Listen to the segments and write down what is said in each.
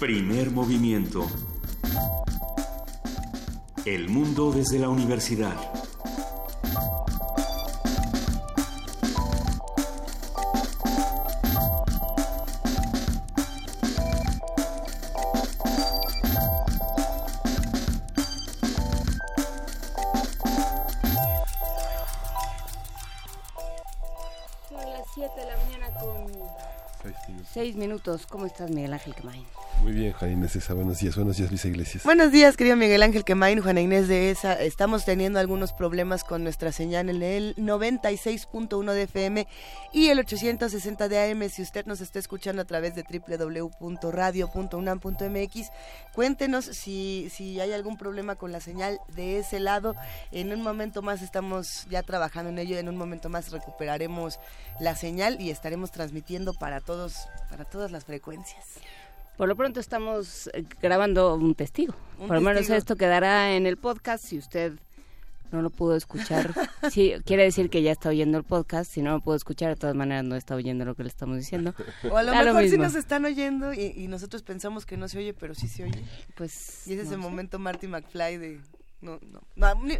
Primer movimiento. El mundo desde la universidad. Son las 7 de la mañana con Seis minutos. 6 minutos. ¿Cómo estás, Miguel Ángel Quemain? Muy bien, Juan Inés esa. Buenos días. Buenos días, Luisa Iglesias. Buenos días, querido Miguel Ángel Quemain, Juana Inés de ESA. Estamos teniendo algunos problemas con nuestra señal en el 96.1 de FM y el 860 de AM. Si usted nos está escuchando a través de www.radio.unam.mx, cuéntenos si, si hay algún problema con la señal de ese lado. En un momento más estamos ya trabajando en ello. En un momento más recuperaremos la señal y estaremos transmitiendo para todos, para todas las frecuencias. Por lo pronto estamos eh, grabando un testigo. Un Por lo menos esto quedará en el podcast si usted no lo pudo escuchar. Sí, quiere decir que ya está oyendo el podcast. Si no lo pudo escuchar, de todas maneras no está oyendo lo que le estamos diciendo. O a lo Da lo mejor sí nos están oyendo y, y nosotros pensamos que no se oye, pero sí se oye. Pues Y es ese no sé. momento Marty McFly de no no, no, ni-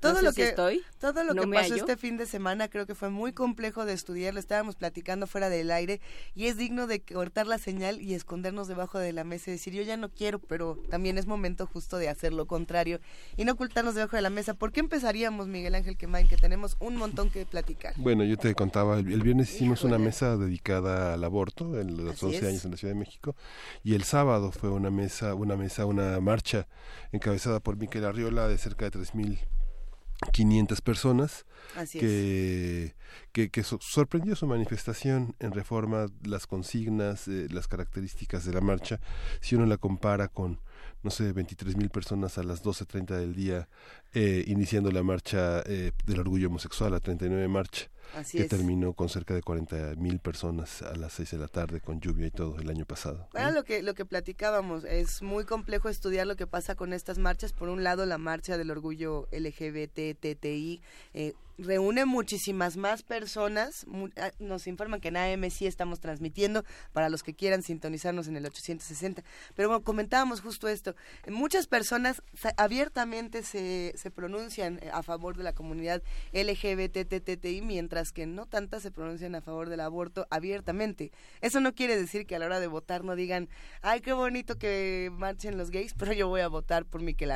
todo No sé lo si que estoy. todo lo no que pasó hallo. este fin de semana creo que fue muy complejo de estudiar, lo estábamos platicando fuera del aire y es digno de cortar la señal y escondernos debajo de la mesa y decir yo ya no quiero, pero también es momento justo de hacer lo contrario y no ocultarnos debajo de la mesa. ¿Por qué empezaríamos, Miguel Ángel Quemain, que tenemos un montón que platicar? Bueno, yo te contaba, el, viernes hicimos una mesa dedicada al aborto, en los Así 11 es. años en la Ciudad de México, y el sábado fue una mesa, una mesa, una marcha encabezada por Miquel Arriola de cerca de 3.500 personas, Así es. que, que, que so- sorprendió su manifestación en reforma, las consignas, eh, las características de la marcha, si uno la compara con, no sé, 23 mil personas a las 12.30 del día, eh, iniciando la marcha eh, del orgullo homosexual, la 39 marcha, Así que es. terminó con cerca de 40 mil personas a las 6 de la tarde, con lluvia y todo el año pasado. Era lo que, lo que platicábamos, es muy complejo estudiar lo que pasa con estas marchas. Por un lado, la marcha del orgullo LGBT, TTI, eh, reúne muchísimas más personas. Ah, Nos informan que en AM sí estamos transmitiendo para los que quieran sintonizarnos en el 860. Pero bueno, comentábamos justo esto. Muchas personas abiertamente se, se pronuncian eh, a favor de la comunidad LGBT, TTI, mientras que no tantas se pronuncian a favor del aborto abiertamente. Eso no quiere decir que a la hora de votar no digan, ay, qué bonito que marchen los gays, pero yo voy a votar por Miquel.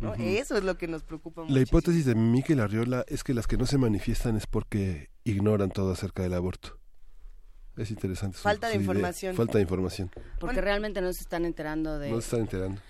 Ujú. Eso es lo que nos preocupa mucho. La hipótesis de Miquel Arriola es que las que no se manifiestan es porque ignoran todo acerca del aborto. Es interesante. su- Falta de su idea. información. Falta de información. Porque Bueno. realmente no se están enterando de... No se están enterando.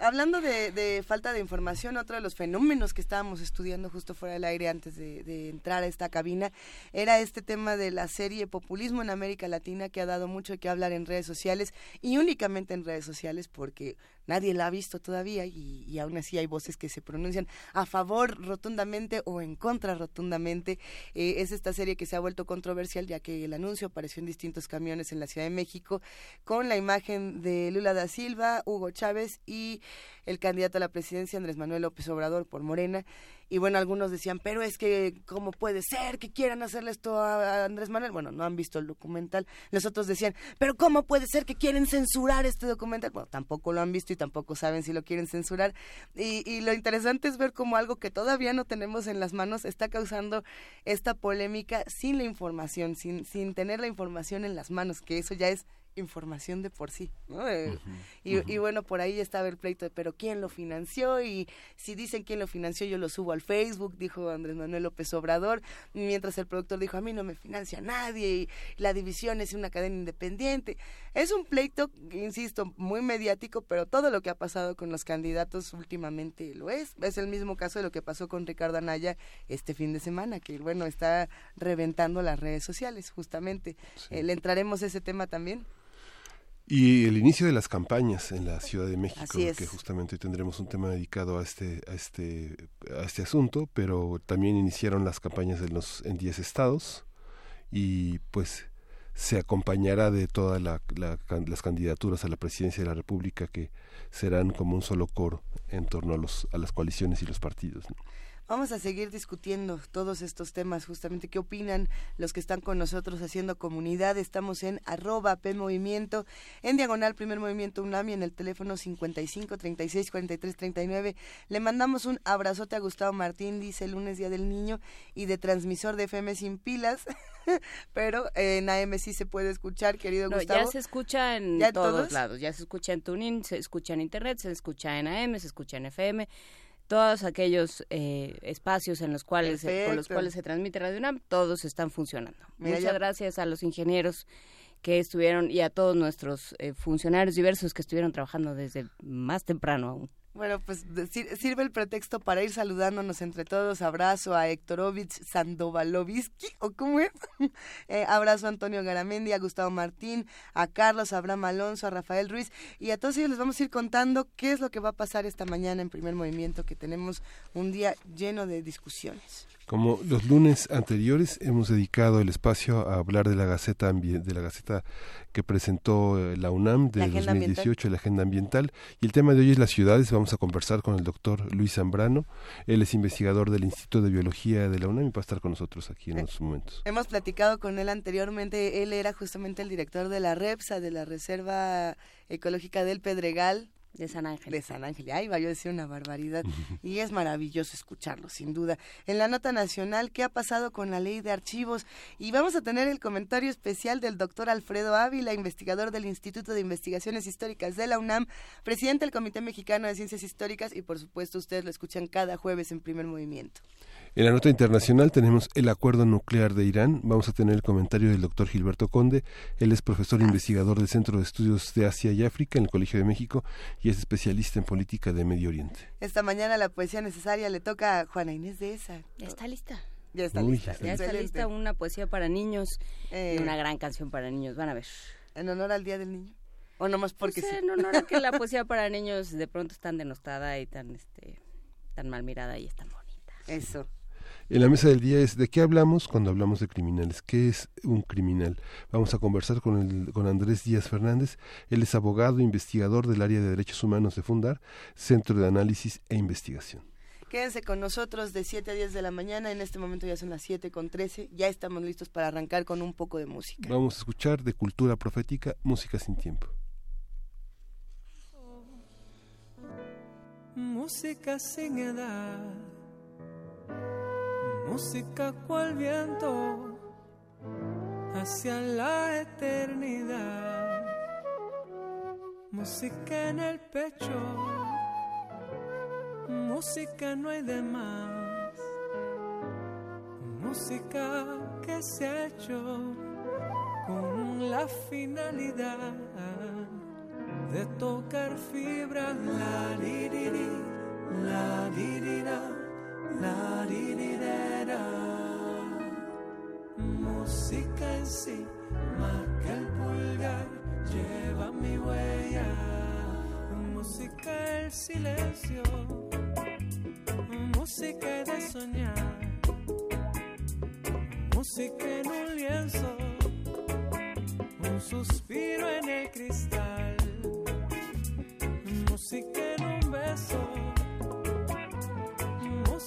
Hablando de, falta de información, otro de los fenómenos que estábamos estudiando justo fuera del aire antes de entrar a esta cabina era este tema de la serie Populismo en América Latina que ha dado mucho que hablar en redes sociales y únicamente en redes sociales porque nadie la ha visto todavía y, y aún así hay voces que se pronuncian a favor rotundamente o en contra rotundamente. Eh, es esta serie que se ha vuelto controversial ya que el anuncio apareció en distintos camiones en la Ciudad de México con la imagen de Lula da Silva, Hugo Chávez y el candidato a la presidencia Andrés Manuel López Obrador por Morena. Y bueno, algunos decían, pero es que, ¿cómo puede ser que quieran hacerle esto a Andrés Manuel? Bueno, no han visto el documental. Los otros decían, pero ¿cómo puede ser que quieren censurar este documental? Bueno, tampoco lo han visto y tampoco saben si lo quieren censurar. Y, y lo interesante es ver cómo algo que todavía no tenemos en las manos está causando esta polémica sin la información, sin, sin tener la información en las manos, que eso ya es información de por sí. ¿no? Eh, y, y bueno, por ahí estaba el pleito de, pero ¿quién lo financió? Y si dicen quién lo financió, yo lo subo al Facebook, dijo Andrés Manuel López Obrador, mientras el productor dijo, a mí no me financia nadie y la división es una cadena independiente. Es un pleito, insisto, muy mediático, pero todo lo que ha pasado con los candidatos últimamente lo es. Es el mismo caso de lo que pasó con Ricardo Anaya este fin de semana, que bueno, está reventando las redes sociales, justamente. Eh, ¿Le entraremos a ese tema también? Y el inicio de las campañas en la Ciudad de México, que justamente hoy tendremos un tema dedicado a este, a este, a este asunto, pero también iniciaron las campañas en los en 10 estados y pues se acompañará de todas la, la can- las candidaturas a la presidencia de la República que serán como un solo coro en torno a los a las coaliciones y los partidos. ¿no? Vamos a seguir discutiendo todos estos temas, justamente qué opinan los que están con nosotros haciendo comunidad. Estamos en arroba P Movimiento, en diagonal Primer Movimiento UNAMI, en el teléfono 55 36 43 39. Le mandamos un abrazote a Gustavo Martín, dice el lunes Día del Niño, y de transmisor de FM sin pilas. pero en AM sí se puede escuchar, querido Gustavo. Ya se escucha en todos, lados, ya se escucha en Tuning, se escucha en Internet, se escucha en AM, se escucha en FM todos aquellos eh, espacios en los cuales por los cuales se transmite Radio UNAM, todos están funcionando. Muchas gracias a los ingenieros que estuvieron y a todos nuestros eh, funcionarios diversos que estuvieron trabajando desde más temprano aún. Bueno, pues sirve el pretexto para ir saludándonos entre todos. Abrazo a Hectorovich Sandovalovsky, ¿o cómo es? Eh, abrazo a Antonio Garamendi, a Gustavo Martín, a Carlos, a Abraham Alonso, a Rafael Ruiz. Y a todos ellos les vamos a ir contando qué es lo que va a pasar esta mañana en primer movimiento, que tenemos un día lleno de discusiones. Como los lunes anteriores hemos dedicado el espacio a hablar de la Gaceta de la Gaceta que presentó eh, la UNAM de 2018, la Agenda Ambiental, y el tema de hoy es las ciudades. Vamos a conversar con el doctor Luis Zambrano. Él es investigador del Instituto de Biología de la UNAM y va a estar con nosotros aquí en estos momentos. Hemos platicado con él anteriormente. Él era justamente el director de la REPSA, de la Reserva Ecológica del Pedregal, de San Ángel. De San Ángel. Ay, va yo a decir una barbaridad. Y es maravilloso escucharlo, sin duda. En la nota nacional, ¿qué ha pasado con la ley de archivos? Y vamos a tener el comentario especial del doctor Alfredo Ávila, investigador del Instituto de Investigaciones Históricas de la UNAM, presidente del Comité Mexicano de Ciencias Históricas y por supuesto ustedes lo escuchan cada jueves en primer movimiento. En la nota internacional tenemos el acuerdo nuclear de Irán. Vamos a tener el comentario del doctor Gilberto Conde. Él es profesor investigador del Centro de Estudios de Asia y África en el Colegio de México y es especialista en política de Medio Oriente. Esta mañana la poesía necesaria le toca a Juana Inés de esa. Ya está lista. Ya está lista. Ya está lista una poesía para niños y eh, una gran canción para niños. Van a ver. En honor al Día del Niño. O nomás porque pues, En honor a que la poesía para niños de pronto es tan denostada y tan, este, tan mal mirada y es tan bonita. Eso. En la mesa del día es de qué hablamos cuando hablamos de criminales. ¿Qué es un criminal? Vamos a conversar con, el, con Andrés Díaz Fernández. Él es abogado, investigador del área de derechos humanos de Fundar, Centro de Análisis e Investigación. Quédense con nosotros de 7 a 10 de la mañana. En este momento ya son las 7 con 13. Ya estamos listos para arrancar con un poco de música. Vamos a escuchar de cultura profética, música sin tiempo. Música sin edad música cual viento hacia la eternidad, música en el pecho, música no hay de más, música que se ha hecho con la finalidad de tocar fibras, la la la música en sí, marca el pulgar, lleva mi huella, música el silencio, música de soñar, música en un lienzo, un suspiro en el cristal, música en un beso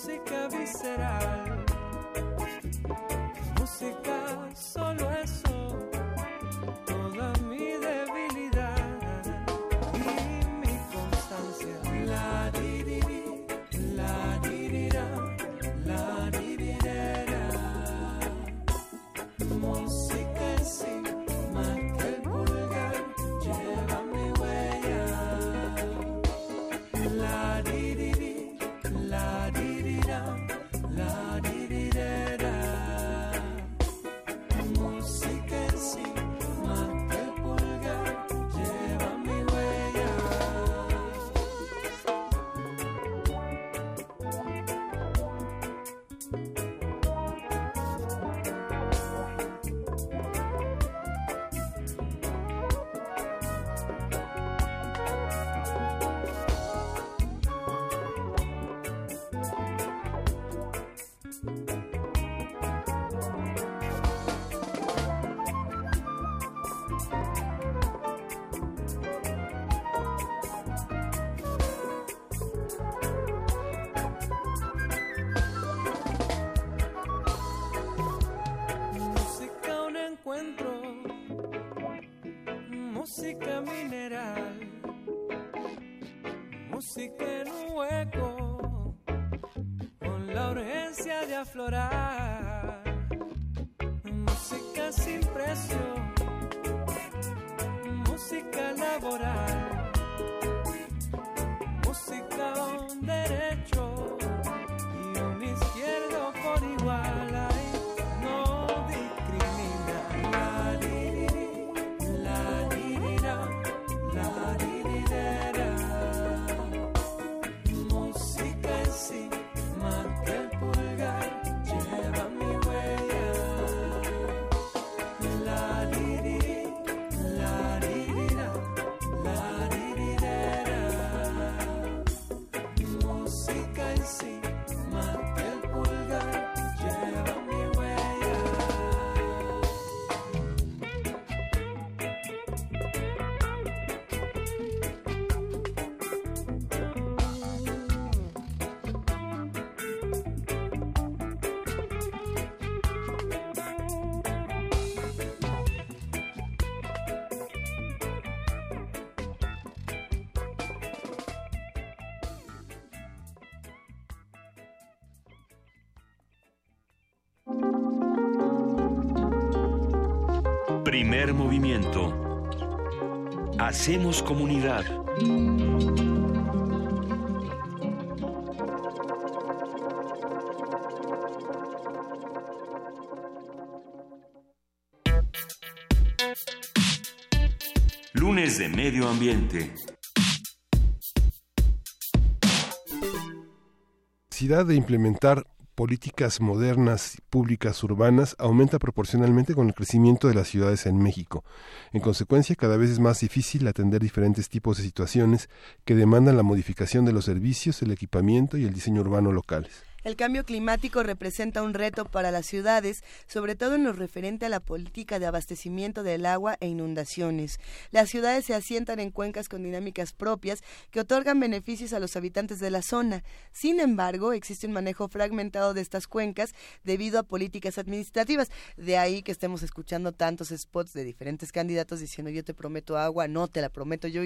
música visceral, música solo eso, Primer movimiento. Hacemos comunidad. Lunes de Medio Ambiente. De implementar políticas modernas públicas urbanas aumenta proporcionalmente con el crecimiento de las ciudades en México. En consecuencia, cada vez es más difícil atender diferentes tipos de situaciones que demandan la modificación de los servicios, el equipamiento y el diseño urbano locales. El cambio climático representa un reto para las ciudades, sobre todo en lo referente a la política de abastecimiento del agua e inundaciones. Las ciudades se asientan en cuencas con dinámicas propias que otorgan beneficios a los habitantes de la zona. Sin embargo, existe un manejo fragmentado de estas cuencas debido a políticas administrativas. De ahí que estemos escuchando tantos spots de diferentes candidatos diciendo yo te prometo agua, no te la prometo yo.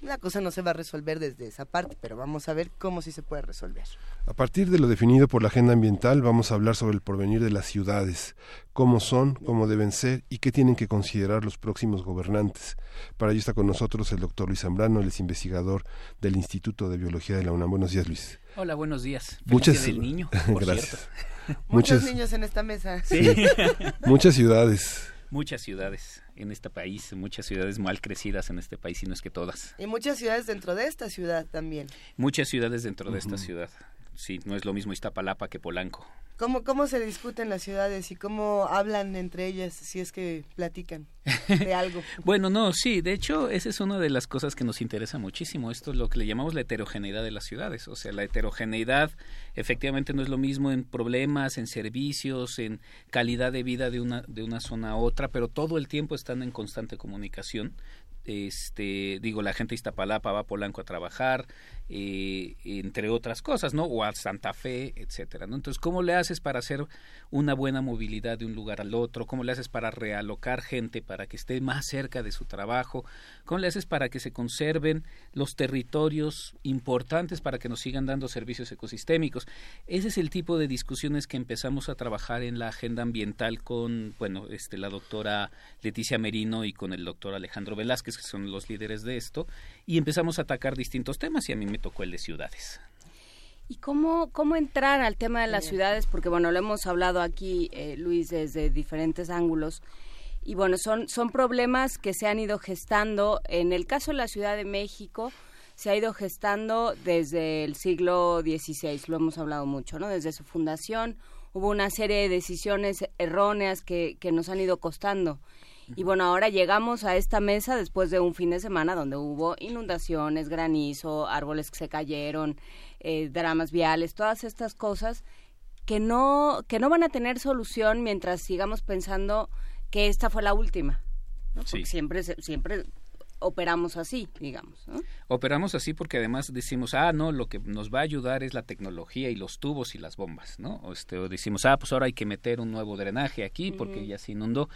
La cosa no se va a resolver desde esa parte, pero vamos a ver cómo sí se puede resolver. A partir de lo definido por la agenda ambiental, vamos a hablar sobre el porvenir de las ciudades, cómo son, cómo deben ser y qué tienen que considerar los próximos gobernantes. Para ello está con nosotros el doctor Luis Zambrano, él es investigador del Instituto de Biología de la UNAM. Buenos días, Luis. Hola, buenos días. Muchas del niño, gracias. Muchos niños en esta mesa. Sí. muchas ciudades. Muchas ciudades en este país, muchas ciudades mal crecidas en este país, y no es que todas. Y muchas ciudades dentro de esta ciudad también. Muchas ciudades dentro de esta ciudad sí, no es lo mismo Iztapalapa que Polanco. ¿Cómo, ¿Cómo se discuten las ciudades y cómo hablan entre ellas si es que platican de algo? bueno, no, sí, de hecho, esa es una de las cosas que nos interesa muchísimo. Esto es lo que le llamamos la heterogeneidad de las ciudades. O sea, la heterogeneidad efectivamente no es lo mismo en problemas, en servicios, en calidad de vida de una, de una zona a otra, pero todo el tiempo están en constante comunicación este digo la gente de Iztapalapa va a Polanco a trabajar entre otras cosas, ¿no? O a Santa Fe, etcétera. Entonces, ¿cómo le haces para hacer una buena movilidad de un lugar al otro? ¿Cómo le haces para realocar gente para que esté más cerca de su trabajo? ¿Cómo le haces para que se conserven los territorios importantes para que nos sigan dando servicios ecosistémicos? Ese es el tipo de discusiones que empezamos a trabajar en la agenda ambiental con, bueno, este la doctora Leticia Merino y con el doctor Alejandro Velázquez, que son los líderes de esto, y empezamos a atacar distintos temas y a mí me tocó el de ciudades. ¿Y cómo, cómo entrar al tema de las ciudades? Porque, bueno, lo hemos hablado aquí, eh, Luis, desde diferentes ángulos. Y bueno, son, son problemas que se han ido gestando. En el caso de la Ciudad de México, se ha ido gestando desde el siglo XVI, lo hemos hablado mucho, ¿no? Desde su fundación hubo una serie de decisiones erróneas que, que nos han ido costando. Y bueno, ahora llegamos a esta mesa después de un fin de semana donde hubo inundaciones, granizo, árboles que se cayeron, eh, dramas viales, todas estas cosas que no, que no van a tener solución mientras sigamos pensando que esta fue la última. Porque siempre, siempre operamos así, digamos. Operamos así porque además decimos, ah, no, lo que nos va a ayudar es la tecnología y los tubos y las bombas, ¿no? O, este, decimos, ah, pues ahora hay que meter un nuevo drenaje aquí porque ya se inundó.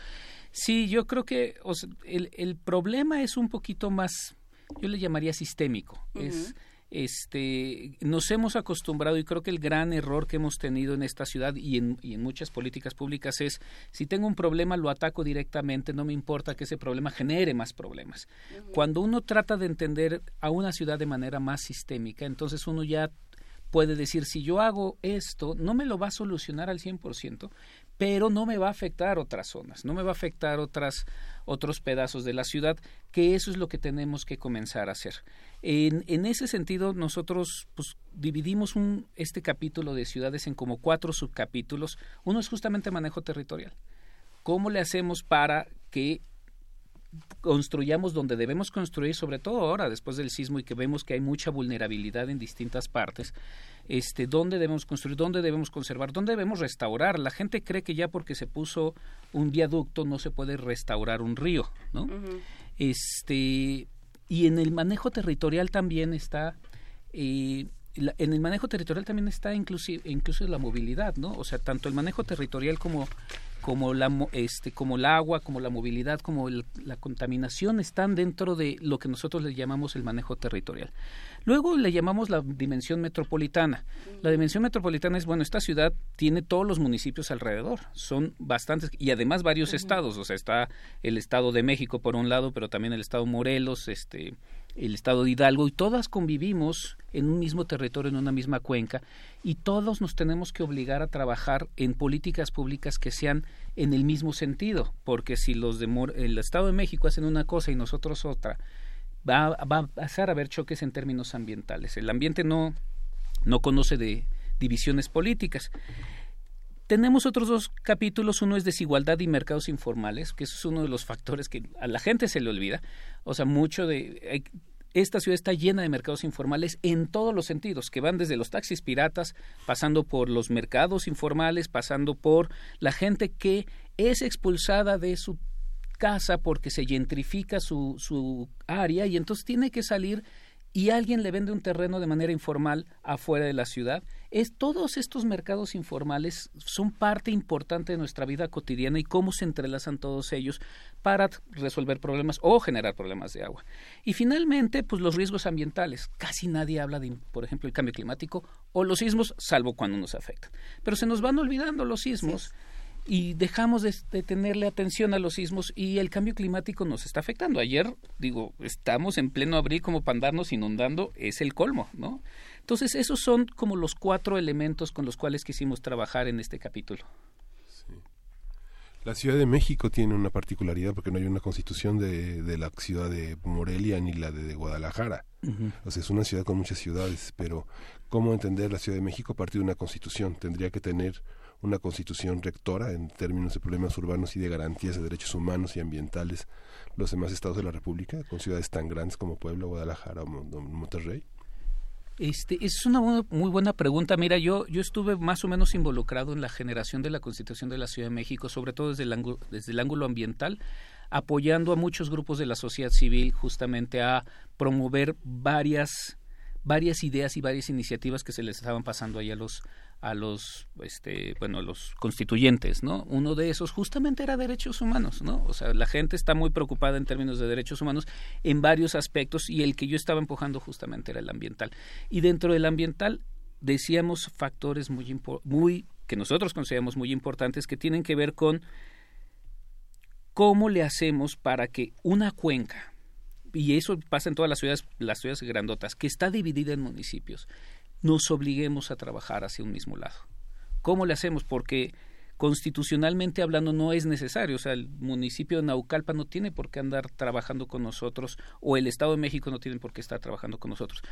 Sí, yo creo que el, el problema es un poquito más, yo le llamaría sistémico. Es este, nos hemos acostumbrado y creo que el gran error que hemos tenido en esta ciudad y en, y en muchas políticas públicas es si tengo un problema lo ataco directamente, no me importa que ese problema genere más problemas. Cuando uno trata de entender a una ciudad de manera más sistémica, entonces uno ya puede decir, si yo hago esto, no me lo va a solucionar al 100%, pero no me va a afectar otras zonas, no me va a afectar otras, otros pedazos de la ciudad, que eso es lo que tenemos que comenzar a hacer. En, en ese sentido, nosotros pues, dividimos un, este capítulo de ciudades en como cuatro subcapítulos. Uno es justamente manejo territorial. ¿Cómo le hacemos para que construyamos donde debemos construir, sobre todo ahora después del sismo y que vemos que hay mucha vulnerabilidad en distintas partes, este, dónde debemos construir, dónde debemos conservar, dónde debemos restaurar. La gente cree que ya porque se puso un viaducto no se puede restaurar un río, ¿no? Este y en el manejo territorial también está eh, en el manejo territorial también está inclusive incluso la movilidad, ¿no? O sea, tanto el manejo territorial como como la este como el agua, como la movilidad, como la contaminación están dentro de lo que nosotros le llamamos el manejo territorial. Luego le llamamos la dimensión metropolitana. La dimensión metropolitana es, bueno, esta ciudad tiene todos los municipios alrededor, son bastantes, y además varios estados, o sea, está el Estado de México por un lado, pero también el Estado Morelos, este, el Estado de Hidalgo, y todas convivimos en un mismo territorio, en una misma cuenca, y todos nos tenemos que obligar a trabajar en políticas públicas que sean en el mismo sentido, porque si los de el Estado de México hacen una cosa y nosotros otra, va, va a pasar a haber choques en términos ambientales. El ambiente no, no conoce de divisiones políticas. Tenemos otros dos capítulos, uno es desigualdad y mercados informales, que eso es uno de los factores que a la gente se le olvida. O sea, mucho de... Esta ciudad está llena de mercados informales en todos los sentidos, que van desde los taxis piratas, pasando por los mercados informales, pasando por la gente que es expulsada de su casa porque se gentrifica su, su área y entonces tiene que salir y alguien le vende un terreno de manera informal afuera de la ciudad. Es, todos estos mercados informales son parte importante de nuestra vida cotidiana y cómo se entrelazan todos ellos para resolver problemas o generar problemas de agua. Y finalmente, pues los riesgos ambientales. Casi nadie habla de, por ejemplo, el cambio climático o los sismos, salvo cuando nos afectan. Pero se nos van olvidando los sismos y dejamos de, tenerle atención a los sismos y el cambio climático nos está afectando. Ayer, digo, estamos en pleno abril como para andarnos inundando, es el colmo, ¿no? Entonces, esos son como los cuatro elementos con los cuales quisimos trabajar en este capítulo. La Ciudad de México tiene una particularidad porque no hay una constitución de, de la ciudad de Morelia ni la de, Guadalajara. O sea, es una ciudad con muchas ciudades, pero ¿cómo entender la Ciudad de México a partir de una constitución? Tendría que tener una constitución rectora en términos de problemas urbanos y de garantías de derechos humanos y ambientales los demás estados de la República, con ciudades tan grandes como Puebla, Guadalajara o Monterrey? Este, es una muy buena pregunta. Mira, yo, yo estuve más o menos involucrado en la generación de la Constitución de la Ciudad de México, sobre todo desde el, ángulo, desde el ángulo ambiental, apoyando a muchos grupos de la sociedad civil justamente a promover varias varias ideas y varias iniciativas que se les estaban pasando ahí a los a los este bueno los constituyentes no uno de esos justamente era derechos humanos no o sea la gente está muy preocupada en términos de derechos humanos en varios aspectos y el que yo estaba empujando justamente era el ambiental. Y dentro del ambiental decíamos factores muy muy que nosotros consideramos muy importantes que tienen que ver con cómo le hacemos para que una cuenca y eso pasa en todas las ciudades las ciudades grandotas que está dividida en municipios nos obliguemos a trabajar hacia un mismo lado. ¿Cómo le hacemos? Porque constitucionalmente hablando no es necesario, o sea, el municipio de Naucalpa no tiene por qué andar trabajando con nosotros o el Estado de México no tiene por qué estar trabajando con nosotros.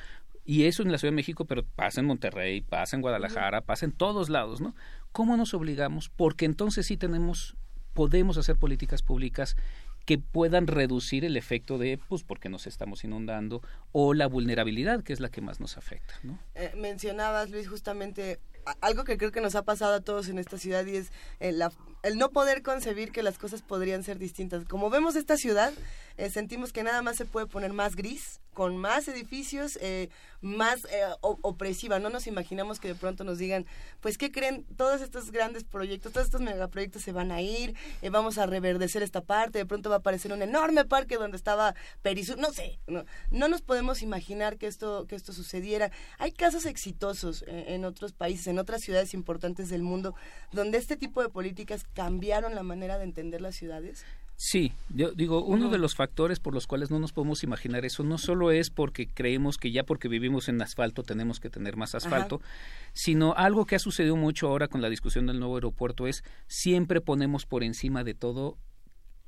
Y eso en la Ciudad de México, pero pasa en Monterrey, pasa en Guadalajara, pasa en todos lados, ¿no? ¿Cómo nos obligamos? Porque entonces sí tenemos podemos hacer políticas públicas que puedan reducir el efecto de, pues, porque nos estamos inundando, o la vulnerabilidad, que es la que más nos afecta. ¿no? Eh, mencionabas, Luis, justamente algo que creo que nos ha pasado a todos en esta ciudad y es el, el no poder concebir que las cosas podrían ser distintas. Como vemos esta ciudad, eh, sentimos que nada más se puede poner más gris, con más edificios, eh, más eh, opresiva. No nos imaginamos que de pronto nos digan, pues, ¿qué creen? Todos estos grandes proyectos, todos estos megaproyectos se van a ir, vamos a reverdecer esta parte, de pronto va a aparecer un enorme parque donde estaba Perisur, no sé, no, no, nos podemos imaginar que esto, que esto sucediera. Hay casos exitosos en otros países, en otras ciudades importantes del mundo, donde este tipo de políticas cambiaron la manera de entender las ciudades. Sí, yo digo, uno de los factores por los cuales no nos podemos imaginar eso no solo es porque creemos que ya porque vivimos en asfalto tenemos que tener más asfalto, sino algo que ha sucedido mucho ahora con la discusión del nuevo aeropuerto es siempre ponemos por encima de todo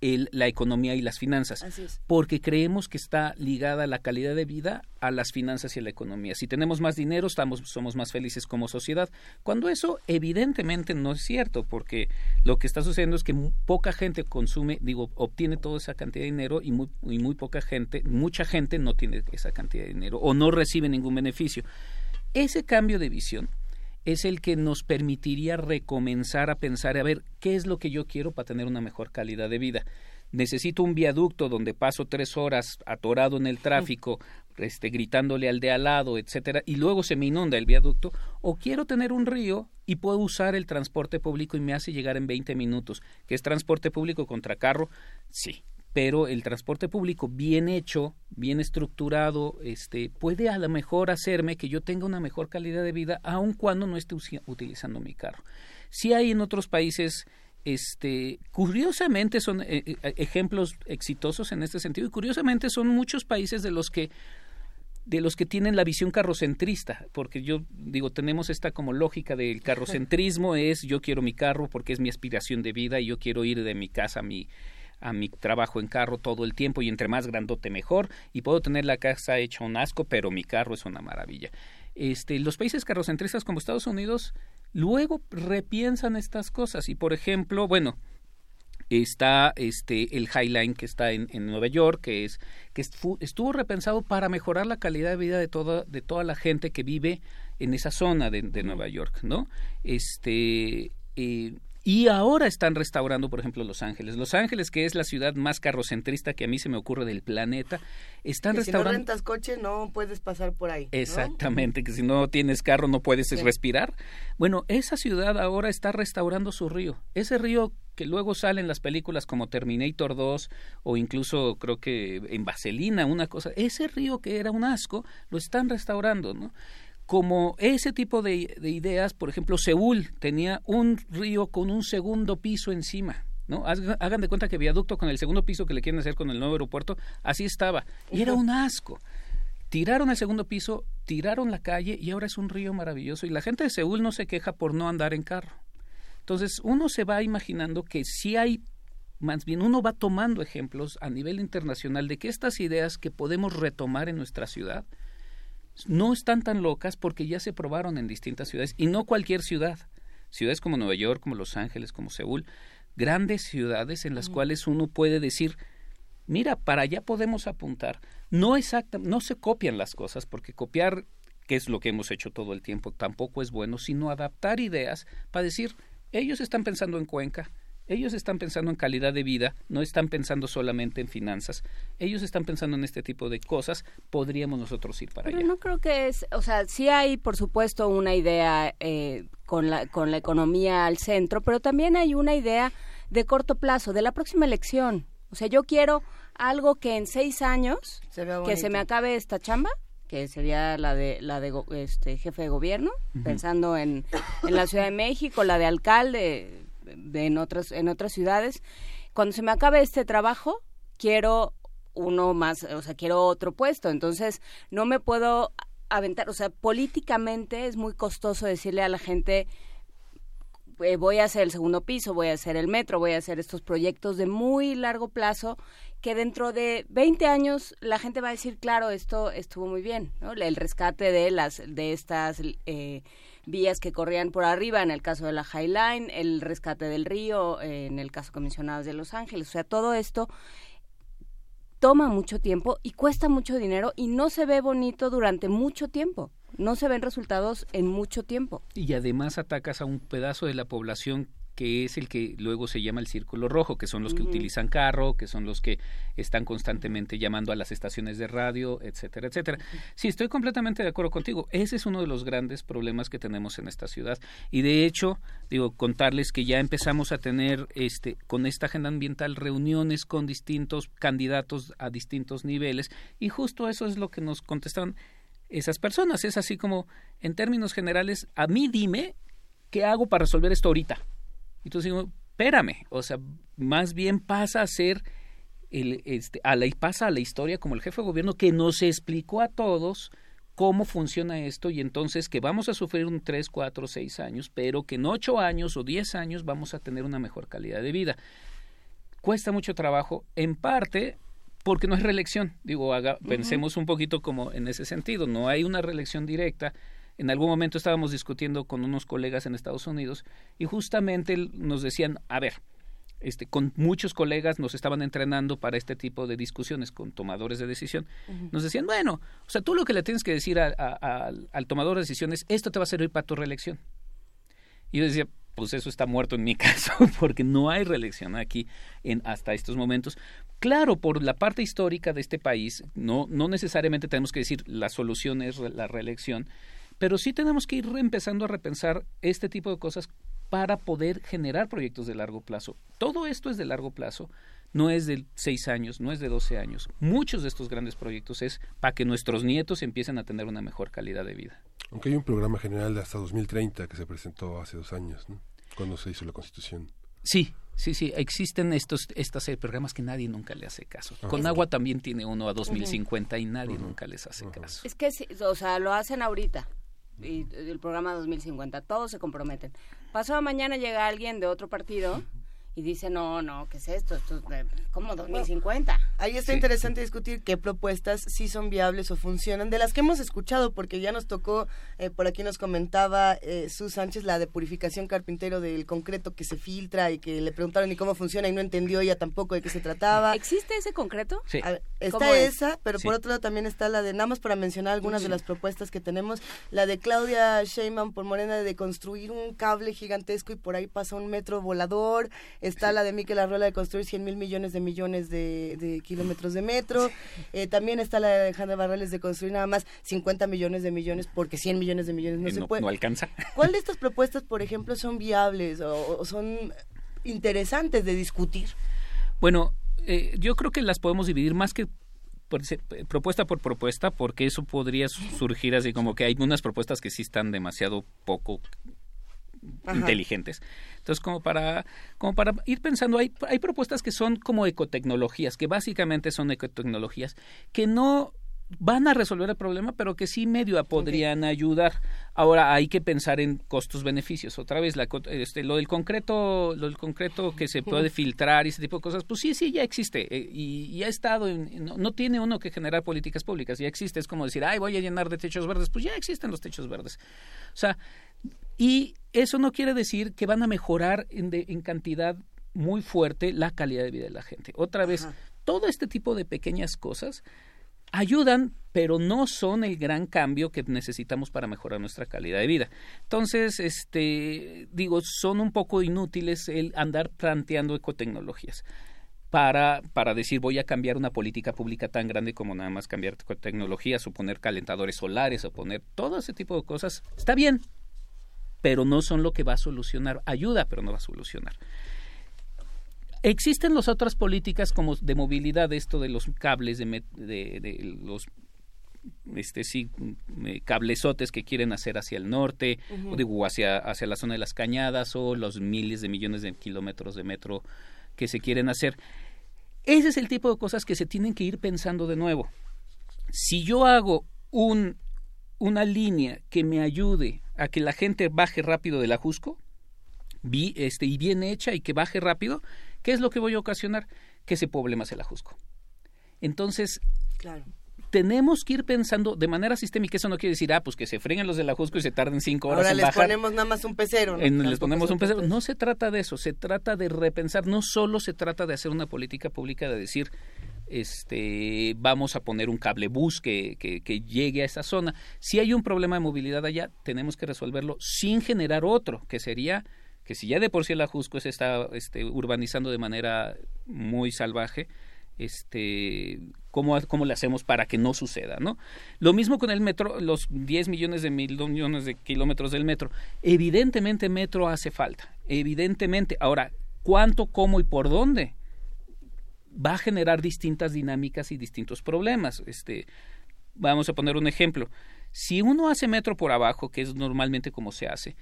la economía y las finanzas, porque creemos que está ligada la calidad de vida a las finanzas y a la economía. Si tenemos más dinero, estamos, somos más felices como sociedad, cuando eso evidentemente no es cierto, porque lo que está sucediendo es que poca gente consume, digo, obtiene toda esa cantidad de dinero y muy, y muy poca gente, mucha gente no tiene esa cantidad de dinero o no recibe ningún beneficio. Ese cambio de visión es el que nos permitiría recomenzar a pensar, a ver, ¿qué es lo que yo quiero para tener una mejor calidad de vida? Necesito un viaducto donde paso tres horas atorado en el tráfico, este, gritándole al de al lado, etcétera, y luego se me inunda el viaducto, o quiero tener un río y puedo usar el transporte público y me hace llegar en 20 minutos, que es transporte público contra carro, sí, pero el transporte público bien hecho, bien estructurado, este, puede a lo mejor hacerme que yo tenga una mejor calidad de vida aun cuando no esté utilizando mi carro. Si hay en otros países este curiosamente son eh, eh, ejemplos exitosos en este sentido y curiosamente son muchos países de los que de los que tienen la visión carrocentrista, porque yo digo, tenemos esta como lógica del carrocentrismo es yo quiero mi carro porque es mi aspiración de vida y yo quiero ir de mi casa a mi a mi trabajo en carro todo el tiempo y entre más grandote mejor y puedo tener la casa hecha un asco, pero mi carro es una maravilla. Este, los países carrocentristas como Estados Unidos luego repiensan estas cosas y por ejemplo, bueno, está este el Highline que está en, Nueva York que es que estuvo repensado para mejorar la calidad de vida de toda de toda la gente que vive en esa zona de, de Nueva York no este eh, y ahora están restaurando, por ejemplo, Los Ángeles. Los Ángeles, que es la ciudad más carrocentrista que a mí se me ocurre del planeta, están restaurando. Si no rentas coche, no puedes pasar por ahí. Exactamente, que si no tienes carro no puedes respirar. Bueno, esa ciudad ahora está restaurando su río. Ese río que luego sale en las películas como Terminator 2 o incluso creo que en Vaselina, una cosa. Ese río que era un asco, lo están restaurando, ¿no? Como ese tipo de, ideas, por ejemplo, Seúl tenía un río con un segundo piso encima. ¿no? Hagan de cuenta que viaducto con el segundo piso que le quieren hacer con el nuevo aeropuerto, así estaba. Y era un asco. Tiraron el segundo piso, tiraron la calle y ahora es un río maravilloso. Y la gente de Seúl no se queja por no andar en carro. Entonces uno se va imaginando que si hay, más bien uno va tomando ejemplos a nivel internacional de que estas ideas que podemos retomar en nuestra ciudad, no están tan locas porque ya se probaron en distintas ciudades y no cualquier ciudad. Ciudades como Nueva York, como Los Ángeles, como Seúl, grandes ciudades en las cuales uno puede decir, mira, para allá podemos apuntar. No exacta, no se copian las cosas porque copiar, que es lo que hemos hecho todo el tiempo, tampoco es bueno, sino adaptar ideas para decir, ellos están pensando en Cuenca, ellos están pensando en calidad de vida, no están pensando solamente en finanzas, ellos están pensando en este tipo de cosas, podríamos nosotros ir para allá. No creo que es, o sea, sí hay por supuesto una idea eh, con, la, con la economía al centro, pero también hay una idea de corto plazo, de la próxima elección. O sea, yo quiero algo que en seis años, que se me acabe esta chamba, que sería la de la de este jefe de gobierno, pensando en, en la Ciudad de México, la de alcalde, en otras en otras ciudades. Cuando se me acabe este trabajo, quiero uno más, o sea, quiero otro puesto, entonces no me puedo aventar, o sea, políticamente es muy costoso decirle a la gente eh, voy a hacer el segundo piso, voy a hacer el metro, voy a hacer estos proyectos de muy largo plazo que dentro de 20 años la gente va a decir, claro, esto estuvo muy bien, ¿no? El rescate de las de estas eh, vías que corrían por arriba, en el caso de la High Line, el rescate del río, eh, en el caso comisionados de Los Ángeles. O sea, todo esto toma mucho tiempo y cuesta mucho dinero y no se ve bonito durante mucho tiempo. No se ven resultados en mucho tiempo. Y además atacas a un pedazo de la población que es el que luego se llama el círculo rojo, que son los que utilizan carro, que son los que están constantemente llamando a las estaciones de radio, etcétera, etcétera. Sí, estoy completamente de acuerdo contigo. Ese es uno de los grandes problemas que tenemos en esta ciudad. Y de hecho, digo, contarles que ya empezamos a tener este con esta agenda ambiental reuniones con distintos candidatos a distintos niveles y justo eso es lo que nos contestaron esas personas. Es así como, en términos generales, a mí dime qué hago para resolver esto ahorita. Entonces digo, espérame, o sea, más bien pasa a ser el, este, a la, pasa a la historia como el jefe de gobierno que nos explicó a todos cómo funciona esto y entonces que vamos a sufrir un 3, 4, 6 años, pero que en 8 años o 10 años vamos a tener una mejor calidad de vida. Cuesta mucho trabajo, en parte porque no es reelección. Digo, haga, pensemos un poquito como en ese sentido, no hay una reelección directa en algún momento estábamos discutiendo con unos colegas en Estados Unidos y justamente nos decían, a ver, este, con muchos colegas nos estaban entrenando para este tipo de discusiones con tomadores de decisión. Nos decían, bueno, o sea, tú lo que le tienes que decir al tomador de decisiones, esto te va a servir para tu reelección. Y yo decía, pues eso está muerto en mi caso, porque no hay reelección aquí en, hasta estos momentos. Claro, por la parte histórica de este país, no, no necesariamente tenemos que decir la solución es la reelección, pero sí tenemos que ir empezando a repensar este tipo de cosas para poder generar proyectos de largo plazo. Todo esto es de largo plazo, no es de seis años, no es de doce años. Muchos de estos grandes proyectos es para que nuestros nietos empiecen a tener una mejor calidad de vida. Aunque hay un programa general de hasta 2030 que se presentó hace dos años, ¿no? cuando se hizo la Constitución. Sí, Sí, sí, existen estos estos programas que nadie nunca le hace caso. Con agua también tiene uno a 2050 y nadie nunca les hace caso. Es que, o sea, lo hacen ahorita y el programa 2050, todos se comprometen. Pasado mañana llega alguien de otro partido y dice, no, no, ¿qué es esto? Esto es como 2050. Ahí está interesante discutir qué propuestas sí son viables o funcionan, de las que hemos escuchado, porque ya nos tocó, eh, por aquí nos comentaba eh, Su Sánchez, la de purificación carpintero del concreto que se filtra y que le preguntaron y cómo funciona y no entendió ella tampoco de qué se trataba. ¿Existe ese concreto? Sí. Está esa, pero por otro lado también está la de, nada más para mencionar algunas de las propuestas que tenemos, la de Claudia Sheinbaum por Morena de construir un cable gigantesco y por ahí pasa un metro volador, Está la de Miquel Arruela de construir 100 mil millones de millones de, kilómetros de metro. Eh, también está la de Alejandra Barrales de construir nada más 50 millones de millones porque 100 millones de millones no, se puede. No alcanza. ¿Cuál de estas propuestas, por ejemplo, son viables o, son interesantes de discutir? Bueno, eh, yo creo que las podemos dividir más que propuesta por propuesta, porque eso podría surgir así como que hay unas propuestas que sí están demasiado poco inteligentes. Entonces, como para, como para ir pensando, hay, hay propuestas que son como ecotecnologías, que básicamente son ecotecnologías, que no van a resolver el problema, pero que sí medio podrían ayudar. Ahora hay que pensar en costos-beneficios. Otra vez, la, este, lo del concreto, lo del concreto que se puede filtrar y ese tipo de cosas, pues sí, sí, ya existe eh, y, ha estado. no, no, tiene uno que generar políticas públicas, ya existe. Es como decir, ay, voy a llenar de techos verdes, pues ya existen los techos verdes. O sea, y eso no quiere decir que van a mejorar en, cantidad muy fuerte la calidad de vida de la gente. Otra vez, todo este tipo de pequeñas cosas ayudan, pero no son el gran cambio que necesitamos para mejorar nuestra calidad de vida. Entonces, este, digo, son un poco inútiles el andar planteando ecotecnologías. Para, para decir voy a cambiar una política pública tan grande como nada más cambiar tecnologías o poner calentadores solares o poner todo ese tipo de cosas, está bien, pero no son lo que va a solucionar. Ayuda, pero no va a solucionar. Existen las otras políticas como de movilidad, esto de los cables, de, de, los este sí cablezotes que quieren hacer hacia el norte o digo hacia hacia la zona de las cañadas o los miles de millones de kilómetros de metro que se quieren hacer. Ese es el tipo de cosas que se tienen que ir pensando de nuevo. Si yo hago un una línea que me ayude a que la gente baje rápido del ajusco vi, este, y bien hecha y que baje rápido, ¿qué es lo que voy a ocasionar? Que se poble más el ajusco. Entonces, claro. tenemos que ir pensando de manera sistémica. Eso no quiere decir, ah, pues que se freguen los del ajusco y se tarden cinco horas Ahora en les ponemos nada más un pecero. les ponemos un pecero. No se trata de eso, se trata de repensar. No solo se trata de hacer una política pública de decir, este, vamos a poner un cable bus que, que, que, llegue a esa zona. Si hay un problema de movilidad allá, tenemos que resolverlo sin generar otro, que sería que si ya de por sí el Ajusco se está este, urbanizando de manera muy salvaje, este, ¿cómo, ¿cómo le hacemos para que no suceda? ¿no? Lo mismo con el metro, los 10 millones de millones de kilómetros del metro. Evidentemente metro hace falta, evidentemente. Ahora, ¿cuánto, cómo y por dónde? Va a generar distintas dinámicas y distintos problemas. Este, vamos a poner un ejemplo. Si uno hace metro por abajo, que es normalmente como se hace,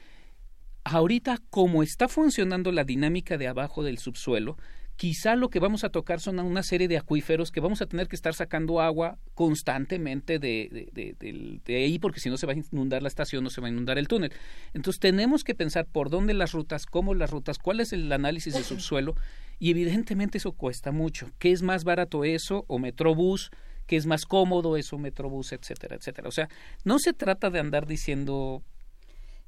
ahorita como está funcionando la dinámica de abajo del subsuelo, quizá lo que vamos a tocar son una serie de acuíferos que vamos a tener que estar sacando agua constantemente de, de, ahí porque si no se va a inundar la estación, no se va a inundar el túnel. Entonces tenemos que pensar por dónde las rutas, cómo las rutas, cuál es el análisis de subsuelo y evidentemente eso cuesta mucho. ¿Qué es más barato eso o Metrobús? ¿Qué es más cómodo eso Metrobús, etcétera, etcétera? O sea, no se trata de andar diciendo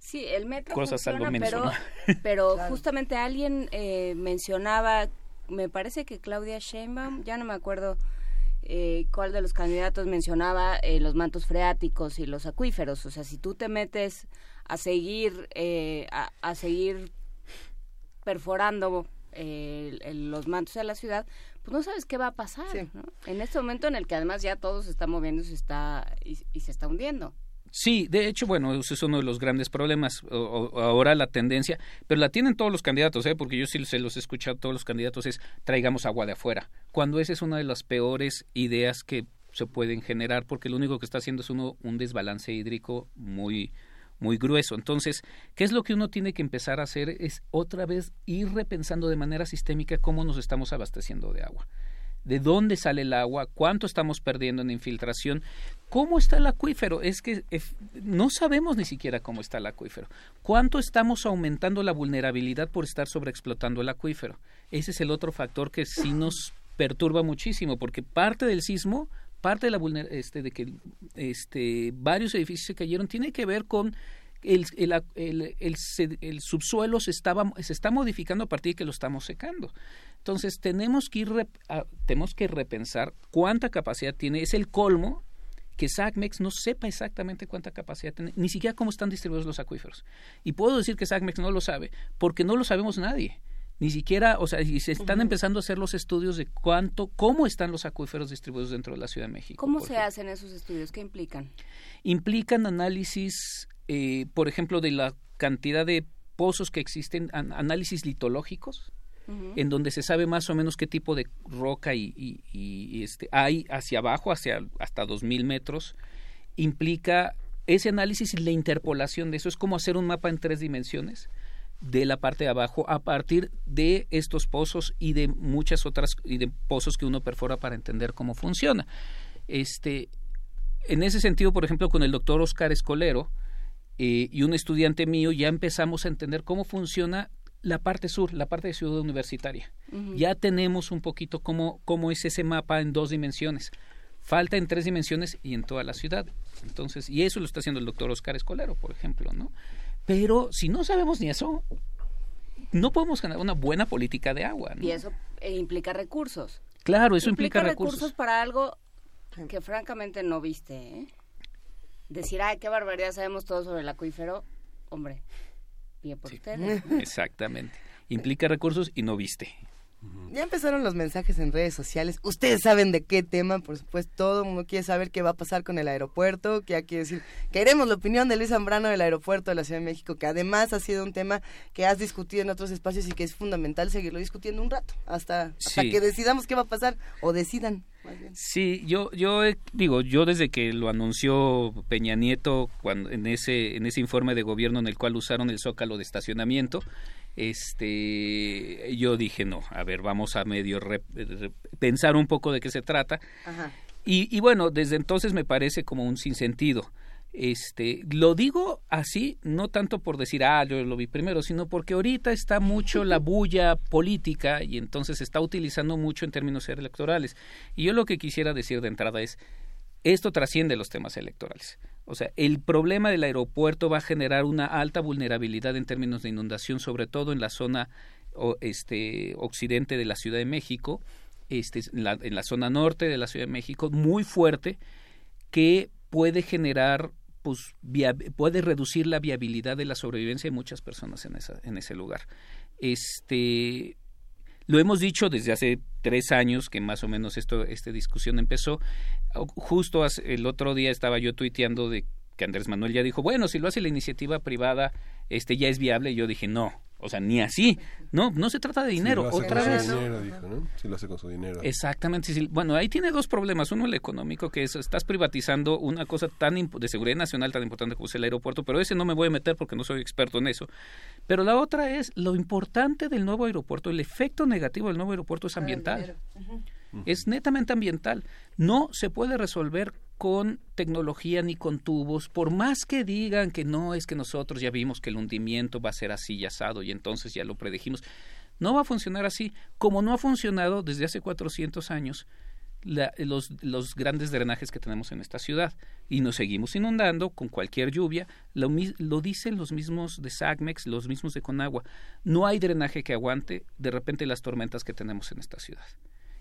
Sí, el metro cosas funciona, pero, pero justamente alguien eh, mencionaba me parece que Claudia Sheinbaum, ya no me acuerdo eh, cuál de los candidatos mencionaba eh, los mantos freáticos y los acuíferos. O sea, si tú te metes a seguir, eh, a, seguir perforando los mantos de la ciudad, pues no sabes qué va a pasar. En este momento en el que además ya todo se está moviendo se está, y se está hundiendo. Sí, de hecho, bueno, ese es uno de los grandes problemas. ahora la tendencia, pero la tienen todos los candidatos, ¿eh? porque yo sí se los he escuchado todos los candidatos, es traigamos agua de afuera. Cuando esa es una de las peores ideas que se pueden generar, porque lo único que está haciendo es uno un desbalance hídrico muy, muy grueso. Entonces, ¿qué es lo que uno tiene que empezar a hacer? Es otra vez ir repensando de manera sistémica cómo nos estamos abasteciendo de agua de dónde sale el agua, cuánto estamos perdiendo en infiltración, cómo está el acuífero. Es que no sabemos ni siquiera cómo está el acuífero. ¿Cuánto estamos aumentando la vulnerabilidad por estar sobreexplotando el acuífero? Ese es el otro factor que sí nos perturba muchísimo, porque parte del sismo, parte de la este, de que este, varios edificios se cayeron, tiene que ver con el, el, el, subsuelo se, estaba, se está modificando a partir de que lo estamos secando. Entonces tenemos que, ir tenemos que repensar cuánta capacidad tiene. Es el colmo que SACMEX no sepa exactamente cuánta capacidad tiene, ni siquiera cómo están distribuidos los acuíferos. Y puedo decir que SACMEX no lo sabe, porque no lo sabemos nadie. Ni siquiera, o sea, y se están empezando a hacer los estudios de cuánto, cómo están los acuíferos distribuidos dentro de la Ciudad de México. ¿Cómo se hacen esos estudios? ¿Qué implican? Implican análisis, eh, por ejemplo, de la cantidad de pozos que existen, análisis litológicos, en donde se sabe más o menos qué tipo de roca y, este, hay hacia abajo, hacia hasta 2.000 metros, implica ese análisis y la interpolación de eso. Es como hacer un mapa en tres dimensiones de la parte de abajo a partir de estos pozos y de muchas otras y de pozos que uno perfora para entender cómo funciona. Este, en ese sentido, por ejemplo, con el doctor Oscar Escolero eh, y un estudiante mío ya empezamos a entender cómo funciona la parte sur, la parte de ciudad universitaria. Ya tenemos un poquito cómo, cómo es ese mapa en dos dimensiones. Falta en tres dimensiones y en toda la ciudad. Entonces, y eso lo está haciendo el doctor Oscar Escolero, por ejemplo, ¿no? Pero si no sabemos ni eso, no podemos generar una buena política de agua. Y eso eh, implica recursos. Claro, eso implica, recursos. recursos. para algo que francamente no viste. ¿eh? Decir, ay, qué barbaridad, sabemos todo sobre el acuífero. Hombre, Exactamente. Implica recursos y no viste. Ya empezaron los mensajes en redes sociales. Ustedes saben de qué tema, por supuesto, todo el mundo quiere saber qué va a pasar con el aeropuerto, que hay que decir, queremos la opinión de Luis Zambrano del aeropuerto de la Ciudad de México, que además ha sido un tema que has discutido en otros espacios y que es fundamental seguirlo discutiendo un rato, hasta, que decidamos qué va a pasar o decidan. Sí, yo, yo digo, yo desde que lo anunció Peña Nieto cuando, en ese, en ese informe de gobierno en el cual usaron el zócalo de estacionamiento, este yo dije no a ver vamos a medio pensar un poco de qué se trata Y, y, bueno desde entonces me parece como un sinsentido. Este lo digo así no tanto por decir ah yo lo vi primero sino porque ahorita está mucho la bulla política y entonces se está utilizando mucho en términos electorales. Y yo lo que quisiera decir de entrada es esto trasciende los temas electorales o sea, el problema del aeropuerto va a generar una alta vulnerabilidad en términos de inundación, sobre todo en la zona este, occidente de la Ciudad de México, este, en, la, zona norte de la Ciudad de México, muy fuerte, que puede generar pues puede reducir la viabilidad de la sobrevivencia de muchas personas en esa en ese lugar. Este lo hemos dicho desde hace tres años que más o menos esto esta discusión empezó. Justo el otro día estaba yo tuiteando de que Andrés Manuel ya dijo bueno si lo hace la iniciativa privada este ya es viable y yo dije no o sea, ni así. No, no se trata de dinero. Otra vez. Si lo hace con su dinero. Exactamente. Bueno, ahí tiene dos problemas. Uno, el económico, que es estás privatizando una cosa tan de seguridad nacional tan importante como es el aeropuerto, pero ese no me voy a meter porque no soy experto en eso. Pero la otra es lo importante del nuevo aeropuerto, el efecto negativo del nuevo aeropuerto es ambiental. Es netamente ambiental. No se puede resolver con tecnología ni con tubos, por más que digan que no es que nosotros ya vimos que el hundimiento va a ser así y asado y entonces ya lo predijimos, no va a funcionar así, como no ha funcionado desde hace 400 años los, grandes drenajes que tenemos en esta ciudad. Y nos seguimos inundando con cualquier lluvia, lo, lo dicen los mismos de SAGMEX, los mismos de Conagua, no hay drenaje que aguante de repente las tormentas que tenemos en esta ciudad.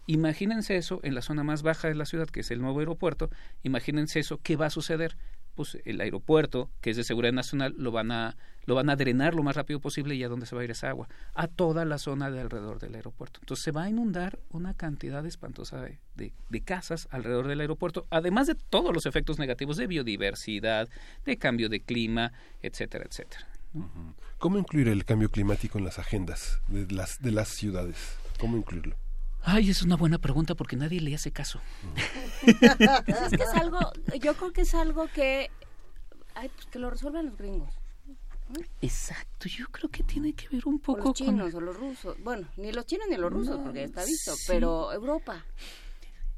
Imagínense eso en la zona más baja de la ciudad, que es el nuevo aeropuerto. Imagínense eso, ¿qué va a suceder? Pues el aeropuerto, que es de seguridad nacional, lo van a, lo van a drenar lo más rápido posible y a dónde se va a ir esa agua, a toda la zona de alrededor del aeropuerto. Entonces se va a inundar una cantidad espantosa de, de, casas alrededor del aeropuerto, además de todos los efectos negativos de biodiversidad, de cambio de clima, etcétera, etcétera. ¿Cómo incluir el cambio climático en las agendas de las, de las ciudades? ¿Cómo incluirlo? Ay, es una buena pregunta porque nadie le hace caso. Pues es que es algo, yo creo que es algo que, ay, pues que lo resuelven los gringos. Exacto, yo creo que tiene que ver un poco con los chinos o los rusos. Bueno, ni los chinos ni los rusos, porque está visto, pero Europa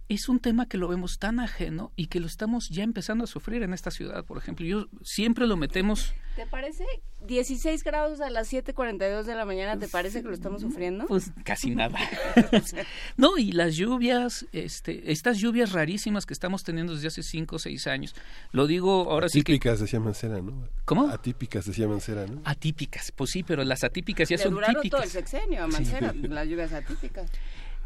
es un tema que lo vemos tan ajeno y que lo estamos ya empezando a sufrir en esta ciudad, por ejemplo. Yo siempre lo metemos. ¿Te parece 16 grados a las 7:42 de la mañana? ¿Te parece que lo estamos sufriendo? Pues casi nada. no, y las lluvias, este, estas lluvias rarísimas que estamos teniendo desde hace 5 o 6 años. Lo digo ahora sí que Atípicas decía Mancera, ¿no? ¿Cómo? Atípicas decía Mancera, ¿no? Atípicas, pues sí, pero las atípicas ya son típicas. todo el sexenio a Mancera, las lluvias atípicas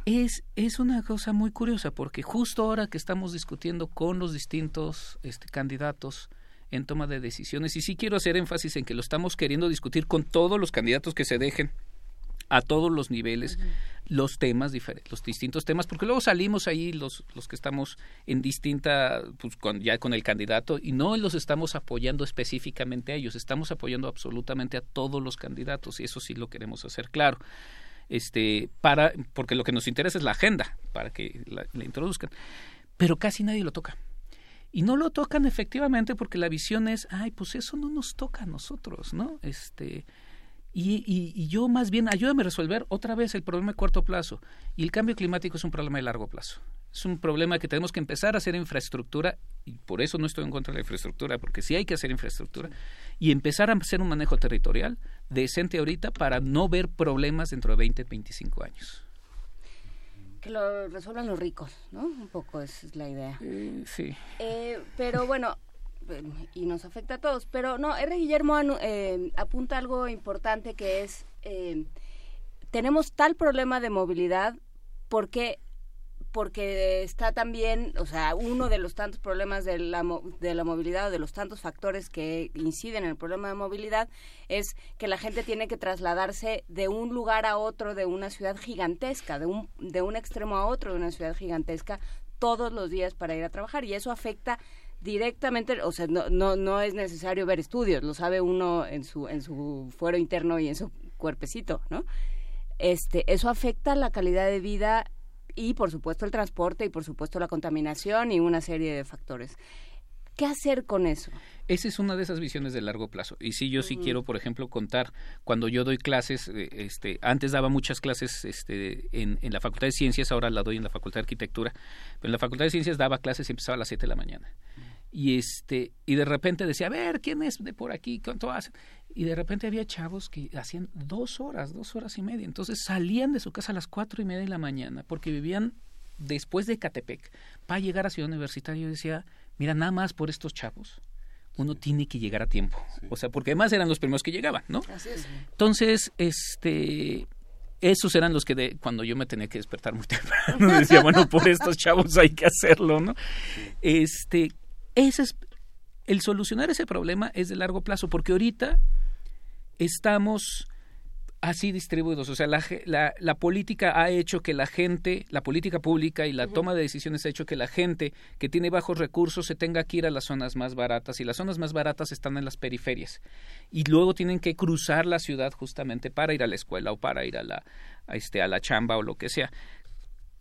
es, es una cosa muy curiosa porque justo ahora que estamos discutiendo con los distintos este, candidatos en toma de decisiones, y sí quiero hacer énfasis en que lo estamos queriendo discutir con todos los candidatos que se dejen a todos los niveles los temas diferentes, los distintos temas, porque luego salimos ahí los, los que estamos en distinta, pues con, ya con el candidato, y no los estamos apoyando específicamente a ellos, estamos apoyando absolutamente a todos los candidatos, y eso sí lo queremos hacer claro este, para, porque lo que nos interesa es la agenda, para que la, introduzcan. Pero casi nadie lo toca. Y no lo tocan efectivamente porque la visión es, ay, pues eso no nos toca a nosotros, ¿no? Este, y, y, yo más bien ayúdame a resolver otra vez el problema de corto plazo. Y el cambio climático es un problema de largo plazo. Es un problema que tenemos que empezar a hacer infraestructura, y por eso no estoy en contra de la infraestructura, porque sí hay que hacer infraestructura, y empezar a hacer un manejo territorial decente ahorita para no ver problemas dentro de 20, 25 años. Que lo resuelvan los ricos, ¿no? Un poco esa es la idea. Eh, sí. Eh, pero bueno, y nos afecta a todos. Pero no, R. Guillermo eh, apunta algo importante que es, eh, tenemos tal problema de movilidad porque porque está también, o sea, uno de los tantos problemas de la, de la movilidad o de los tantos factores que inciden en el problema de movilidad es que la gente tiene que trasladarse de un lugar a otro de una ciudad gigantesca, de un, de un extremo a otro de una ciudad gigantesca todos los días para ir a trabajar y eso afecta directamente, o sea, no, no, no es necesario ver estudios, lo sabe uno en su, en su fuero interno y en su cuerpecito, ¿no? Este, eso afecta la calidad de vida y por supuesto el transporte y por supuesto la contaminación y una serie de factores. ¿Qué hacer con eso? Esa es una de esas visiones de largo plazo. Y sí, yo sí quiero, por ejemplo, contar cuando yo doy clases, eh, este, antes daba muchas clases este, en, en, la Facultad de Ciencias, ahora la doy en la Facultad de Arquitectura, pero en la Facultad de Ciencias daba clases y empezaba a las 7 de la mañana y este y de repente decía a ver quién es de por aquí cuánto hacen y de repente había chavos que hacían dos horas dos horas y media. Entonces salían de su casa a las cuatro y media de la mañana porque vivían después de Catepec para llegar a Ciudad Universitaria. Yo decía mira nada más por estos chavos uno tiene que llegar a tiempo o sea porque además eran los primeros que llegaban no Así es. entonces este esos eran los que de, cuando yo me tenía que despertar muy temprano decía bueno por estos chavos hay que hacerlo no este ese es el solucionar ese problema es de largo plazo porque ahorita estamos así distribuidos. O sea, la, la, la, política ha hecho que la gente, la política pública y la toma de decisiones ha hecho que la gente que tiene bajos recursos se tenga que ir a las zonas más baratas y las zonas más baratas están en las periferias y luego tienen que cruzar la ciudad justamente para ir a la escuela o para ir a la, a este, a la chamba o lo que sea.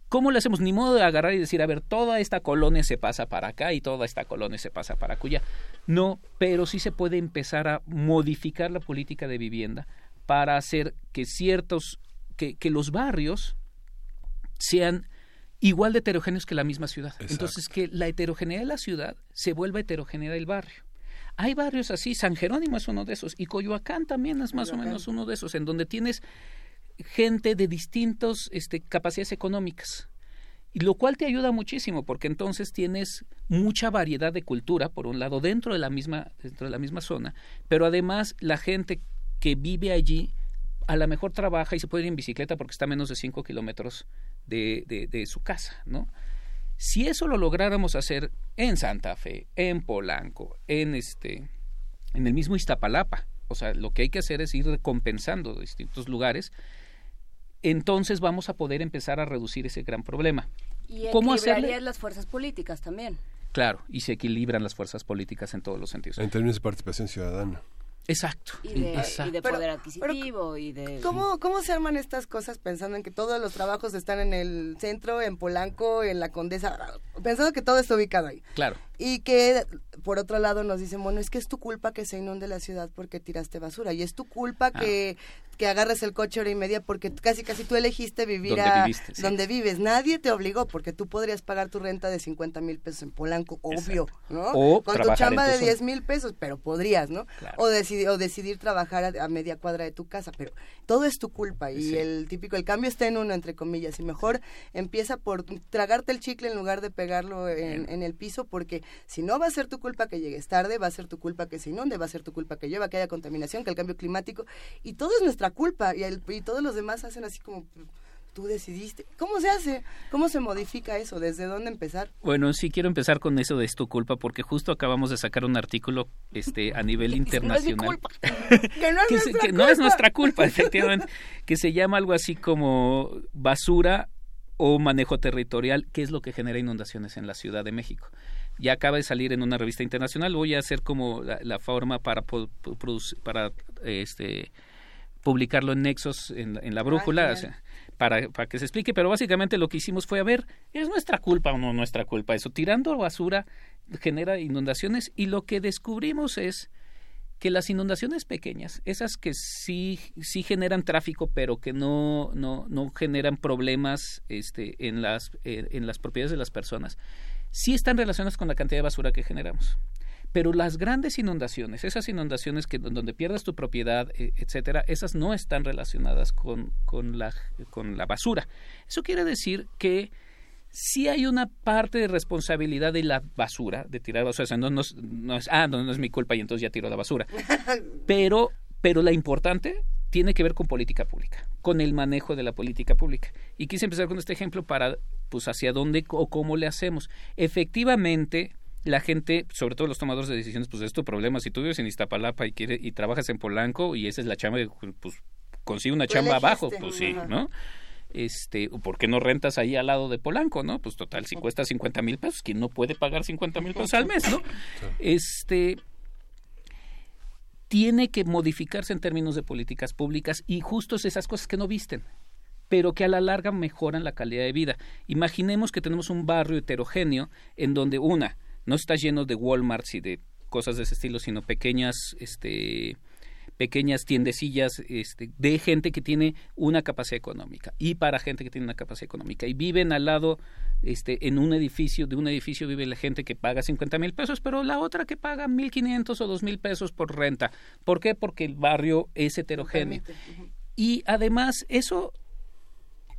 ¿Cómo le hacemos? Ni modo de agarrar y decir, a ver, toda esta colonia se pasa para acá y toda esta colonia se pasa para cuya. No, pero sí se puede empezar a modificar la política de vivienda para hacer que ciertos, que, que los barrios sean igual de heterogéneos que la misma ciudad. Entonces, que la heterogeneidad de la ciudad se vuelva heterogeneidad del barrio. Hay barrios así, San Jerónimo es uno de esos, y Coyoacán también es más o menos uno de esos, en donde tienes gente de distintas este, capacidades económicas. Y lo cual te ayuda muchísimo, porque entonces tienes mucha variedad de cultura, por un lado, dentro de la misma, dentro de la misma zona, pero además la gente que vive allí a lo mejor trabaja y se puede ir en bicicleta porque está a menos de 5 kilómetros de, de, su casa, ¿no? Si eso lo lográramos hacer en Santa Fe, en Polanco, en este, en el mismo Iztapalapa, o sea, lo que hay que hacer es ir compensando distintos lugares, entonces vamos a poder empezar a reducir ese gran problema. Y ¿Cómo hacerle? las fuerzas políticas también. Claro, y se equilibran las fuerzas políticas en todos los sentidos. En términos de participación ciudadana. Exacto. Y de, poder adquisitivo y de... ¿cómo, ¿Cómo se arman estas cosas pensando en que todos los trabajos están en el centro, en Polanco, en la Condesa? Pensando que todo está ubicado ahí. Claro. Y que, por otro lado, nos dicen, bueno, es que es tu culpa que se inunde la ciudad porque tiraste basura. Y es tu culpa ah. que, que agarres el coche hora y media porque casi casi tú elegiste vivir a, donde vives. Nadie te obligó porque tú podrías pagar tu renta de 50 mil pesos en Polanco, obvio, ¿no? O Con tu chamba de 10 mil pesos, pero podrías, ¿no? O, decidir, o decidir trabajar a, media cuadra de tu casa, pero todo es tu culpa. Y el típico, el cambio está en uno, entre comillas. Y mejor empieza por tragarte el chicle en lugar de pegarlo en, en el piso porque si no va a ser tu culpa que llegues tarde, va a ser tu culpa que se inunde, va a ser tu culpa que llueva, que haya contaminación, que el cambio climático, y todo es nuestra culpa, y, el, y todos los demás hacen así como tú decidiste. ¿Cómo se hace? ¿Cómo se modifica eso? ¿Desde dónde empezar? Bueno, sí quiero empezar con eso de es tu culpa porque justo acabamos de sacar un artículo este a nivel internacional. que no, es, que no es nuestra culpa, efectivamente, que se llama algo así como basura o manejo territorial, que es lo que genera inundaciones en la Ciudad de México ya acaba de salir en una revista internacional, voy a hacer como la, forma para, para este, publicarlo en Nexos, en, la brújula, para, para que se explique, pero básicamente lo que hicimos fue, a ver, ¿es nuestra culpa o no nuestra culpa eso? Tirando basura genera inundaciones y lo que descubrimos es que las inundaciones pequeñas, esas que sí, sí generan tráfico, pero que no, no, no generan problemas este, en, las, eh, en las propiedades de las personas, sí están relacionadas con la cantidad de basura que generamos. Pero las grandes inundaciones, esas inundaciones que donde pierdas tu propiedad, e, etcétera, esas no están relacionadas con, con, la, con la basura. Eso quiere decir que sí hay una parte de responsabilidad de la basura, de tirar basura. O sea, no, no, no es, ah, no, no es mi culpa y entonces ya tiro la basura. Pero, pero la importante tiene que ver con política pública, con el manejo de la política pública. Y quise empezar con este ejemplo para, pues, hacia dónde o cómo le hacemos. Efectivamente, la gente, sobre todo los tomadores de decisiones, pues es tu problema. Si tú vives en Iztapalapa y, quiere, y trabajas en Polanco y esa es la chamba, pues consigue una chamba abajo, pues sí, ¿no? Este, ¿por qué no rentas ahí al lado de Polanco, no? Pues total, si cuesta 50 mil pesos, ¿quién no puede pagar 50 mil pesos al mes, no? Este, tiene que modificarse en términos de políticas públicas y justo esas cosas que no visten pero que a la larga mejoran la calidad de vida. Imaginemos que tenemos un barrio heterogéneo en donde una no está lleno de Walmarts y de cosas de ese estilo, sino pequeñas este pequeñas tiendecillas este, de gente que tiene una capacidad económica y para gente que tiene una capacidad económica y viven al lado este, en un edificio, de un edificio vive la gente que paga 50 mil pesos, pero la otra que paga 1.500 o dos mil pesos por renta. ¿Por qué? Porque el barrio es heterogéneo. Y además eso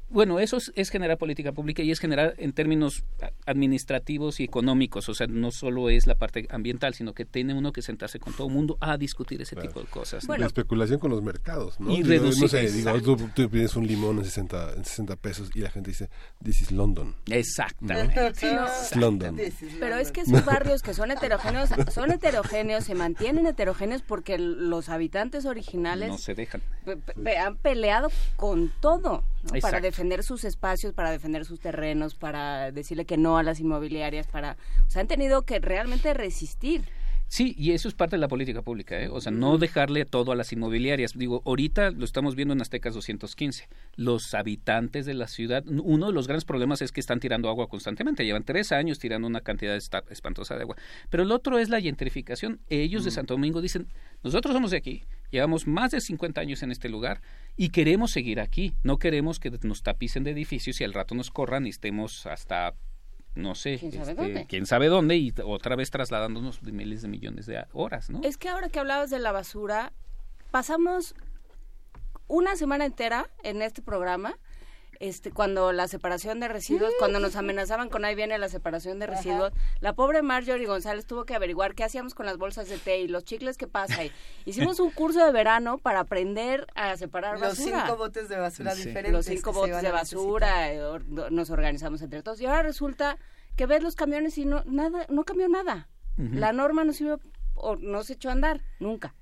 bueno, eso es, generar política pública y es generar en términos administrativos y económicos, o sea, no solo es la parte ambiental, sino que tiene uno que sentarse con todo el mundo a discutir ese tipo de cosas. Bueno, la especulación con los mercados, ¿no? Y reducir, no sé, digo, tú, pides un limón en 60, en 60 pesos y la gente dice, this is London. Exactamente. es London. Pero es que esos barrios que son heterogéneos, son heterogéneos, se mantienen heterogéneos porque los habitantes originales no se dejan. han peleado con todo para defender sus espacios, para defender sus terrenos, para decirle que no a las inmobiliarias, para, o sea, han tenido que realmente resistir. Sí, y eso es parte de la política pública, ¿eh? o sea, no dejarle todo a las inmobiliarias. Digo, ahorita lo estamos viendo en Aztecas 215. Los habitantes de la ciudad, uno de los grandes problemas es que están tirando agua constantemente. Llevan tres años tirando una cantidad espantosa de agua. Pero el otro es la gentrificación. Ellos de Santo Domingo dicen, nosotros somos de aquí, llevamos más de 50 años en este lugar y queremos seguir aquí. No queremos que nos tapicen de edificios y al rato nos corran y estemos hasta no sé, ¿Quién sabe, este, dónde? quién sabe dónde y otra vez trasladándonos de miles de millones de horas, ¿no? Es que ahora que hablabas de la basura, pasamos una semana entera en este programa este cuando la separación de residuos, cuando nos amenazaban con ahí viene la separación de residuos, la pobre Marjorie González tuvo que averiguar qué hacíamos con las bolsas de té y los chicles que pasa. Y hicimos un curso de verano para aprender a separar basura. Los cinco botes de basura diferentes. Los cinco botes de basura, eh, nos organizamos entre todos. Y ahora resulta que ves los camiones y no nada, no cambió nada. La norma no sirvió o no se echó a andar nunca.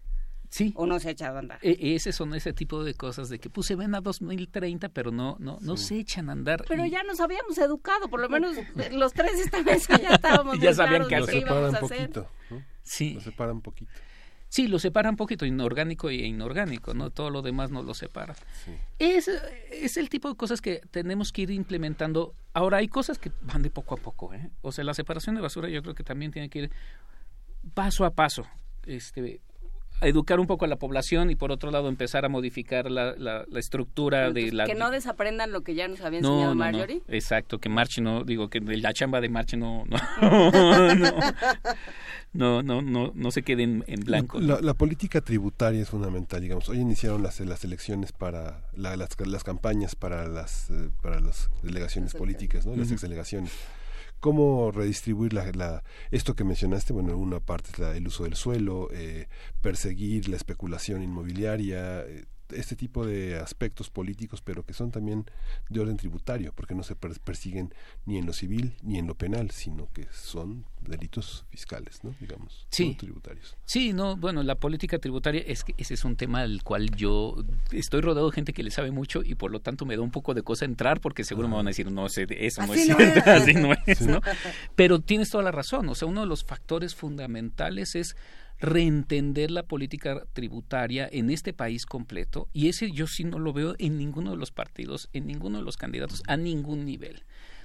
Sí. O no se ha echado a andar. E ese son ese tipo de cosas de que pues se ven a 2030, pero no no no se echan a andar. Pero ya nos habíamos educado, por lo menos los tres esta vez ya estábamos ya sabían que hacer. Lo separan poquito, ¿no? Sí. Lo separan poquito. Sí, lo separan un poquito, inorgánico e inorgánico, ¿no? Todo lo demás no lo separa. Sí. Es, es el tipo de cosas que tenemos que ir implementando. Ahora, hay cosas que van de poco a poco, ¿eh? O sea, la separación de basura yo creo que también tiene que ir paso a paso. Este, educar un poco a la población y por otro lado empezar a modificar la, la, estructura de la... Que no desaprendan lo que ya nos había enseñado no, Marjorie. exacto, que March no, digo, que la chamba de March no... No, no, no, no, se queden en blanco. La, política tributaria es fundamental, digamos. Hoy iniciaron las, las elecciones para las, las campañas para las eh, para las delegaciones políticas, ¿no? Las exdelegaciones cómo redistribuir la, esto que mencionaste, bueno, una parte es el uso del suelo, eh, perseguir la especulación inmobiliaria, eh, este tipo de aspectos políticos, pero que son también de orden tributario, porque no se persiguen ni en lo civil ni en lo penal, sino que son delitos fiscales, ¿no? Digamos, sí. tributarios. Sí, no, bueno, la política tributaria es que ese es un tema al cual yo estoy rodeado de gente que le sabe mucho y por lo tanto me da un poco de cosa entrar porque seguro me van a decir, no sé, eso no es cierto, así no es, ¿no? Pero tienes toda la razón, o sea, uno de los factores fundamentales es reentender la política tributaria en este país completo y ese yo sí no lo veo en ninguno de los partidos, en ninguno de los candidatos, a ningún nivel.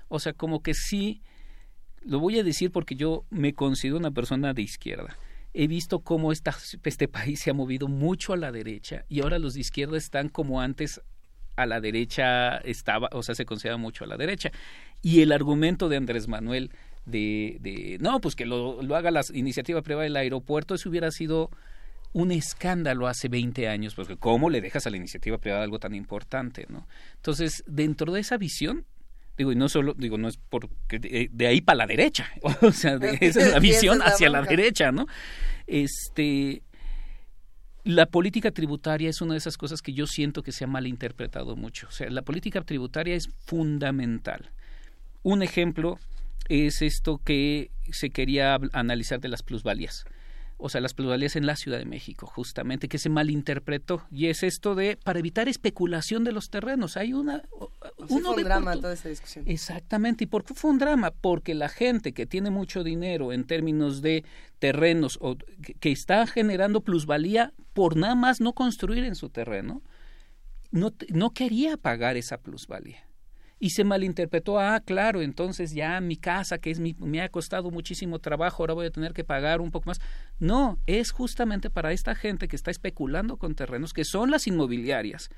O sea, como que sí, lo voy a decir porque yo me considero una persona de izquierda. He visto cómo este país se ha movido mucho a la derecha y ahora los de izquierda están como antes a la derecha estaba, o sea, se considera mucho a la derecha. Y el argumento de Andrés Manuel de, de no, pues que lo, lo haga la iniciativa privada del aeropuerto, eso hubiera sido un escándalo hace 20 años, porque ¿cómo le dejas a la iniciativa privada algo tan importante? ¿no? Entonces, dentro de esa visión, digo, y no solo, digo, no es porque de, ahí para la derecha, o sea, esa es la visión hacia la, derecha, ¿no? Este, la política tributaria es una de esas cosas que yo siento que se ha malinterpretado mucho. O sea, la política tributaria es fundamental. Un ejemplo es esto que se quería analizar de las plusvalías. O sea, las plusvalías en la Ciudad de México, justamente, que se malinterpretó. Y es esto de, para evitar especulación de los terrenos. Hay una... fue un drama toda esa discusión. Exactamente. ¿Y por qué fue un drama? Porque la gente que tiene mucho dinero en términos de terrenos o que está generando plusvalía por nada más no construir en su terreno, no, no quería pagar esa plusvalía y se malinterpretó, ah, claro, entonces ya mi casa, que es mi, me ha costado muchísimo trabajo, ahora voy a tener que pagar un poco más. No, es justamente para esta gente que está especulando con terrenos, que son las inmobiliarias,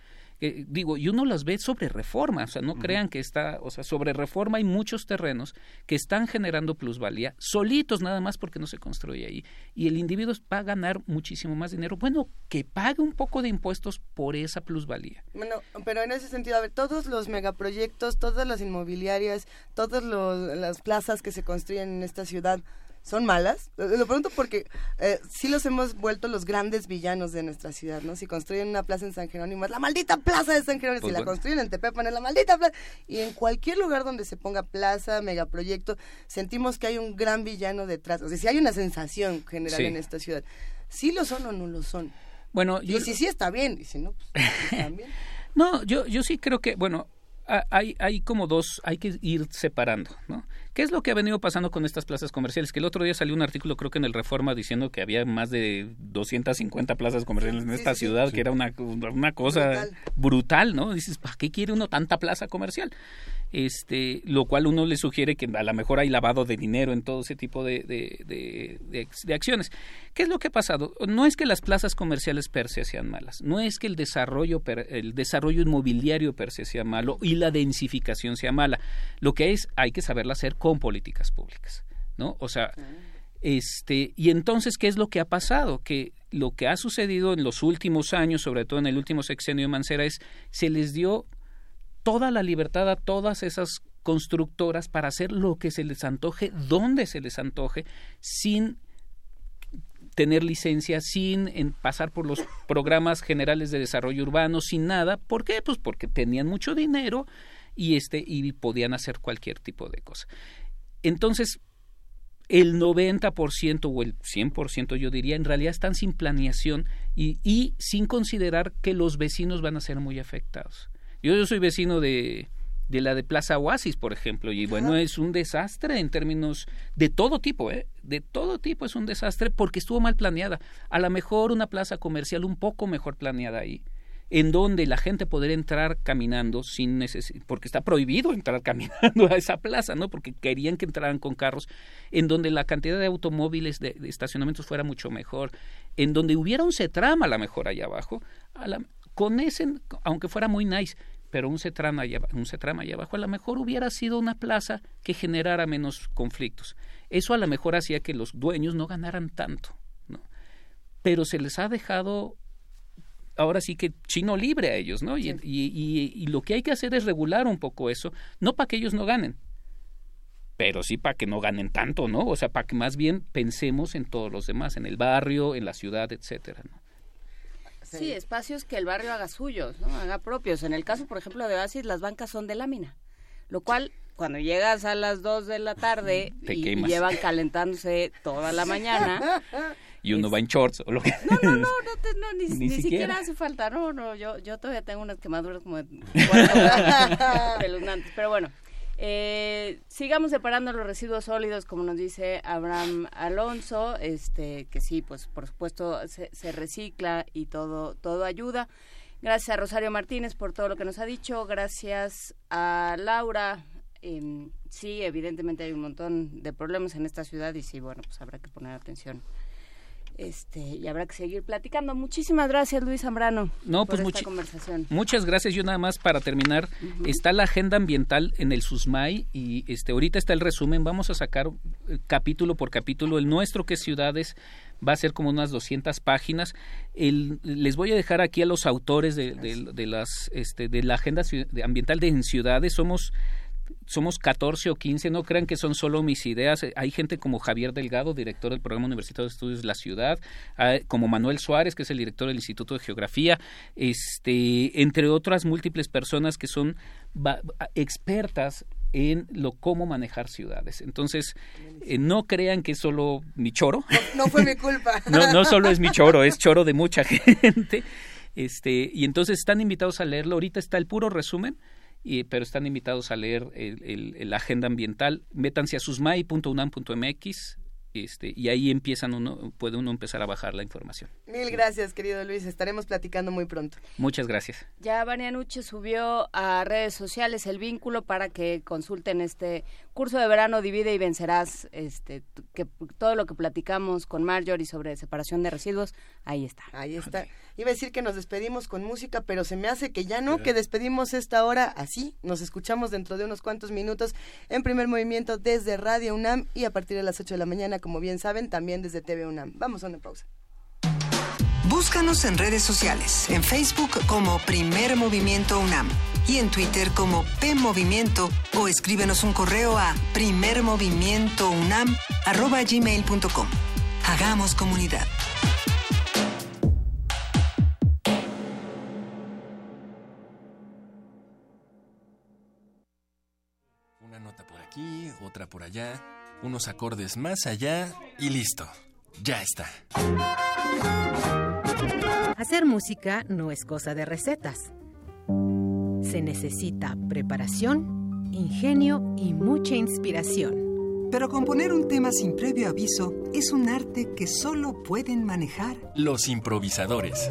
digo, y uno las ve sobre reforma, o sea, no crean que está, o sea, sobre reforma hay muchos terrenos que están generando plusvalía, solitos nada más porque no se construye ahí, y el individuo va a ganar muchísimo más dinero, bueno, que pague un poco de impuestos por esa plusvalía. Bueno, pero en ese sentido, a ver, todos los megaproyectos, todas las inmobiliarias, todas las plazas que se construyen en esta ciudad, son malas. Lo pregunto porque eh, sí los hemos vuelto los grandes villanos de nuestra ciudad, ¿no? Si construyen una plaza en San Jerónimo, es la maldita plaza de San Jerónimo. si pues la construyen en Tepepan, es la maldita plaza. Y en cualquier lugar donde se ponga plaza, megaproyecto, sentimos que hay un gran villano detrás. O sea, si hay una sensación general en esta ciudad. ¿Sí lo son o no lo son? Bueno, yo... Y si sí está bien, y si no, pues está bien. no, yo, yo sí creo que, bueno, hay, hay como dos, hay que ir separando, ¿no? ¿Qué es lo que ha venido pasando con estas plazas comerciales? Que el otro día salió un artículo, creo que en el Reforma, diciendo que había más de 250 plazas comerciales en esta ciudad, que era una, una cosa brutal. ¿no? Dices, ¿para qué quiere uno tanta plaza comercial? este, lo cual uno le sugiere que a lo mejor hay lavado de dinero en todo ese tipo de, de, de, acciones. ¿Qué es lo que ha pasado? No es que las plazas comerciales per se sean malas, no es que el desarrollo, el desarrollo inmobiliario per se sea malo y la densificación sea mala. Lo que es, hay que saberla hacer con políticas públicas, ¿no? O sea, este, y entonces, ¿qué es lo que ha pasado? Que lo que ha sucedido en los últimos años, sobre todo en el último sexenio de Mancera, es se les dio toda la libertad a todas esas constructoras para hacer lo que se les antoje, donde se les antoje, sin tener licencia, sin pasar por los programas generales de desarrollo urbano, sin nada. ¿Por qué? Pues porque tenían mucho dinero y este y podían hacer cualquier tipo de cosa. Entonces, el 90% o el 100% yo diría, en realidad están sin planeación y, y sin considerar que los vecinos van a ser muy afectados. Yo, soy vecino de, de la de Plaza Oasis, por ejemplo, y bueno, es un desastre en términos de todo tipo, ¿eh? De todo tipo es un desastre porque estuvo mal planeada. A lo mejor una plaza comercial un poco mejor planeada ahí, en donde la gente podría entrar caminando sin necesidad, porque está prohibido entrar caminando a esa plaza, ¿no? Porque querían que entraran con carros, en donde la cantidad de automóviles de, estacionamientos fuera mucho mejor, en donde hubiera un CETRAM a lo mejor allá abajo, la, con ese, aunque fuera muy nice, pero un CETRAM allá, un allá abajo a lo mejor hubiera sido una plaza que generara menos conflictos. Eso a lo mejor hacía que los dueños no ganaran tanto, ¿no? Pero se les ha dejado ahora sí que chino libre a ellos, ¿no? Y, y, y, lo que hay que hacer es regular un poco eso, no para que ellos no ganen, pero sí para que no ganen tanto, ¿no? O sea, para que más bien pensemos en todos los demás, en el barrio, en la ciudad, etcétera, ¿no? Sí, espacios que el barrio haga suyos, ¿no? haga propios. En el caso, por ejemplo, de Oasis, las bancas son de lámina, lo cual cuando llegas a las 2 de la tarde y, llevan calentándose toda la mañana. y uno va en shorts o lo que No, no, no, no, ni, ni, siquiera. hace falta. No, no, yo, yo todavía tengo unas quemaduras como de Pero bueno, eh, sigamos separando los residuos sólidos, como nos dice Abraham Alonso, este, que sí, pues por supuesto se, recicla y todo, todo ayuda. Gracias a Rosario Martínez por todo lo que nos ha dicho. Gracias a Laura. Em, sí, evidentemente hay un montón de problemas en esta ciudad y sí, bueno, pues habrá que poner atención este, y habrá que seguir platicando. Muchísimas gracias, Luis Zambrano, no, por pues esta conversación. Muchas gracias. Yo nada más para terminar, está la agenda ambiental en el SUSMAI y este ahorita está el resumen. Vamos a sacar eh, capítulo por capítulo. El nuestro, que es Ciudades, va a ser como unas 200 páginas. El, les voy a dejar aquí a los autores de, de, las, este, de la agenda ambiental de en ciudades. Somos somos 14 o 15, no crean que son solo mis ideas. Hay gente como Javier Delgado, director del Programa Universitario de Estudios de la Ciudad, como Manuel Suárez, que es el director del Instituto de Geografía, este, entre otras múltiples personas que son expertas en lo cómo manejar ciudades. Entonces, eh, no crean que es solo mi choro. No, fue mi culpa. no, no solo es mi choro, es choro de mucha gente. Este, y entonces están invitados a leerlo. Ahorita está el puro resumen pero están invitados a leer el, la agenda ambiental. Métanse a susmai.unam.mx este, y ahí empiezan uno, puede uno empezar a bajar la información. Mil gracias, querido Luis. Estaremos platicando muy pronto. Muchas gracias. Ya Vania Nuche subió a redes sociales el vínculo para que consulten este curso de verano Divide y Vencerás, este, que todo lo que platicamos con Marjorie sobre separación de residuos, ahí está. Ahí está. Iba a decir que nos despedimos con música, pero se me hace que ya no, que despedimos esta hora así. Nos escuchamos dentro de unos cuantos minutos en primer movimiento desde Radio UNAM y a partir de las 8 de la mañana, como bien saben, también desde TV UNAM. Vamos a una pausa. Búscanos en redes sociales, en Facebook como Primer Movimiento UNAM y en Twitter como P Movimiento o escríbenos un correo a primermovimientounam@gmail.com. Hagamos comunidad. Una nota por aquí, otra por allá, unos acordes más allá y listo. Ya está. Hacer música no es cosa de recetas. Se necesita preparación, ingenio y mucha inspiración. Pero componer un tema sin previo aviso es un arte que solo pueden manejar los improvisadores.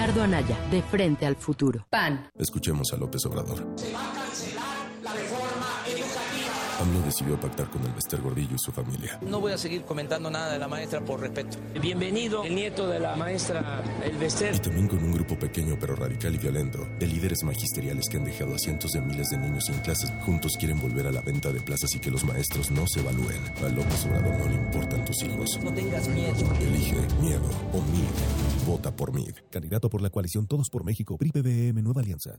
Ricardo Anaya, de frente al futuro. PAN. Escuchemos a López Obrador. Se va a cancelar la reforma. AMLO decidió pactar con el Bester Gordillo y su familia. No voy a seguir comentando nada de la maestra por respeto. Bienvenido, el nieto de la maestra El Bester. Y también con un grupo pequeño pero radical y violento de líderes magisteriales que han dejado a cientos de miles de niños sin clases. Juntos quieren volver a la venta de plazas y que los maestros no se evalúen. A López Obrador no le importan tus hijos. No tengas miedo. Elige miedo o MID. Vota por MID. Candidato por la coalición Todos por México. PRI PBM Nueva Alianza.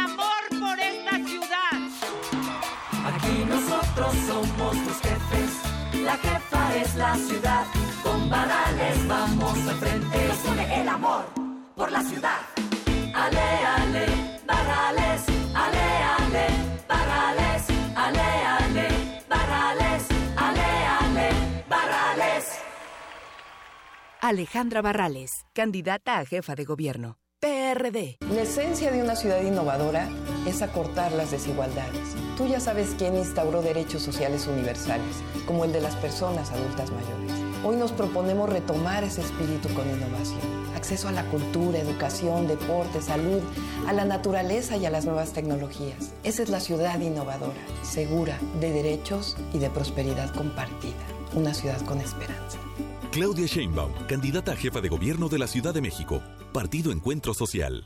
nosotros somos tus jefes, la jefa es la ciudad. Con varales vamos al frente, nos une el amor por la ciudad. Ale, ale, varales, ale, ale, varales, ale, ale, varales, ale, ale, varales. Alejandra Barrales, candidata a jefa de gobierno. PRD. La esencia de una ciudad innovadora es acortar las desigualdades. Tú ya sabes quién instauró derechos sociales universales, como el de las personas adultas mayores. Hoy nos proponemos retomar ese espíritu con innovación. Acceso a la cultura, educación, deporte, salud, a la naturaleza y a las nuevas tecnologías. Esa es la ciudad innovadora, segura, de derechos y de prosperidad compartida. Una ciudad con esperanza. Claudia Sheinbaum, candidata a jefa de gobierno de la Ciudad de México. Partido Encuentro Social.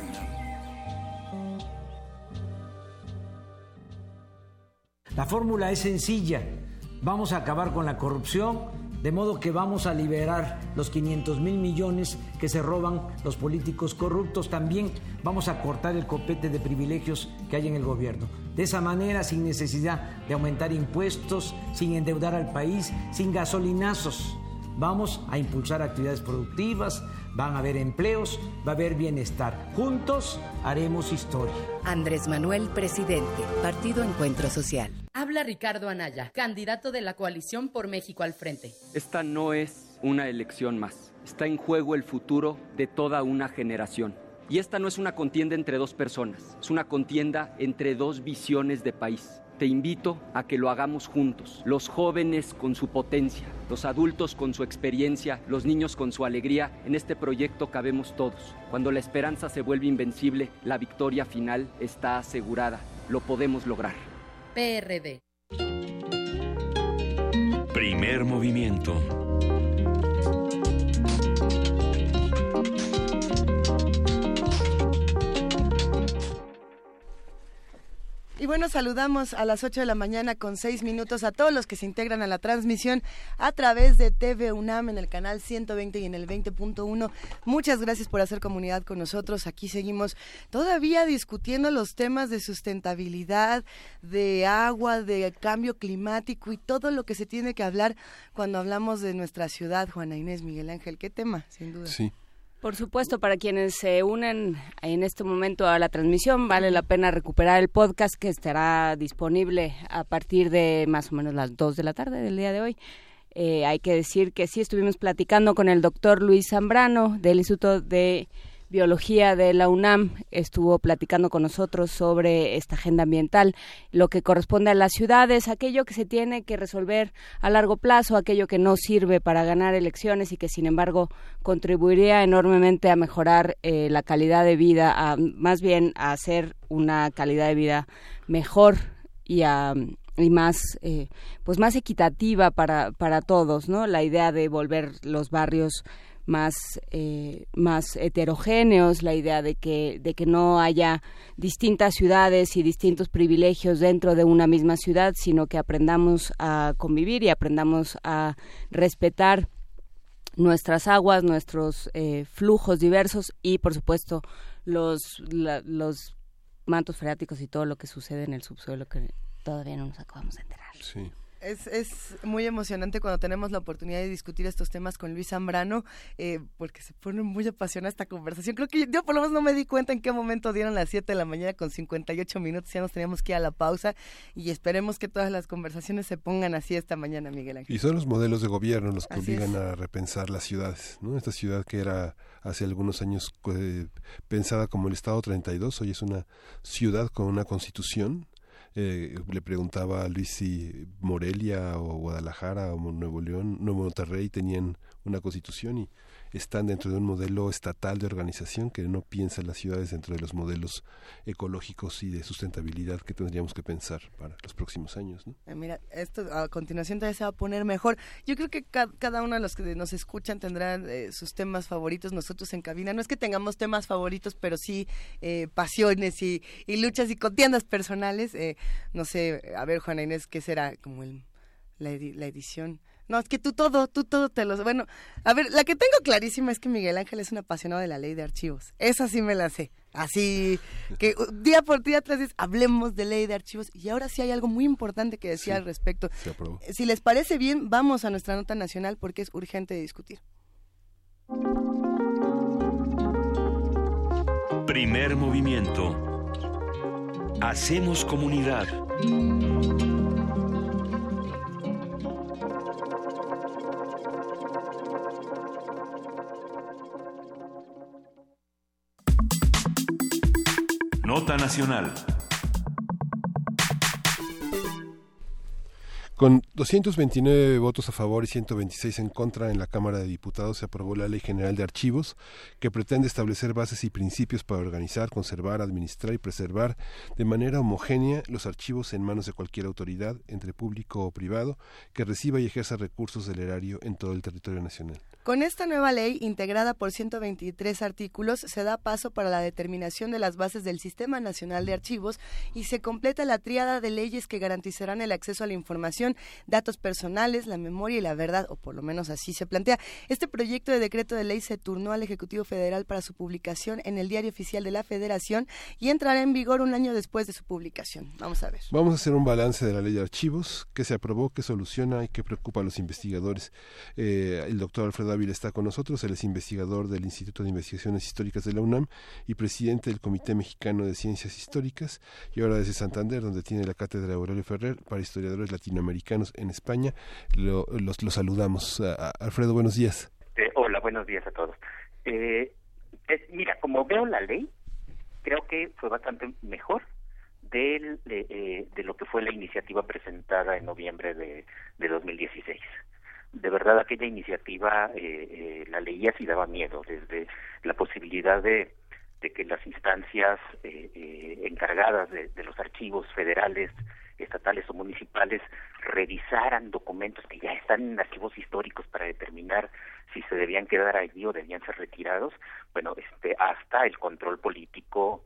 La fórmula es sencilla. Vamos a acabar con la corrupción De modo que vamos a liberar los 500 mil millones que se roban los políticos corruptos. También vamos a cortar el copete de privilegios que hay en el gobierno. De esa manera, sin necesidad de aumentar impuestos, sin endeudar al país, sin gasolinazos. Vamos a impulsar actividades productivas, van a haber empleos, va a haber bienestar. Juntos haremos historia. Andrés Manuel, presidente, Partido Encuentro Social. Habla Ricardo Anaya, candidato de la coalición por México al frente. Esta no es una elección más. Está en juego el futuro de toda una generación. Y esta no es una contienda entre dos personas, es una contienda entre dos visiones de país te invito a que lo hagamos juntos, los jóvenes con su potencia, los adultos con su experiencia, los niños con su alegría. En este proyecto cabemos todos. Cuando la esperanza se vuelve invencible, la victoria final está asegurada. Lo podemos lograr. PRD. Primer movimiento. Y bueno, saludamos a las 8 de la mañana con 6 minutos a todos los que se integran a la transmisión a través de TV UNAM en el canal 120 y en el 20.1. Muchas gracias por hacer comunidad con nosotros. Aquí seguimos todavía discutiendo los temas de sustentabilidad, de agua, de cambio climático y todo lo que se tiene que hablar cuando hablamos de nuestra ciudad. Juana Inés Miguel Ángel, qué tema, sin duda. Sí. Por supuesto, para quienes se unen en este momento a la transmisión, vale la pena recuperar el podcast que estará disponible a partir de más o menos las 2 de la tarde del día de hoy. Eh, hay que decir que sí estuvimos platicando con el doctor Luis Zambrano del Instituto de Biología de la UNAM estuvo platicando con nosotros sobre esta agenda ambiental, lo que corresponde a las ciudades, aquello que se tiene que resolver a largo plazo, aquello que no sirve para ganar elecciones y que sin embargo contribuiría enormemente a mejorar eh, la calidad de vida, a, más bien a hacer una calidad de vida mejor y a y más eh, pues más equitativa para para todos no la idea de volver los barrios más, eh, más heterogéneos, la idea de que, de que no haya distintas ciudades y distintos privilegios dentro de una misma ciudad, sino que aprendamos a convivir y aprendamos a respetar nuestras aguas, nuestros eh, flujos diversos y, por supuesto, los, los mantos freáticos y todo lo que sucede en el subsuelo que todavía no nos acabamos de enterar. Sí. Es, es muy emocionante cuando tenemos la oportunidad de discutir estos temas con Luis Zambrano, eh, porque se pone muy apasionada esta conversación. Creo que yo, por lo menos no me di cuenta en qué momento dieron las 7 de la mañana con 58 minutos, ya nos teníamos que ir a la pausa y esperemos que todas las conversaciones se pongan así esta mañana, Miguel Ángel. Y son los modelos de gobierno los que obligan a repensar las ciudades, ¿no? Esta ciudad que era hace algunos años eh, pensada como el Estado 32, hoy es una ciudad con una constitución eh, le preguntaba a Luis si Morelia o Guadalajara o Nuevo León, Nuevo Monterrey tenían una constitución y están dentro de un modelo estatal de organización que no piensa las ciudades dentro de los modelos ecológicos y de sustentabilidad que tendríamos que pensar para los próximos años. Eh, mira, esto a continuación todavía se va a poner mejor. Yo creo que cada uno de los que nos escuchan tendrán eh, sus temas favoritos. Nosotros en cabina no es que tengamos temas favoritos, pero sí eh, pasiones y, luchas y contiendas personales. no sé, a ver, Juana Inés, ¿qué será como el, la edición? No, es que tú todo, tú todo te lo... Bueno, a ver, la que tengo clarísima es que Miguel Ángel es un apasionado de la ley de archivos. Esa sí me la sé. Así que día por día tras días hablemos de ley de archivos. Y ahora sí hay algo muy importante que decir al respecto. Si les parece bien, vamos a nuestra nota nacional porque es urgente de discutir. Primer movimiento. Hacemos comunidad. Nota Nacional. Con 229 votos a favor y 126 en contra en la Cámara de Diputados se aprobó la Ley General de Archivos, que pretende establecer bases y principios para organizar, conservar, administrar y preservar de manera homogénea los archivos en manos de cualquier autoridad, entre público o privado, que reciba y ejerza recursos del erario en todo el territorio nacional. Con esta nueva ley, integrada por 123 artículos, se da paso para la determinación de las bases del Sistema Nacional de Archivos y se completa la tríada de leyes que garantizarán el acceso a la información, datos personales, la memoria y la verdad, o por lo menos así se plantea. Este proyecto de decreto de ley se turnó al Ejecutivo Federal para su publicación en el Diario Oficial de la Federación y entrará en vigor un año después de su publicación. Vamos a ver. Vamos a hacer un balance de la ley de archivos, qué se aprobó, qué soluciona y qué preocupa a los investigadores. Eh, el doctor Alfredo Ávila está con nosotros, él es investigador del Instituto de Investigaciones Históricas de la UNAM y presidente del Comité Mexicano de Ciencias Históricas y ahora desde Santander, donde tiene la cátedra Aurelio Ferrer para historiadores latinoamericanos en España. Lo, los, saludamos. Alfredo, buenos días. Eh, hola, buenos días a todos. Eh, mira, como veo la ley, creo que fue bastante mejor de, eh, de lo que fue la iniciativa presentada en noviembre de, de 2016 de verdad aquella iniciativa eh, eh, la leía y daba miedo, desde la posibilidad de, de que las instancias eh, eh, encargadas de, de, los archivos federales, estatales o municipales revisaran documentos que ya están en archivos históricos para determinar si se debían quedar allí o debían ser retirados, bueno, este, hasta el control político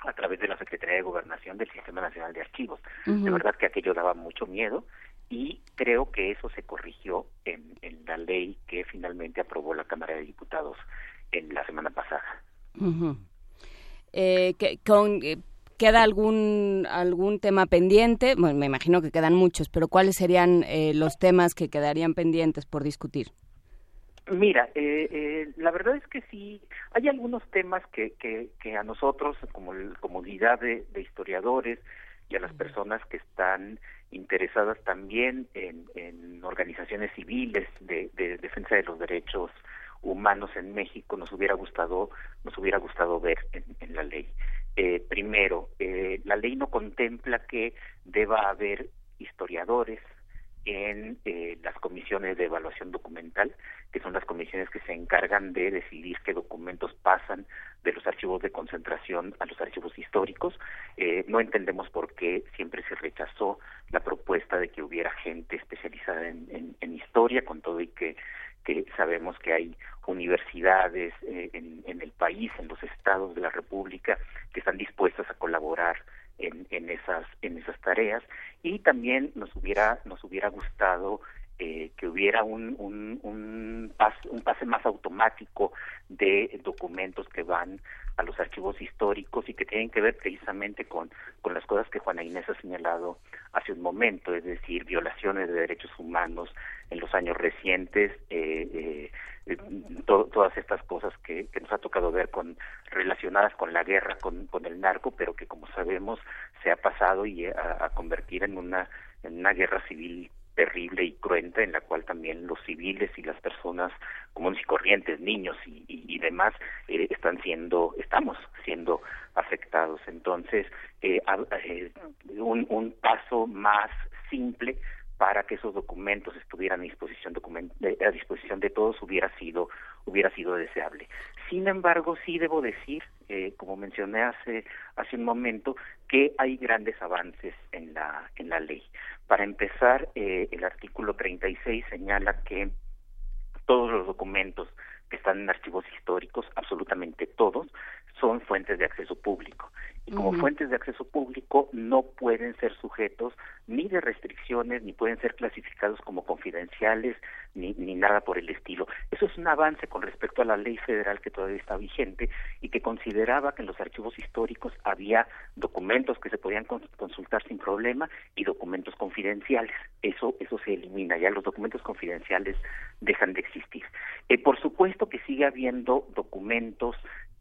a través de la Secretaría de Gobernación del Sistema Nacional de Archivos. De verdad que aquello daba mucho miedo y creo que eso se corrigió en, la ley que finalmente aprobó la Cámara de Diputados en la semana pasada. Eh, que, con, eh, ¿Queda algún, algún tema pendiente? Bueno, me imagino que quedan muchos, pero ¿cuáles serían eh, los temas que quedarían pendientes por discutir? Mira, la verdad es que sí, hay algunos temas que, que, que a nosotros, como comunidad de, de historiadores y a las personas que están interesadas también en, organizaciones civiles de, de, defensa de los derechos humanos en México nos hubiera gustado nos hubiera gustado ver en, en la ley. Eh, primero eh, la ley no contempla que deba haber historiadores en eh, las comisiones de evaluación documental, que son las comisiones que se encargan de decidir qué documentos pasan de los archivos de concentración a los archivos históricos. Eh, no entendemos por qué siempre se rechazó la propuesta de que hubiera gente especializada en, en, historia, con todo y que, que sabemos que hay universidades eh, en, en el país, en los estados de la República, que están dispuestas a colaborar en, en esas en esas tareas. Y también nos hubiera nos hubiera gustado eh, que hubiera un un un, un pase más automático de documentos que van a los archivos históricos y que tienen que ver precisamente con con las cosas que Juana Inés ha señalado hace un momento, es decir, violaciones de derechos humanos en los años recientes, eh, eh, eh todas estas cosas que, nos ha tocado ver con relacionadas con la guerra, con, con el narco, pero que como sabemos se ha pasado y a, a convertir en una en una guerra civil terrible y cruenta en la cual también los civiles y las personas comunes y corrientes, niños y, y, demás, eh, están siendo, estamos siendo afectados. Entonces, eh, eh, un paso más simple para que esos documentos estuvieran a disposición a disposición de todos hubiera sido hubiera sido deseable. Sin embargo, sí debo decir, eh, como mencioné hace hace un momento, que hay grandes avances en la en la ley. Para empezar, eh, el artículo 36 señala que todos los documentos están en archivos históricos, absolutamente todos, son fuentes de acceso público. Y como fuentes de acceso público no pueden ser sujetos ni de restricciones, ni pueden ser clasificados como confidenciales, ni, ni nada por el estilo. Eso es un avance con respecto a la ley federal que todavía está vigente y que consideraba que en los archivos históricos había documentos que se podían consultar sin problema y documentos confidenciales. Eso, eso se elimina, ya los documentos confidenciales dejan de existir. Eh, por supuesto que sigue habiendo documentos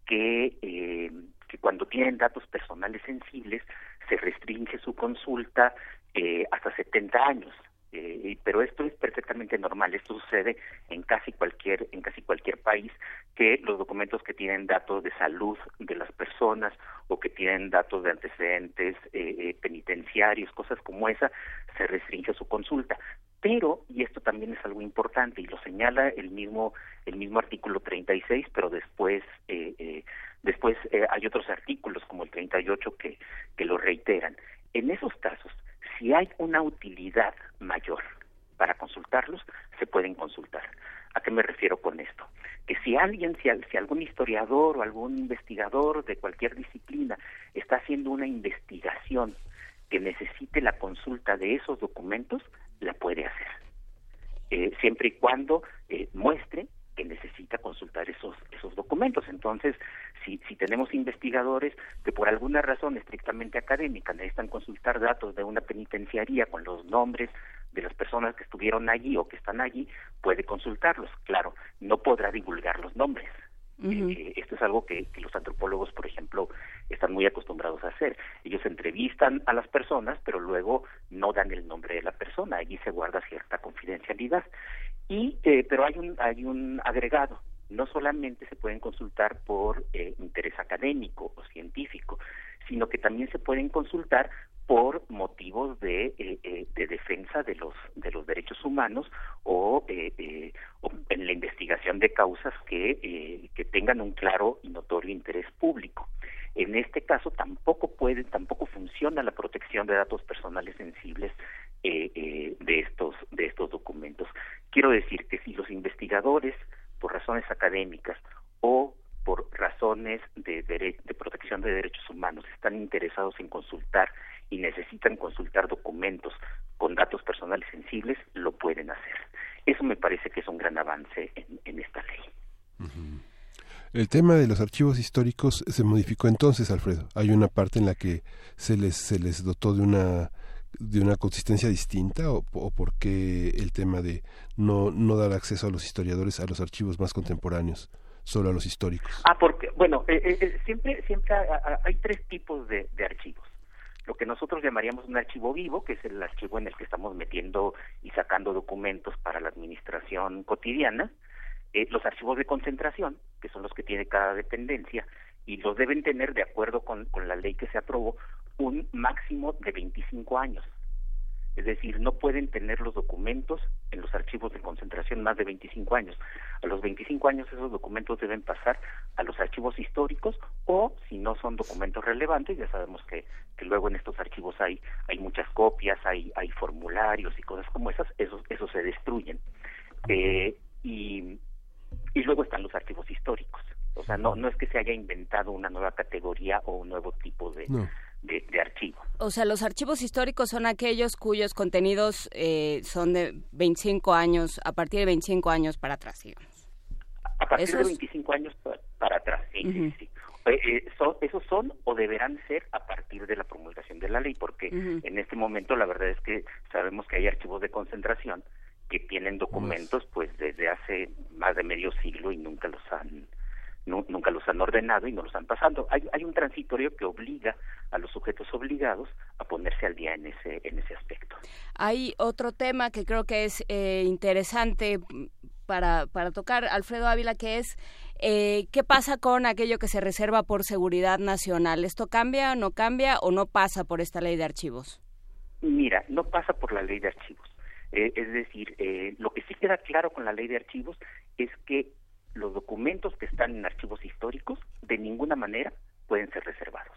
que, eh, que cuando tienen datos personales sensibles se restringe su consulta eh, hasta 70 años. Eh, pero esto es perfectamente normal esto sucede en casi cualquier en casi cualquier país que los documentos que tienen datos de salud de las personas o que tienen datos de antecedentes eh, eh penitenciarios cosas como esa se restringe su consulta. Pero y esto también es algo importante y lo señala el mismo el mismo artículo 36 pero después eh, eh, después eh, hay otros artículos como el 38 que que lo reiteran. En esos casos si hay una utilidad mayor para consultarlos, se pueden consultar. ¿A qué me refiero con esto? Que si alguien, si, si algún historiador o algún investigador de cualquier disciplina está haciendo una investigación que necesite la consulta de esos documentos, la puede hacer. Eh, siempre y cuando eh, muestre que necesita consultar esos esos documentos. Entonces, si, si tenemos investigadores que por alguna razón estrictamente académica necesitan consultar datos de una penitenciaría con los nombres de las personas que estuvieron allí o que están allí, puede consultarlos. Claro, no podrá divulgar los nombres. Eh, esto es algo que, los antropólogos, por ejemplo, están muy acostumbrados a hacer. Ellos entrevistan a las personas, pero luego no dan el nombre de la persona. Allí se guarda cierta confidencialidad. Y, eh, pero hay un, hay un agregado. No solamente se pueden consultar por eh, interés académico o científico, sino que también se pueden consultar por motivos de, eh, de defensa de los de los derechos humanos o, o en la investigación de causas que, que tengan un claro y notorio interés público. En este caso tampoco puede, tampoco funciona la protección de datos personales sensibles eh, eh, de estos de estos documentos. Quiero decir que si los investigadores, por razones académicas o por razones de, de protección de derechos humanos, están interesados en consultar y necesitan consultar documentos con datos personales sensibles, lo pueden hacer. Eso me parece que es un gran avance en, esta ley. El tema de los archivos históricos se modificó entonces, Alfredo. Hay una parte en la que se les se les dotó de una de una consistencia distinta o, o por qué el tema de no no dar acceso a los historiadores a los archivos más contemporáneos, solo a los históricos. Ah, porque bueno, eh, eh, eh, siempre siempre hay tres tipos de, de archivos lo que nosotros llamaríamos un archivo vivo, que es el archivo en el que estamos metiendo y sacando documentos para la administración cotidiana, eh, los archivos de concentración, que son los que tiene cada dependencia, y los deben tener, de acuerdo con, con la ley que se aprobó, un máximo de 25 años. Es decir, no pueden tener los documentos en los archivos de concentración más de 25 años. A los 25 años esos documentos deben pasar a los archivos históricos o si no son documentos relevantes, ya sabemos que, que luego en estos archivos hay, hay muchas copias, hay, hay formularios y cosas como esas, esos, esos se destruyen. Eh, y y luego están los archivos históricos. O sea, no, no es que se haya inventado una nueva categoría o un nuevo tipo de, de, archivo. O sea, los archivos históricos son aquellos cuyos contenidos eh, son de 25 años, a partir de 25 años para atrás, digamos. A partir de 25 años para, atrás, sí, sí, sí. Eh, eh, esos son o deberán ser a partir de la promulgación de la ley, porque en este momento la verdad es que sabemos que hay archivos de concentración que tienen documentos pues desde hace más de medio siglo y nunca los han nunca los han ordenado y no los han pasado. Hay, hay un transitorio que obliga a los sujetos obligados a ponerse al día en ese en ese aspecto. Hay otro tema que creo que es eh, interesante para, para tocar, Alfredo Ávila, que es eh, qué pasa con aquello que se reserva por seguridad nacional. ¿Esto cambia, no cambia o no pasa por esta ley de archivos? Mira, no pasa por la ley de archivos. Eh, es decir, eh, lo que sí queda claro con la ley de archivos es que los documentos que están en archivos históricos de ninguna manera pueden ser reservados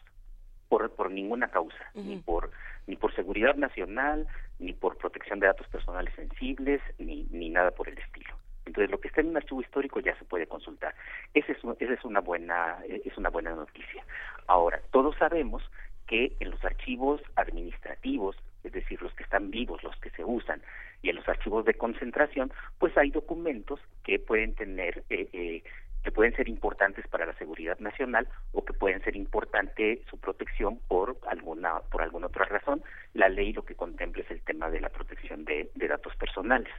por, por ninguna causa, ni por ni por seguridad nacional, ni por protección de datos personales sensibles, ni, ni nada por el estilo. Entonces, lo que está en un archivo histórico ya se puede consultar. Esa es, esa es una buena es una buena noticia. Ahora, todos sabemos que en los archivos administrativos es decir, los que están vivos, los que se usan, y en los archivos de concentración, pues hay documentos que pueden tener eh, eh, que pueden ser importantes para la seguridad nacional o que pueden ser importante su protección por alguna por alguna otra razón. La ley lo que contempla es el tema de la protección de, datos personales.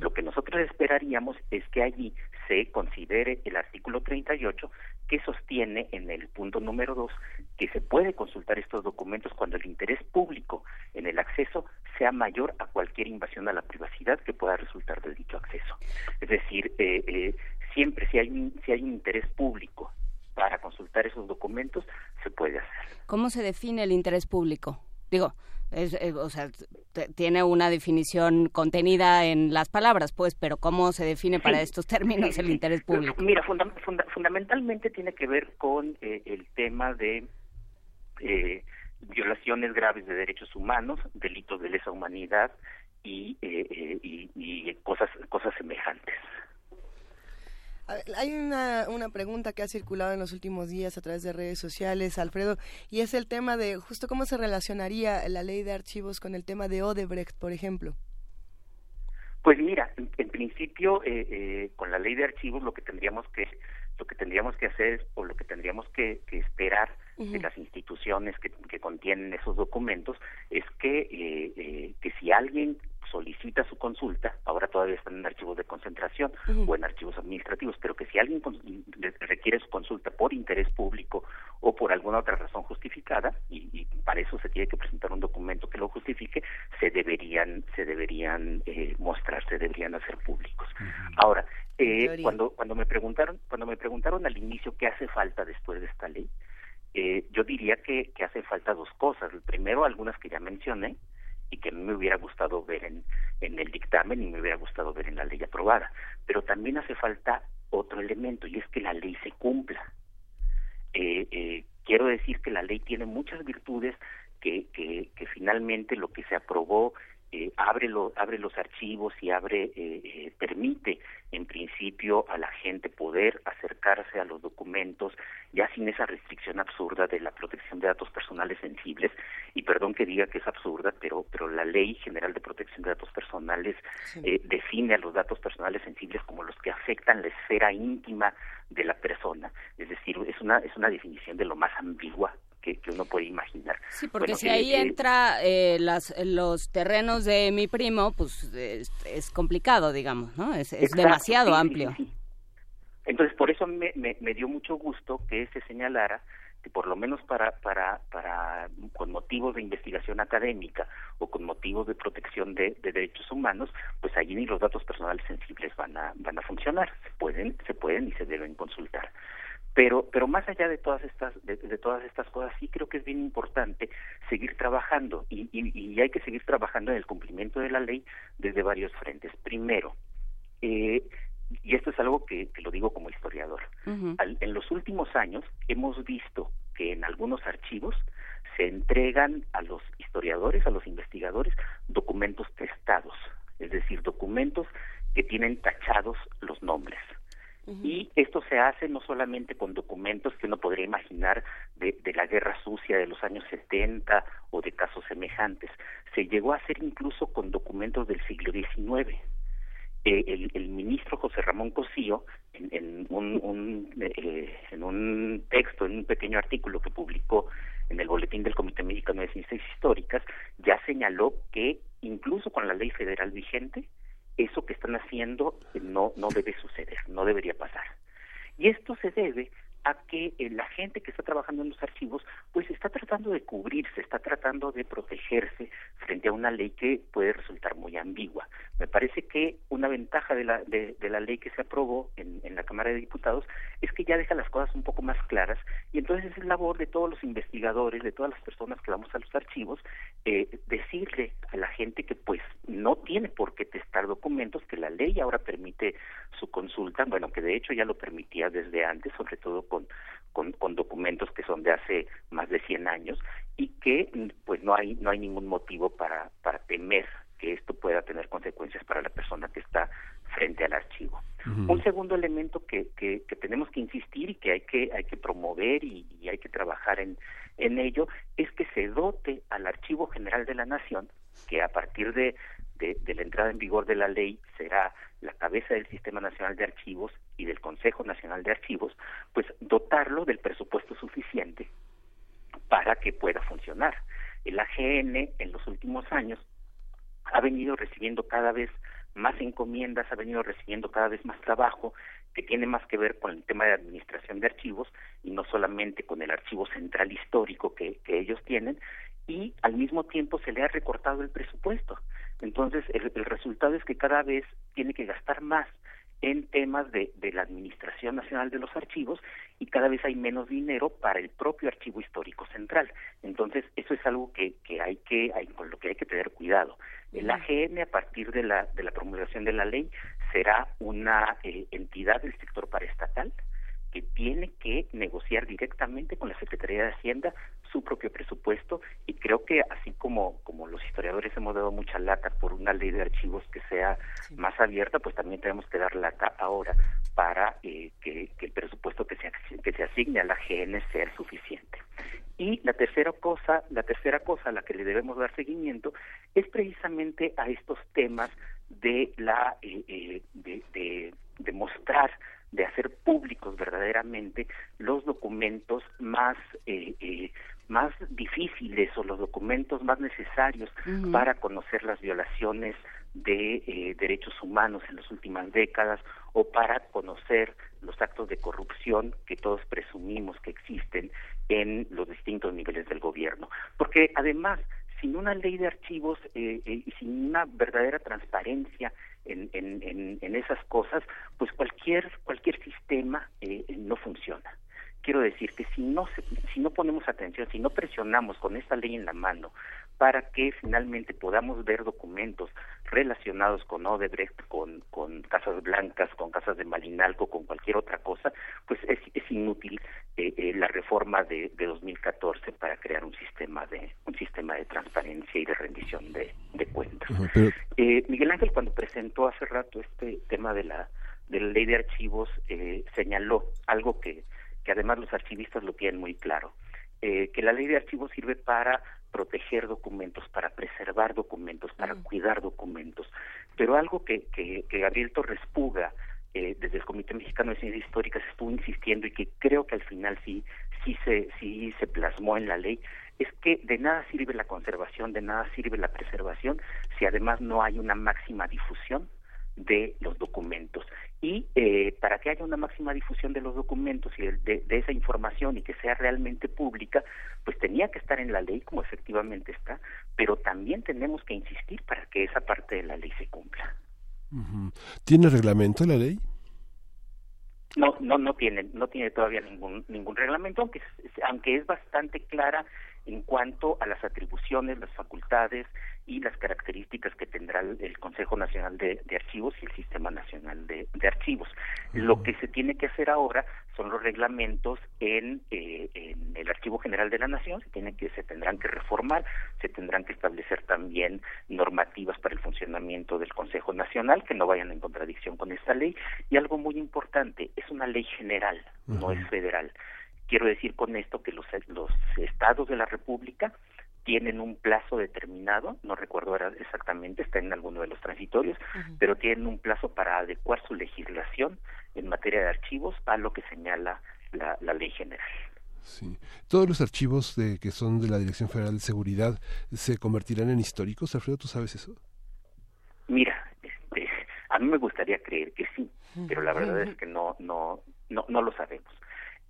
Lo que nosotros esperaríamos es que allí se considere el artículo 38 que sostiene en el punto número 2 que se puede consultar estos documentos cuando el interés público en el acceso sea mayor a cualquier invasión a la privacidad que pueda resultar de dicho acceso. Es decir, eh, eh, siempre si hay un, si hay un interés público para consultar esos documentos, se puede hacer. ¿Cómo se define el interés público? Digo, es, eh, o sea, tiene una definición contenida en las palabras, pues, pero ¿cómo se define para estos términos el interés público? Mira, fundamentalmente tiene que ver con eh, el tema de eh, violaciones graves de derechos humanos, delitos de lesa humanidad y, y, y cosas cosas semejantes. Hay una, una pregunta que ha circulado en los últimos días a través de redes sociales, Alfredo, y es el tema de justo cómo se relacionaría la ley de archivos con el tema de Odebrecht, por ejemplo. Pues mira, en, principio, eh, eh, con la ley de archivos lo que tendríamos que lo que tendríamos que hacer o lo que tendríamos que, esperar de las instituciones que, que, contienen esos documentos es que, eh, eh, que si alguien solicita su consulta, ahora todavía están en archivos de concentración o en archivos administrativos, pero que si alguien requiere su consulta por interés público o por alguna otra razón justificada, y, para eso se tiene que presentar un documento que lo justifique, se deberían, se deberían eh, mostrar, se deberían hacer públicos. Ahora, eh, cuando, cuando me preguntaron, cuando me preguntaron al inicio qué hace falta después de esta ley, eh, yo diría que, que hace falta dos cosas. Primero, algunas que ya mencioné, y que me hubiera gustado ver en, en el dictamen y me hubiera gustado ver en la ley aprobada. Pero también hace falta otro elemento y es que la ley se cumpla. Eh, eh, quiero decir que la ley tiene muchas virtudes que, que, que finalmente lo que se aprobó eh, abre, abre los archivos y abre, eh, eh, permite en principio a la gente poder acercarse a los documentos ya sin esa restricción absurda de la protección de datos personales sensibles. Y perdón que diga que es absurda pero pero la ley general de protección de datos personales define a los datos personales sensibles como los que afectan la esfera íntima de la persona. Es decir es una es una definición de lo más ambigua que, uno puede imaginar. Sí, porque si ahí entra eh, las, los terrenos de mi primo, pues es, complicado, digamos, ¿no? Es, demasiado amplio. Entonces, por eso me, me, dio mucho gusto que se señalara que por lo menos para, para, para, con motivos de investigación académica o con motivos de protección de, de, derechos humanos, pues allí ni los datos personales sensibles van a, van a funcionar. Se pueden, se pueden y se deben consultar. Pero, pero más allá de todas estas, de, todas estas cosas, sí creo que es bien importante seguir trabajando y, y, hay que seguir trabajando en el cumplimiento de la ley desde varios frentes. Primero, eh, y esto es algo que, lo digo como historiador, en los últimos años hemos visto que en algunos archivos se entregan a los historiadores, a los investigadores, documentos testados, es decir, documentos que tienen tachados los nombres. Y esto se hace no solamente con documentos que uno podría imaginar de, la guerra sucia de los años 70 o de casos semejantes, se llegó a hacer incluso con documentos del siglo XIX. Eh, el, ministro José Ramón Cosío, en, un, eh, en un texto, en un pequeño artículo que publicó en el Boletín del Comité Mexicano de Ciencias Históricas, ya señaló que incluso con la ley federal vigente, eso que están haciendo no, no debe suceder, no debería pasar. Y esto se debe a que eh, la gente que está trabajando en los archivos pues está tratando de cubrirse, está tratando de protegerse frente a una ley que puede resultar muy ambigua. Me parece que una ventaja de la, de, la ley que se aprobó en, en, la Cámara de Diputados es que ya deja las cosas un poco más claras y entonces es labor de todos los investigadores, de todas las personas que vamos a los archivos, eh, decirle a la gente que pues no tiene por qué testar documentos, que la ley ahora permite su consulta, bueno, que de hecho ya lo permitía desde antes, sobre todo con, con, documentos que son de hace más de 100 años y que pues no hay no hay ningún motivo para para temer que esto pueda tener consecuencias para la persona que está frente al archivo. Un segundo elemento que, que, tenemos que insistir y que hay que hay que promover y, hay que trabajar en, en ello es que se dote al Archivo General de la Nación, que a partir de, de la entrada en vigor de la ley será la cabeza del Sistema Nacional de Archivos y del Consejo Nacional de Archivos, pues dotarlo del presupuesto suficiente para que pueda funcionar. El AGN en los últimos años ha venido recibiendo cada vez más encomiendas, ha venido recibiendo cada vez más trabajo que tiene más que ver con el tema de administración de archivos y no solamente con el archivo central histórico que, que ellos tienen y al mismo tiempo se le ha recortado el presupuesto. Entonces, el, resultado es que cada vez tiene que gastar más en temas de, de, la Administración Nacional de los Archivos y cada vez hay menos dinero para el propio Archivo Histórico Central. Entonces, eso es algo que, que hay que, hay, con lo que hay que tener cuidado. El AGN, a partir de la, de la promulgación de la ley, será una eh, entidad del sector paraestatal que tiene que negociar directamente con la Secretaría de Hacienda su propio presupuesto y creo que así como como los historiadores hemos dado mucha lata por una ley de archivos que sea más abierta, pues también tenemos que dar lata ahora para eh, que, el presupuesto que se que se asigne a la GN sea suficiente. Y la tercera cosa, la tercera cosa a la que le debemos dar seguimiento es precisamente a estos temas de la eh, eh, de, de, de mostrar de hacer públicos verdaderamente los documentos más eh, eh, más difíciles o los documentos más necesarios para conocer las violaciones de eh, derechos humanos en las últimas décadas o para conocer los actos de corrupción que todos presumimos que existen en los distintos niveles del gobierno. Porque además, sin una ley de archivos y sin una verdadera transparencia en, en, en, esas cosas, pues cualquier cualquier sistema eh, no funciona. Quiero decir que si no si no ponemos atención, si no presionamos con esta ley en la mano para que finalmente podamos ver documentos relacionados con Odebrecht, con, con Casas Blancas, con Casas de Malinalco, con cualquier otra cosa, pues es, es inútil eh, eh, la reforma de, de 2014 para crear un sistema de un sistema de transparencia y de rendición de, de cuentas. eh, Miguel Ángel cuando presentó hace rato este tema de la de la ley de archivos eh, señaló algo que que además los archivistas lo tienen muy claro, eh, que la ley de archivos sirve para proteger documentos, para preservar documentos, para cuidar documentos. Pero algo que, que, que Gabriel Torres Puga, eh, desde el Comité Mexicano de Ciencias Históricas, estuvo insistiendo y que creo que al final sí, sí, se, sí se plasmó en la ley, es que de nada sirve la conservación, de nada sirve la preservación, si además no hay una máxima difusión de los documentos. Y eh, para que haya una máxima difusión de los documentos y de, esa información y que sea realmente pública, pues tenía que estar en la ley como efectivamente está, pero también tenemos que insistir para que esa parte de la ley se cumpla. ¿Tiene reglamento la ley? No, no, no tiene, no tiene todavía ningún ningún reglamento, aunque aunque es bastante clara en cuanto a las atribuciones, las facultades y las características que tendrá el Consejo Nacional de, Archivos y el Sistema Nacional de, Archivos. Lo que se tiene que hacer ahora son los reglamentos en, eh, en el Archivo General de la Nación, se, tiene que, se tendrán que reformar, se tendrán que establecer también normativas para el funcionamiento del Consejo Nacional que no vayan en contradicción con esta ley y algo muy importante, es una ley general, no es federal. Quiero decir con esto que los, los estados de la República tienen un plazo determinado, no recuerdo ahora exactamente, está en alguno de los transitorios, pero tienen un plazo para adecuar su legislación en materia de archivos a lo que señala la, ley general. Sí. ¿Todos los archivos de, que son de la Dirección Federal de Seguridad se convertirán en históricos, Alfredo? ¿Tú sabes eso? Mira, este, a mí me gustaría creer que sí, pero la verdad es que no, no, no, no lo sabemos.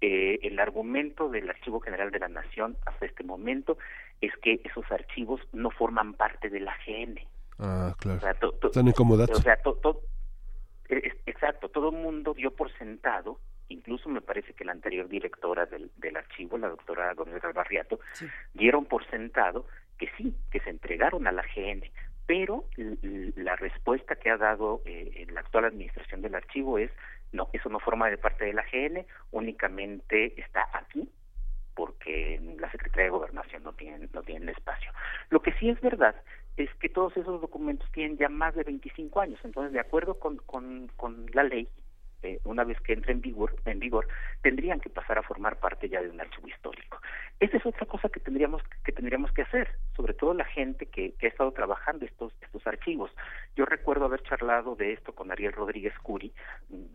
Eh, el argumento del Archivo General de la Nación hasta este momento es que esos archivos no forman parte de la GN. Ah, claro. Están incomodados. O sea, exacto, todo el mundo dio por sentado, incluso me parece que la anterior directora del, del archivo, la doctora Gómez Albarriato, dieron por sentado que sí, que se entregaron a la GN, pero la respuesta que ha dado eh, la actual administración del archivo es no, eso no forma de parte de la GN, únicamente está aquí porque la Secretaría de Gobernación no tiene, no tiene espacio. Lo que sí es verdad es que todos esos documentos tienen ya más de 25 años, entonces de acuerdo con, con, con la ley este, una vez que entre en vigor, en vigor, tendrían que pasar a formar parte ya de un archivo histórico. Esa es otra cosa que tendríamos que tendríamos que hacer, sobre todo la gente que, que ha estado trabajando estos estos archivos. Yo recuerdo haber charlado de esto con Ariel Rodríguez Curi,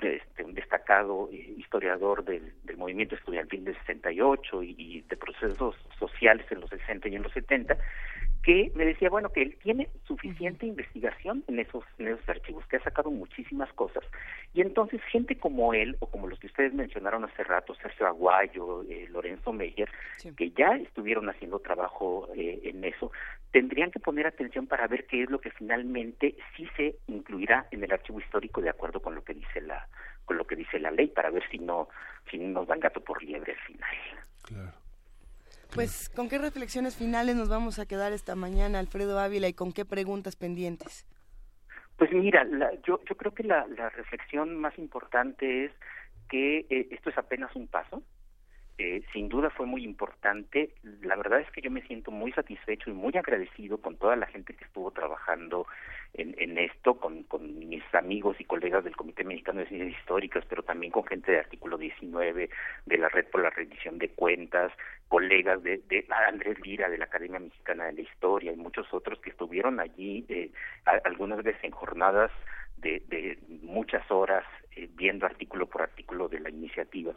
este, un destacado eh, historiador del, del movimiento estudiantil del 68 y, y de procesos sociales en los 60 y en los 70, que me decía, bueno, que él tiene suficiente investigación en esos, en esos archivos, que ha sacado muchísimas cosas. Y entonces gente como él, o como los que ustedes mencionaron hace rato, Sergio Aguayo, eh, Lorenzo Meyer, que ya estuvieron haciendo trabajo eh, en eso, tendrían que poner atención para ver qué es lo que finalmente sí se incluirá en el archivo histórico de acuerdo con lo que dice la con lo que dice la ley para ver si no si no nos dan gato por liebre al final. Claro. Pues, ¿con qué reflexiones finales nos vamos a quedar esta mañana, Alfredo Ávila, y con qué preguntas pendientes? Pues mira, yo, yo creo que la, la reflexión más importante es que eh, esto es apenas un paso, eh, sin duda fue muy importante. La verdad es que yo me siento muy satisfecho y muy agradecido con toda la gente que estuvo trabajando en, esto, con, con, mis amigos y colegas del Comité Mexicano de Ciencias Históricas, pero también con gente de Artículo 19, de la Red por la Rendición de Cuentas, colegas de, de Andrés Lira, de la Academia Mexicana de la Historia y muchos otros que estuvieron allí, eh, algunas veces en jornadas de, de muchas horas eh, viendo artículo por artículo de la iniciativa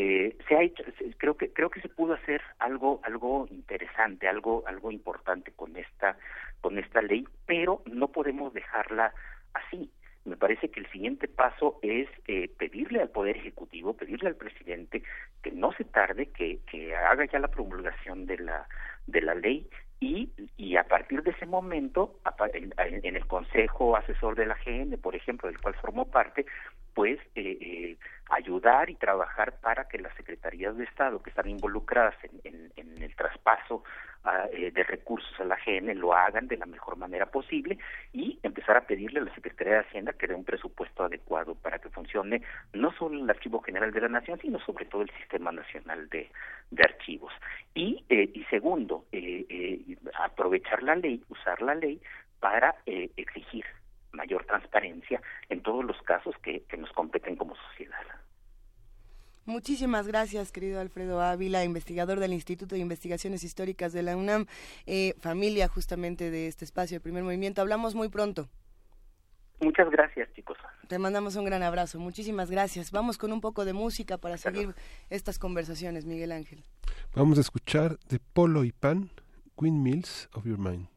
eh, se ha hecho creo que creo que se pudo hacer algo algo interesante algo algo importante con esta con esta ley pero no podemos dejarla así. Me parece que el siguiente paso es eh, pedirle al poder ejecutivo pedirle al presidente que no se tarde que que haga ya la promulgación de la de la ley y, y a partir de ese momento, en, el Consejo Asesor de la GN, por ejemplo, del cual formó parte, pues eh, eh, ayudar y trabajar para que las secretarías de Estado que están involucradas en, en, el traspaso de recursos a la GN lo hagan de la mejor manera posible y empezar a pedirle a la Secretaría de Hacienda que dé un presupuesto adecuado para que funcione no solo el Archivo General de la Nación, sino sobre todo el Sistema Nacional de, de Archivos. Y, eh, y segundo, eh, eh, aprovechar la ley, usar la ley para eh, exigir mayor transparencia en todos los casos que nos competen como sociedad. Muchísimas gracias, querido Alfredo Ávila, investigador del Instituto de Investigaciones Históricas de la UNAM, eh, familia justamente de este espacio, el primer movimiento. Hablamos muy pronto. Muchas gracias, chicos. Te mandamos un gran abrazo. Muchísimas gracias. Vamos con un poco de música para seguir estas conversaciones, Miguel Ángel. Vamos a escuchar de Polo y Pan, Windmills of Your Mind.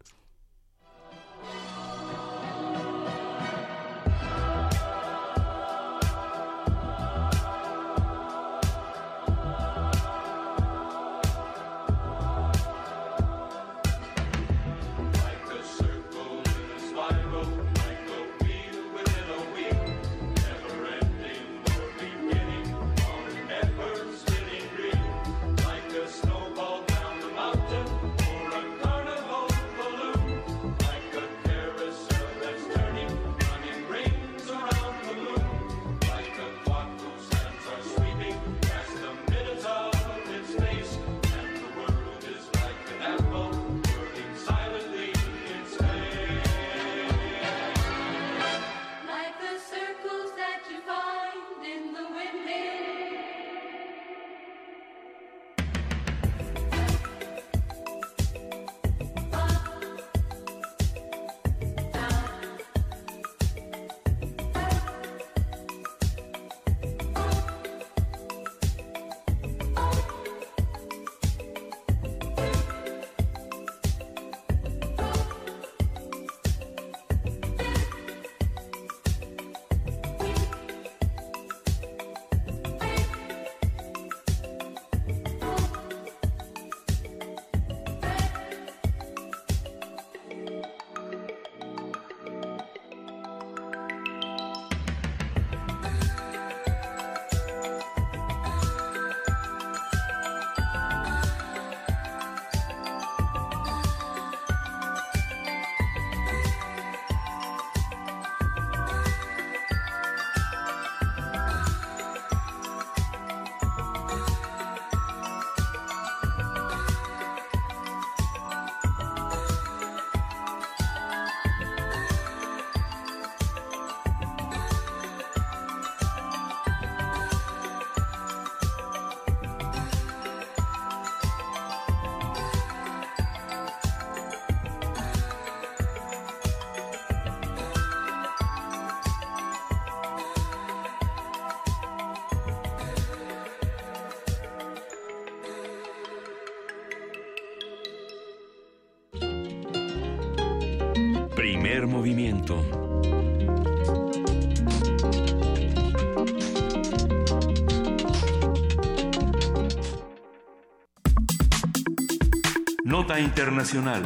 Internacional.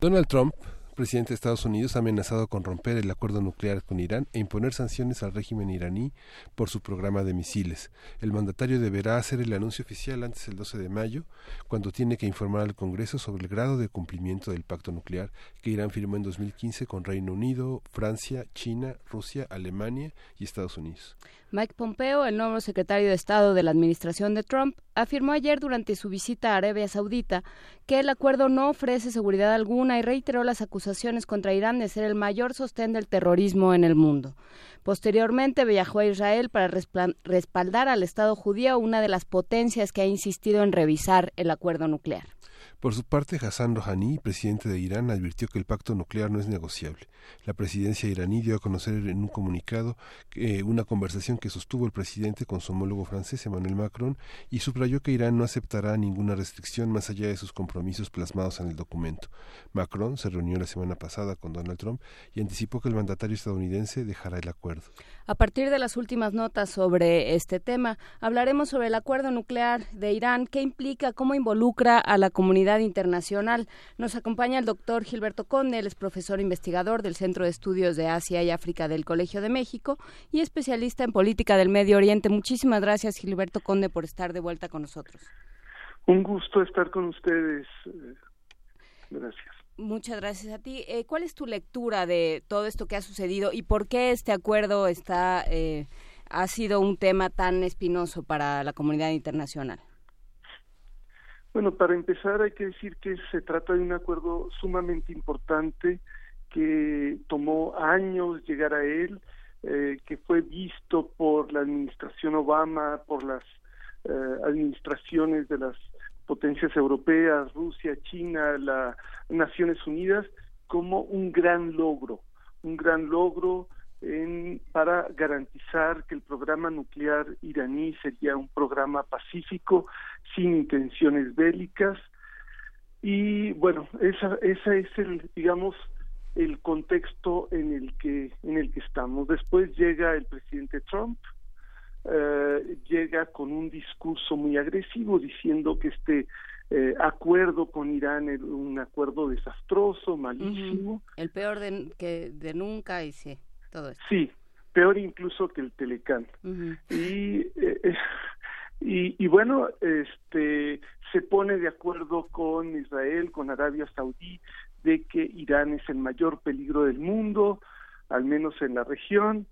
Donald Trump presidente de Estados Unidos ha amenazado con romper el acuerdo nuclear con Irán e imponer sanciones al régimen iraní por su programa de misiles. El mandatario deberá hacer el anuncio oficial antes del 12 de mayo, cuando tiene que informar al Congreso sobre el grado de cumplimiento del pacto nuclear que Irán firmó en 2015 con Reino Unido, Francia, China, Rusia, Alemania y Estados Unidos. Mike Pompeo, el nuevo secretario de Estado de la administración de Trump, afirmó ayer durante su visita a Arabia Saudita que el acuerdo no ofrece seguridad alguna y reiteró las acusaciones contra Irán de ser el mayor sostén del terrorismo en el mundo. Posteriormente viajó a Israel para respaldar al Estado judío, una de las potencias que ha insistido en revisar el acuerdo nuclear. Por su parte, Hassan Rouhani, presidente de Irán, advirtió que el pacto nuclear no es negociable. La presidencia iraní dio a conocer en un comunicado eh, una conversación que sostuvo el presidente con su homólogo francés Emmanuel Macron y subrayó que Irán no aceptará ninguna restricción más allá de sus compromisos plasmados en el documento. Macron se reunió la semana pasada con Donald Trump y anticipó que el mandatario estadounidense dejará el acuerdo. A partir de las últimas notas sobre este tema, hablaremos sobre el acuerdo nuclear de Irán, qué implica, cómo involucra a la comunidad internacional. Nos acompaña el doctor Gilberto Conde, él es profesor investigador del Centro de Estudios de Asia y África del Colegio de México y especialista en política del Medio Oriente. Muchísimas gracias, Gilberto Conde, por estar de vuelta con nosotros. Un gusto estar con ustedes. Gracias. Muchas gracias a ti. Eh, ¿Cuál es tu lectura de todo esto que ha sucedido y por qué este acuerdo está eh, ha sido un tema tan espinoso para la comunidad internacional? Bueno, para empezar hay que decir que se trata de un acuerdo sumamente importante que tomó años llegar a él, eh, que fue visto por la administración Obama, por las eh, administraciones de las potencias europeas, Rusia, China, las Naciones Unidas, como un gran logro, un gran logro en, para garantizar que el programa nuclear iraní sería un programa pacífico, sin intenciones bélicas. Y bueno, esa, esa es el, digamos, el contexto en el que en el que estamos. Después llega el presidente Trump, eh, llega con un discurso muy agresivo diciendo que este eh, acuerdo con Irán es un acuerdo desastroso, malísimo. El peor de, que de nunca y sí. Sí, peor incluso que el Telecán. y, eh, y, y, bueno, este se pone de acuerdo con Israel, con Arabia Saudí, de que Irán es el mayor peligro del mundo, al menos en la región,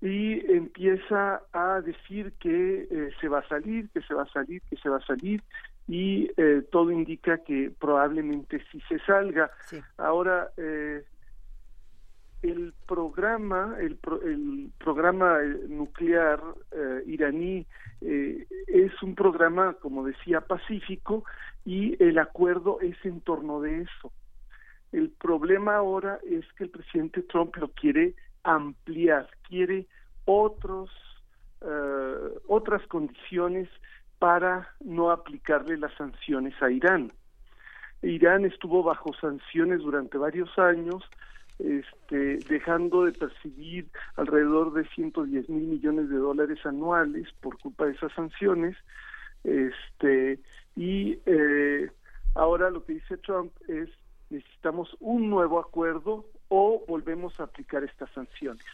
y empieza a decir que eh, se va a salir, que se va a salir, que se va a salir, y eh, todo indica que probablemente sí se salga. Ahora, eh, el programa, el, el programa eh, nuclear eh, iraní eh, es un programa, como decía, pacífico y el acuerdo es en torno de eso. El problema ahora es que el presidente Trump lo quiere ampliar, quiere otros otras condiciones para no aplicarle las sanciones a Irán. Irán estuvo bajo sanciones durante varios años, este, dejando de percibir alrededor de 110 mil millones de dólares anuales por culpa de esas sanciones. Este, y eh, ahora lo que dice Trump es necesitamos un nuevo acuerdo o volvemos a aplicar estas sanciones.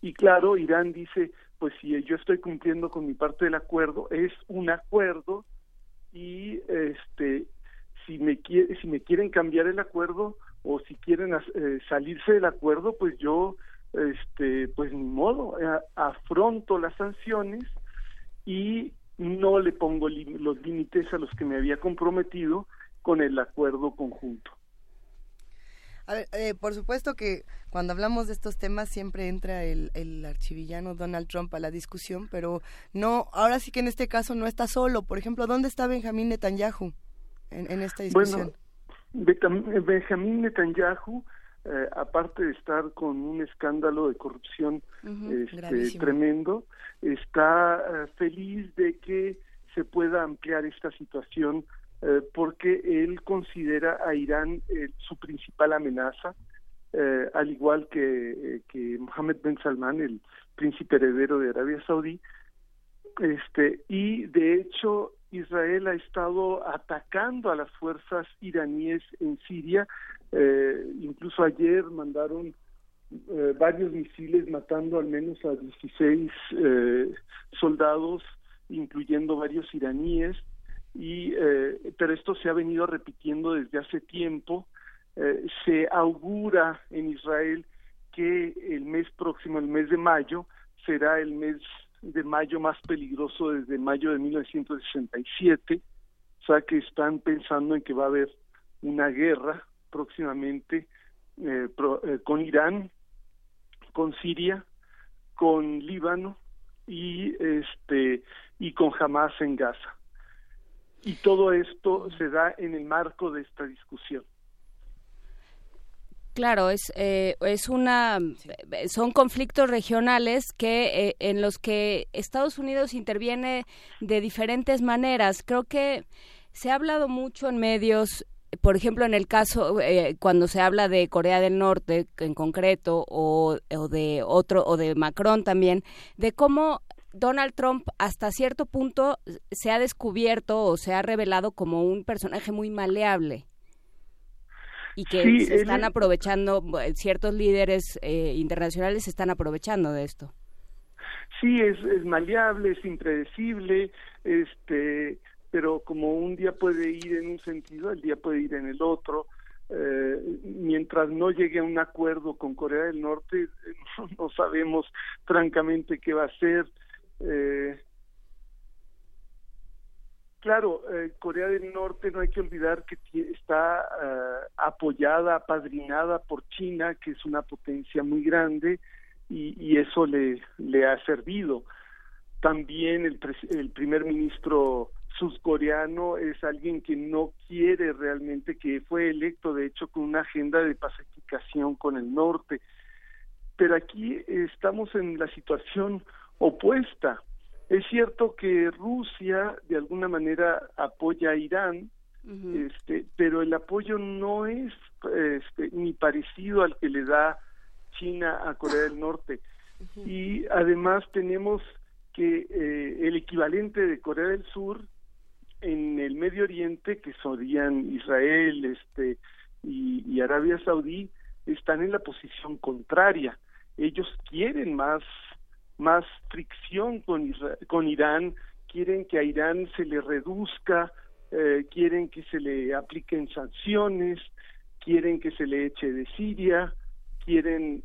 Y claro, Irán dice, pues si yo estoy cumpliendo con mi parte del acuerdo, es un acuerdo y este si me si me quieren cambiar el acuerdo, o si quieren eh, salirse del acuerdo, pues yo, este, pues ni modo, eh, afronto las sanciones y no le pongo los límites a los que me había comprometido con el acuerdo conjunto. A ver, eh, por supuesto que cuando hablamos de estos temas siempre entra el, el, archivillano Donald Trump a la discusión, pero no, ahora sí que en este caso no está solo. Por ejemplo, ¿dónde está Benjamín Netanyahu en, en esta discusión? Benjamín Netanyahu, eh, aparte de estar con un escándalo de corrupción este, tremendo, está eh, feliz de que se pueda ampliar esta situación eh, porque él considera a Irán su principal amenaza, al igual que, que Mohammed Ben Salman, el príncipe heredero de Arabia Saudí, este, y de hecho Israel ha estado atacando a las fuerzas iraníes en Siria. Eh, incluso ayer mandaron eh, varios misiles matando al menos a 16 eh, soldados, incluyendo varios iraníes. Y, pero esto se ha venido repitiendo desde hace tiempo. se augura en Israel que el mes próximo, el mes de mayo, será el mes de mayo más peligroso desde mayo de 1967, o sea que están pensando en que va a haber una guerra próximamente eh, eh, con Irán, con Siria, con Líbano y este y con Hamas en Gaza. Y todo esto se da en el marco de esta discusión. Claro, es, eh, es una, son conflictos regionales que eh, en los que Estados Unidos interviene de diferentes maneras. Creo que se ha hablado mucho en medios, por ejemplo, en el caso eh, cuando se habla de Corea del Norte en concreto o, o de otro o de Macron también, de cómo Donald Trump hasta cierto punto se ha descubierto o se ha revelado como un personaje muy maleable y que se están aprovechando, ciertos líderes eh, internacionales se están aprovechando de esto. Sí, es, es maleable, es impredecible, este, pero como un día puede ir en un sentido, el día puede ir en el otro. Eh, mientras no llegue a un acuerdo con Corea del Norte, no, sabemos francamente qué va a hacer. Eh, Claro, eh, Corea del Norte no hay que olvidar que está eh, apoyada, apadrinada por China, que es una potencia muy grande, y, eso le, le ha servido. También el, el primer ministro surcoreano es alguien que no quiere realmente, que fue electo de hecho con una agenda de pacificación con el norte. Pero aquí estamos en la situación opuesta es cierto que Rusia de alguna manera apoya a Irán, este, pero el apoyo no es este, ni parecido al que le da China a Corea del Norte. Y además tenemos que eh, el equivalente de Corea del Sur en el Medio Oriente, que serían Israel este, y, y Arabia Saudí, están en la posición contraria. Ellos quieren más más fricción con, con Irán, quieren que a Irán se le reduzca, eh, quieren que se le apliquen sanciones, quieren que se le eche de Siria, quieren,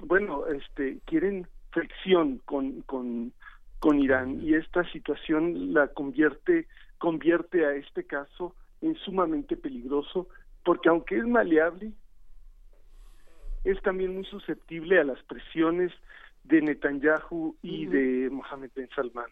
bueno, este, quieren fricción con, con, con Irán. Y esta situación la convierte, convierte a este caso en sumamente peligroso porque aunque es maleable, es también muy susceptible a las presiones de Netanyahu y de Mohammed Ben Salman.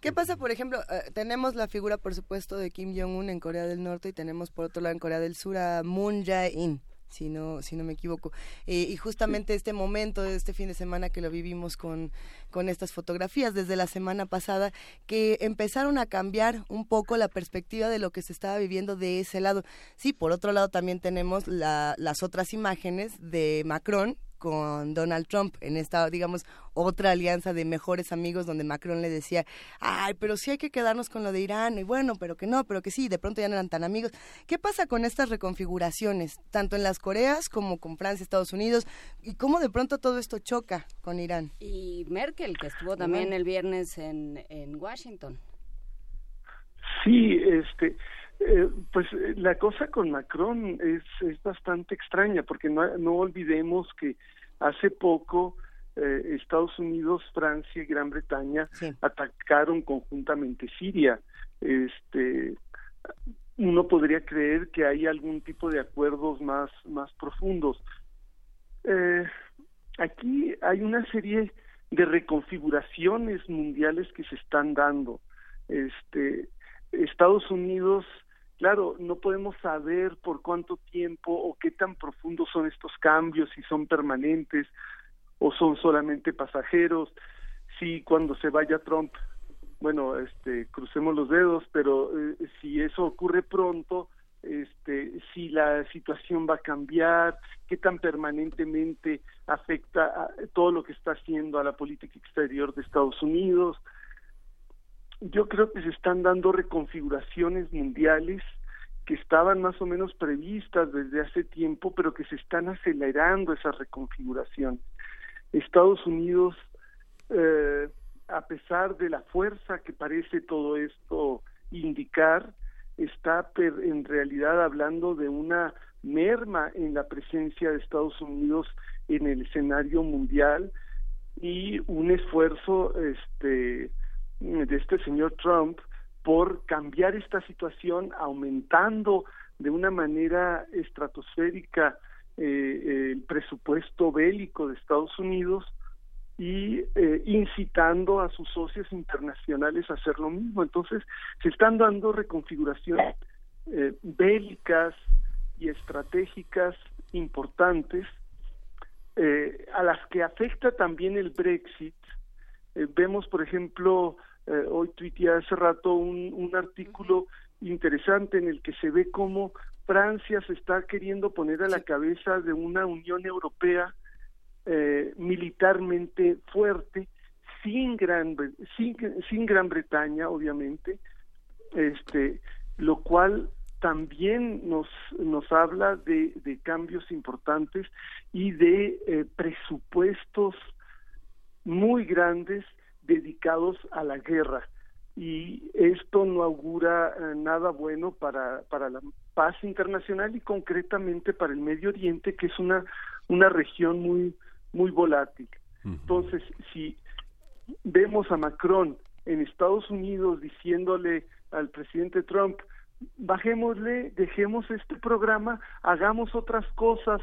¿Qué pasa, por ejemplo? Eh, tenemos la figura, por supuesto, de Kim Jong-un en Corea del Norte y tenemos, por otro lado, en Corea del Sur a Moon Jae-in si no, si no me equivoco. Eh, y justamente este momento, de este fin de semana que lo vivimos con, con estas fotografías desde la semana pasada, que empezaron a cambiar un poco la perspectiva de lo que se estaba viviendo de ese lado. Sí, por otro lado también tenemos la, las otras imágenes de Macron con Donald Trump en esta, digamos, otra alianza de mejores amigos donde Macron le decía, ay, pero sí hay que quedarnos con lo de Irán, y bueno, pero que no, pero que sí, de pronto ya no eran tan amigos. ¿Qué pasa con estas reconfiguraciones, tanto en las Coreas como con Francia, Estados Unidos, y cómo de pronto todo esto choca con Irán? Y Merkel, que estuvo también el viernes en, en Washington. Sí, este, eh, pues eh, la cosa con Macron es, es bastante extraña porque no, no olvidemos que hace poco eh, Estados Unidos, Francia y Gran Bretaña atacaron conjuntamente Siria. Este, uno podría creer que hay algún tipo de acuerdos más más profundos. aquí hay una serie de reconfiguraciones mundiales que se están dando. Este, Estados Unidos Claro, no podemos saber por cuánto tiempo o qué tan profundos son estos cambios, si son permanentes o son solamente pasajeros, si cuando se vaya Trump, bueno, este, crucemos los dedos, pero eh, si eso ocurre pronto, este, si la situación va a cambiar, qué tan permanentemente afecta a todo lo que está haciendo a la política exterior de Estados Unidos. Yo creo que se están dando reconfiguraciones mundiales que estaban más o menos previstas desde hace tiempo, pero que se están acelerando esas reconfiguraciones. Estados Unidos, eh, a pesar de la fuerza que parece todo esto indicar, está en realidad hablando de una merma en la presencia de Estados Unidos en el escenario mundial y un esfuerzo este de este señor Trump por cambiar esta situación aumentando de una manera estratosférica eh, el presupuesto bélico de Estados Unidos y eh, incitando a sus socios internacionales a hacer lo mismo. Entonces, se están dando reconfiguraciones eh, bélicas y estratégicas importantes eh, a las que afecta también el Brexit. Vemos, por ejemplo, hoy tuiteé hace rato un, un artículo interesante en el que se ve cómo Francia se está queriendo poner a la cabeza de una Unión Europea eh, militarmente fuerte sin gran sin, sin Gran Bretaña obviamente este lo cual también nos nos habla de, de cambios importantes y de eh, presupuestos muy grandes dedicados a la guerra y esto no augura eh, nada bueno para para la paz internacional y concretamente para el Medio Oriente que es una una región muy muy volátil. Entonces, si vemos a Macron en Estados Unidos diciéndole al presidente Trump, bajémosle, dejemos este programa, hagamos otras cosas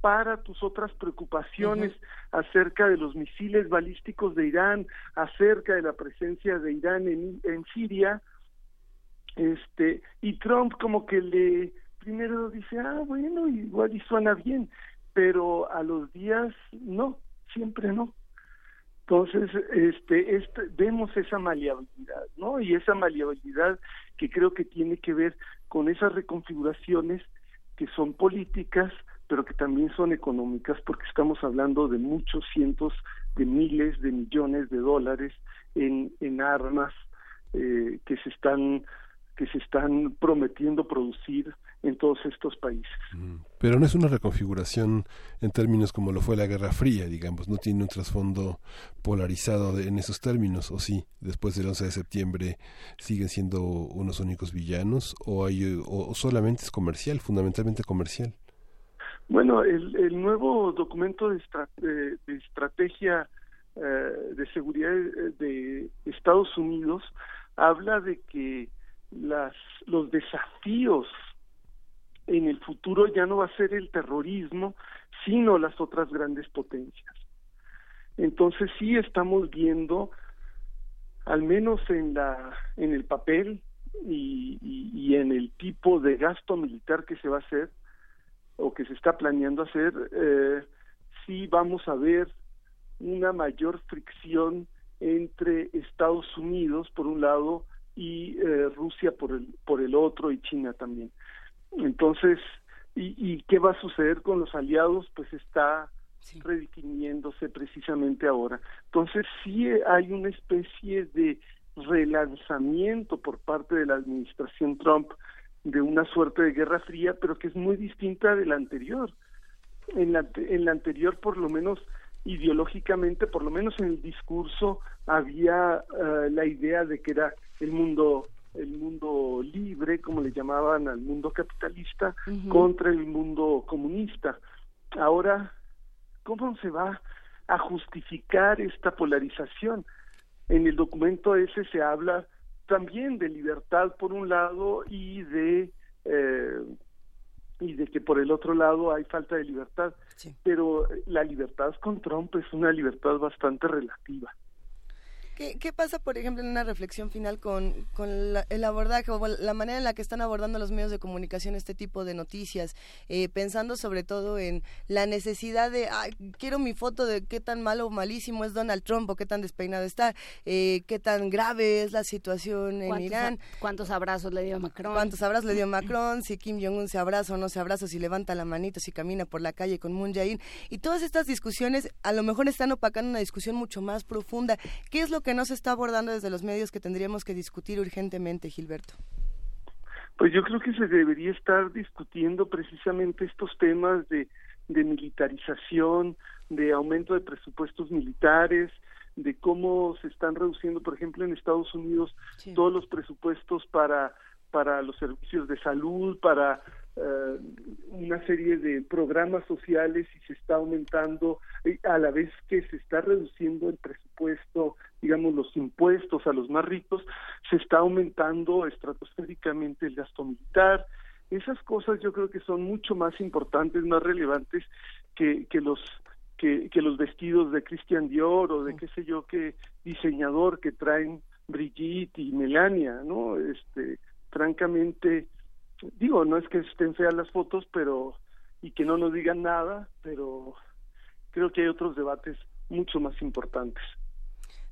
para tus otras preocupaciones acerca de los misiles balísticos de Irán, acerca de la presencia de Irán en, en Siria, este, y Trump como que le primero dice, ah, bueno, igual y suena bien, pero a los días no, siempre no. Entonces, este, este, vemos esa maleabilidad, ¿no? Y esa maleabilidad que creo que tiene que ver con esas reconfiguraciones que son políticas, pero que también son económicas, porque estamos hablando de muchos cientos de miles de millones de dólares en, en armas eh, que se están que se están prometiendo producir en todos estos países. Pero no es una reconfiguración en términos como lo fue la Guerra Fría, digamos, no tiene un trasfondo polarizado en esos términos, o sí, después del 11 de septiembre siguen siendo unos únicos villanos, o, hay, o solamente es comercial, fundamentalmente comercial. Bueno, el, el nuevo documento de, estrategia eh, de seguridad de Estados Unidos habla de que las, los desafíos en el futuro ya no va a ser el terrorismo, sino las otras grandes potencias. Entonces sí estamos viendo, al menos en la en el papel y, y, en el tipo de gasto militar que se va a hacer o que se está planeando hacer, eh, sí vamos a ver una mayor fricción entre Estados Unidos por un lado y eh, Rusia por el por el otro y China también. Entonces, ¿y, ¿y qué va a suceder con los aliados? Pues está redefiniéndose precisamente ahora. Entonces, sí hay una especie de relanzamiento por parte de la administración Trump de una suerte de guerra fría, pero que es muy distinta de la anterior. En la, en la anterior, por lo menos ideológicamente, por lo menos en el discurso, había eh, la idea de que era el mundo el mundo libre, como le llamaban al mundo capitalista, contra el mundo comunista. Ahora, ¿cómo se va a justificar esta polarización? En el documento ese se habla también de libertad por un lado y de eh, y de que por el otro lado hay falta de libertad. Pero la libertad con Trump es una libertad bastante relativa. ¿Qué, pasa, por ejemplo, en una reflexión final con, con el abordaje o la manera en la que están abordando los medios de comunicación este tipo de noticias? Eh, pensando sobre todo en la necesidad de, ay, quiero mi foto de qué tan malo o malísimo es Donald Trump o qué tan despeinado está, eh, qué tan grave es la situación en Irán. ¿Cuántos abrazos le dio Macron? ¿Cuántos abrazos le dio Macron? Si Kim Jong-un se abraza o no se abraza, si levanta la manito, si camina por la calle con Moon Jae-in. Y todas estas discusiones a lo mejor están opacando una discusión mucho más profunda. ¿Qué es lo que no se está abordando desde los medios que tendríamos que discutir urgentemente, Gilberto? Pues yo creo que se debería estar discutiendo precisamente estos temas de, de militarización, de aumento de presupuestos militares, de cómo se están reduciendo, por ejemplo, en Estados Unidos todos los presupuestos para para los servicios de salud, para eh, una serie de programas sociales y se está aumentando a la vez que se está reduciendo el presupuesto, digamos los impuestos a los más ricos, se está aumentando estratosféricamente el gasto militar. Esas cosas yo creo que son mucho más importantes, más relevantes que, que los que, que los vestidos de Christian Dior o de qué sé yo qué diseñador que traen Brigitte y Melania, ¿no? Este, francamente, digo, no es que estén feas las fotos, pero y que no nos digan nada, pero creo que hay otros debates mucho más importantes.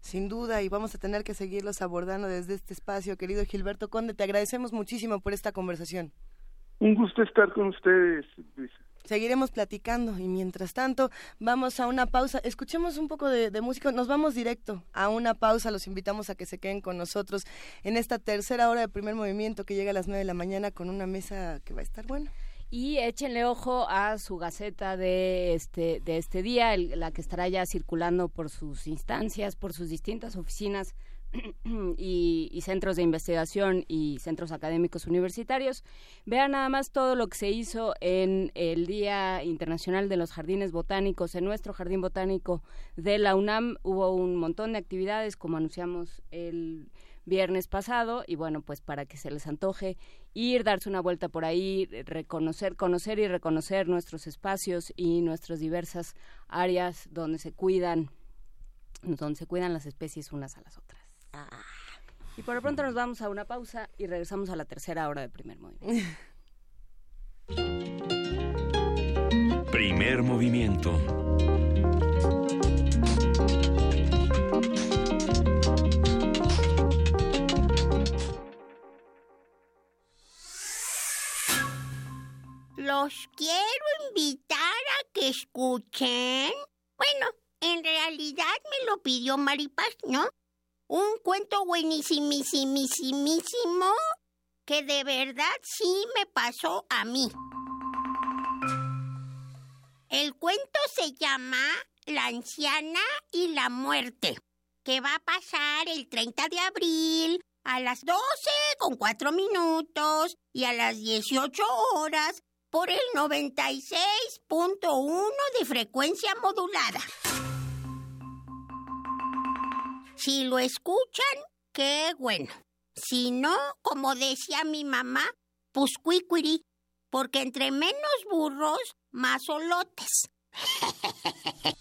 Sin duda, y vamos a tener que seguirlos abordando desde este espacio, querido Gilberto Conde. Te agradecemos muchísimo por esta conversación. Un gusto estar con ustedes, Luis seguiremos platicando. Y mientras tanto vamos a una pausa. Escuchemos un poco de, música, nos vamos directo a una pausa, los invitamos a que se queden con nosotros en esta tercera hora de primer movimiento que llega a las nueve de la mañana con una mesa que va a estar buena. Y échenle ojo a su gaceta de este de este día, la que estará ya circulando por sus instancias, por sus distintas oficinas y, centros de investigación y centros académicos universitarios. Vean nada más todo lo que se hizo en el Día Internacional de los Jardines Botánicos, en nuestro Jardín Botánico de la UNAM. Hubo un montón de actividades, como anunciamos el viernes pasado, y bueno, pues para que se les antoje ir, darse una vuelta por ahí, reconocer, conocer y reconocer nuestros espacios y nuestras diversas áreas donde se cuidan, donde se cuidan las especies unas a las otras. Y por lo pronto nos vamos a una pausa y regresamos a la tercera hora de primer movimiento. Primer movimiento. Los quiero invitar a que escuchen. Bueno, en realidad me lo pidió Maripaz, ¿no? Un cuento buenísimísimísimo que de verdad sí me pasó a mí. El cuento se llama La anciana y la muerte, que va a pasar el 30 de abril a las 12 con 4 minutos y a las 18 horas por el 96.1 de frecuencia modulada. Si lo escuchan, qué bueno. Si no, como decía mi mamá, pues porque entre menos burros, más olotes.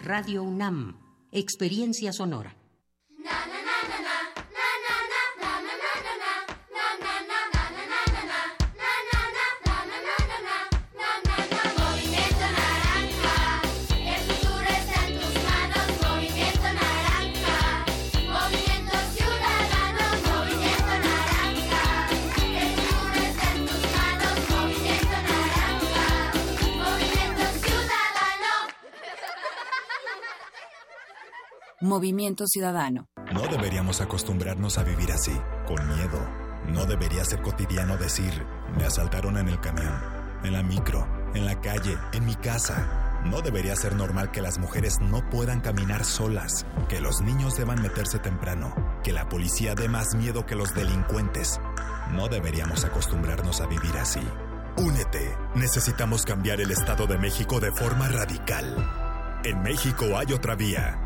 Radio UNAM, experiencia sonora. Movimiento Ciudadano. No deberíamos acostumbrarnos a vivir así, con miedo. No debería ser cotidiano decir, me asaltaron en el camión, en la micro, en la calle, en mi casa. No debería ser normal que las mujeres no puedan caminar solas, que los niños deban meterse temprano, que la policía dé más miedo que los delincuentes. No deberíamos acostumbrarnos a vivir así. Únete. Necesitamos cambiar el Estado de México de forma radical. En México hay otra vía.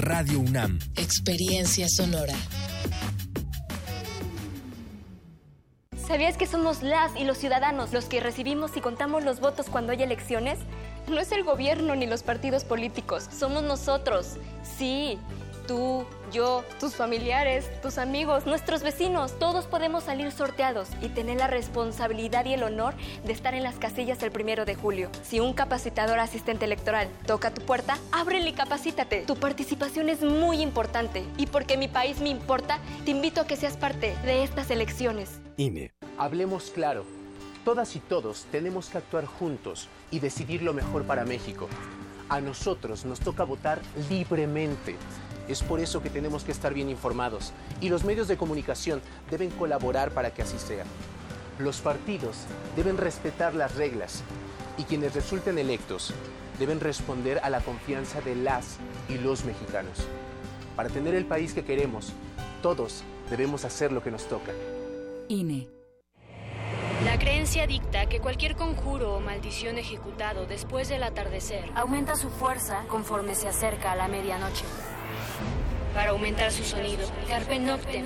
Radio UNAM. Experiencia sonora. ¿Sabías que somos las y los ciudadanos los que recibimos y contamos los votos cuando hay elecciones? No es el gobierno ni los partidos políticos, somos nosotros. Sí, tú, yo, tus familiares, tus amigos, nuestros vecinos, todos podemos salir sorteados y tener la responsabilidad y el honor de estar en las casillas el primero de julio. Si un capacitador asistente electoral toca tu puerta, ábrele y capacítate. Tu participación es muy importante y porque mi país me importa, te invito a que seas parte de estas elecciones. INE. Hablemos claro. Todas y todos tenemos que actuar juntos y decidir lo mejor para México. A nosotros nos toca votar libremente. Es por eso que tenemos que estar bien informados y los medios de comunicación deben colaborar para que así sea. Los partidos deben respetar las reglas y quienes resulten electos deben responder a la confianza de las y los mexicanos. Para tener el país que queremos, todos debemos hacer lo que nos toca. INE. La creencia dicta que cualquier conjuro o maldición ejecutado después del atardecer aumenta su fuerza conforme se acerca a la medianoche para aumentar su sonido. Carpe Noctem.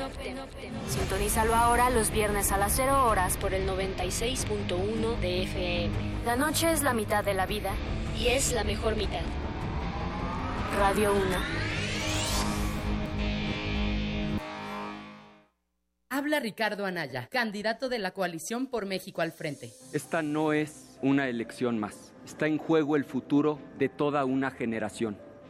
Sintonízalo ahora los viernes a las 0 horas por el 96.1 de FM. La noche es la mitad de la vida y es la mejor mitad. Radio 1. Habla Ricardo Anaya, candidato de la coalición por México al frente. Esta no es una elección más. Está en juego el futuro de toda una generación.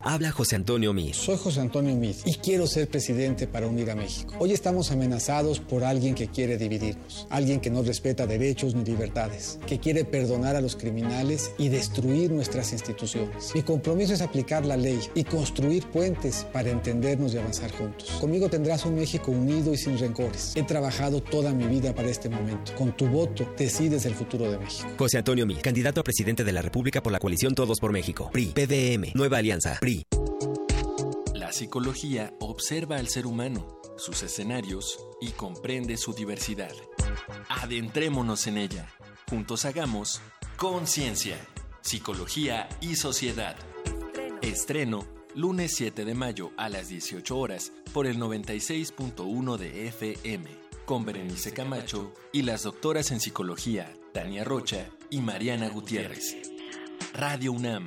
Habla José Antonio Meade. Soy José Antonio Meade y quiero ser presidente para unir a México. Hoy estamos amenazados por alguien que quiere dividirnos, alguien que no respeta derechos ni libertades, que quiere perdonar a los criminales y destruir nuestras instituciones. Mi compromiso es aplicar la ley y construir puentes para entendernos y avanzar juntos. Conmigo tendrás un México unido y sin rencores. He trabajado toda mi vida para este momento. Con tu voto decides el futuro de México. José Antonio Meade, candidato a presidente de la República por la coalición Todos por México. PRI, PDM, Nueva Alianza. La psicología observa al ser humano, sus escenarios y comprende su diversidad. Adentrémonos en ella. Juntos hagamos conciencia, psicología y sociedad. Estreno. lunes 7 de mayo a las 18 horas por el 96.1 de FM con Berenice Camacho y las doctoras en psicología Tania Rocha y Mariana Gutiérrez. Radio UNAM,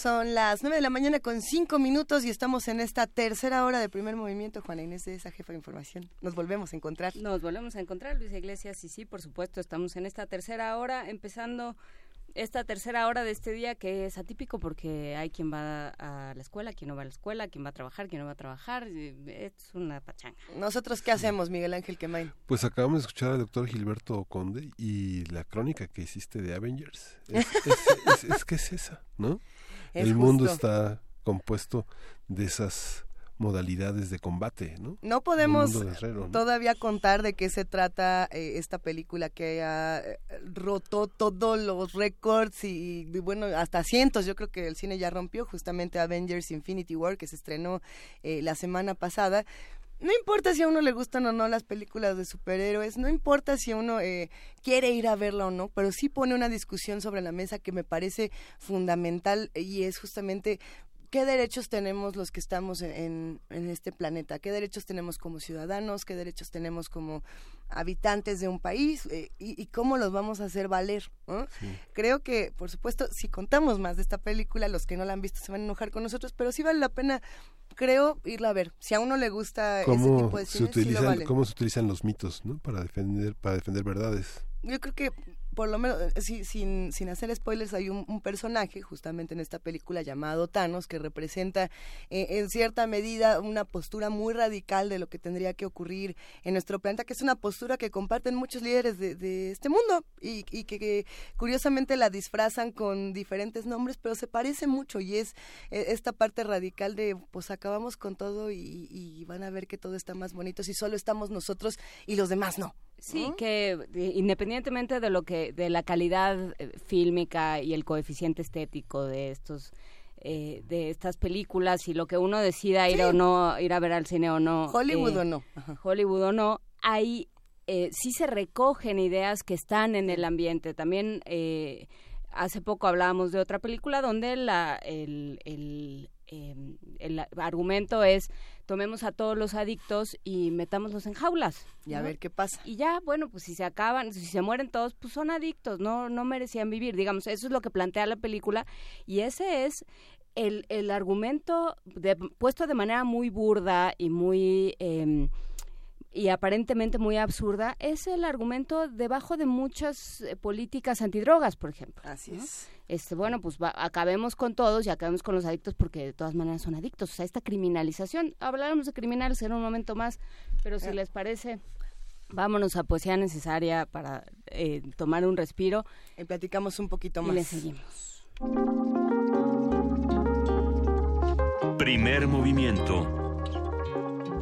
Son las 9 de la mañana con 5 minutos y estamos en esta tercera hora de primer movimiento. Juana Inés de esa jefa de información. Nos volvemos a encontrar. Nos volvemos a encontrar, Luis Iglesias. Y sí, por supuesto, estamos en esta tercera hora, empezando esta tercera hora de este día que es atípico porque hay quien va a la escuela, quien no va a la escuela, quien va a trabajar, quien no va a trabajar. Es una pachanga. ¿Nosotros qué hacemos, Miguel Ángel Quemain? Pues acabamos de escuchar al doctor Gilberto Conde y la crónica que hiciste de Avengers. Es, es que es esa, ¿no? El mundo está compuesto de esas modalidades de combate, ¿no? No podemos todavía contar de qué se trata eh, esta película que ha eh, roto todos los récords y, bueno, hasta cientos. Yo creo que el cine ya rompió justamente Avengers Infinity War que se estrenó eh, la semana pasada. No importa si a uno le gustan o no las películas de superhéroes, no importa si uno quiere ir a verla o no, pero sí pone una discusión sobre la mesa que me parece fundamental y es justamente ¿qué derechos tenemos los que estamos en, este planeta? ¿Qué derechos tenemos como ciudadanos? ¿Qué derechos tenemos como habitantes de un país? Eh, y, cómo los vamos a hacer valer? Creo que, por supuesto, si contamos más de esta película, los que no la han visto se van a enojar con nosotros, pero sí vale la pena, creo, irla a ver. Si a uno le gusta ese tipo de cine, se utilizan, ¿Cómo se utilizan los mitos ¿no? para, defender, para defender verdades? Yo creo que por lo menos, eh, sin, sin hacer spoilers, hay un, personaje justamente en esta película llamado Thanos que representa eh, en cierta medida una postura muy radical de lo que tendría que ocurrir en nuestro planeta, que es una postura que comparten muchos líderes de, este mundo y, que, curiosamente la disfrazan con diferentes nombres, pero se parece mucho y es eh, esta parte radical de pues acabamos con todo y, y van a ver que todo está más bonito si solo estamos nosotros y los demás no. Sí, que independientemente de lo que, de la calidad eh, fílmica y el coeficiente estético de estos, eh, de estas películas y lo que uno decida ir o no, ir a ver al cine o no. Hollywood o no. Hollywood o no, eh, sí se recogen ideas que están en el ambiente. También hace poco hablábamos de otra película donde la, el, el, em, el argumento es tomemos a todos los adictos y metámoslos en jaulas. Y a ver qué pasa. Y ya, bueno, pues si se acaban, si se mueren todos, pues son adictos, no, no merecían vivir. Digamos, eso es lo que plantea la película y ese es el, el argumento de, puesto de manera muy burda y muy... Eh, y aparentemente muy absurda, es el argumento debajo de muchas eh, políticas antidrogas, por ejemplo. Así es. Este, bueno, pues acabemos con todos y acabemos con los adictos porque de todas maneras son adictos. O sea, esta criminalización, hablaremos de criminales en un momento más, pero si eh. les parece, vámonos a poesía necesaria para eh, tomar un respiro. Y platicamos un poquito más. Y le seguimos. Primer movimiento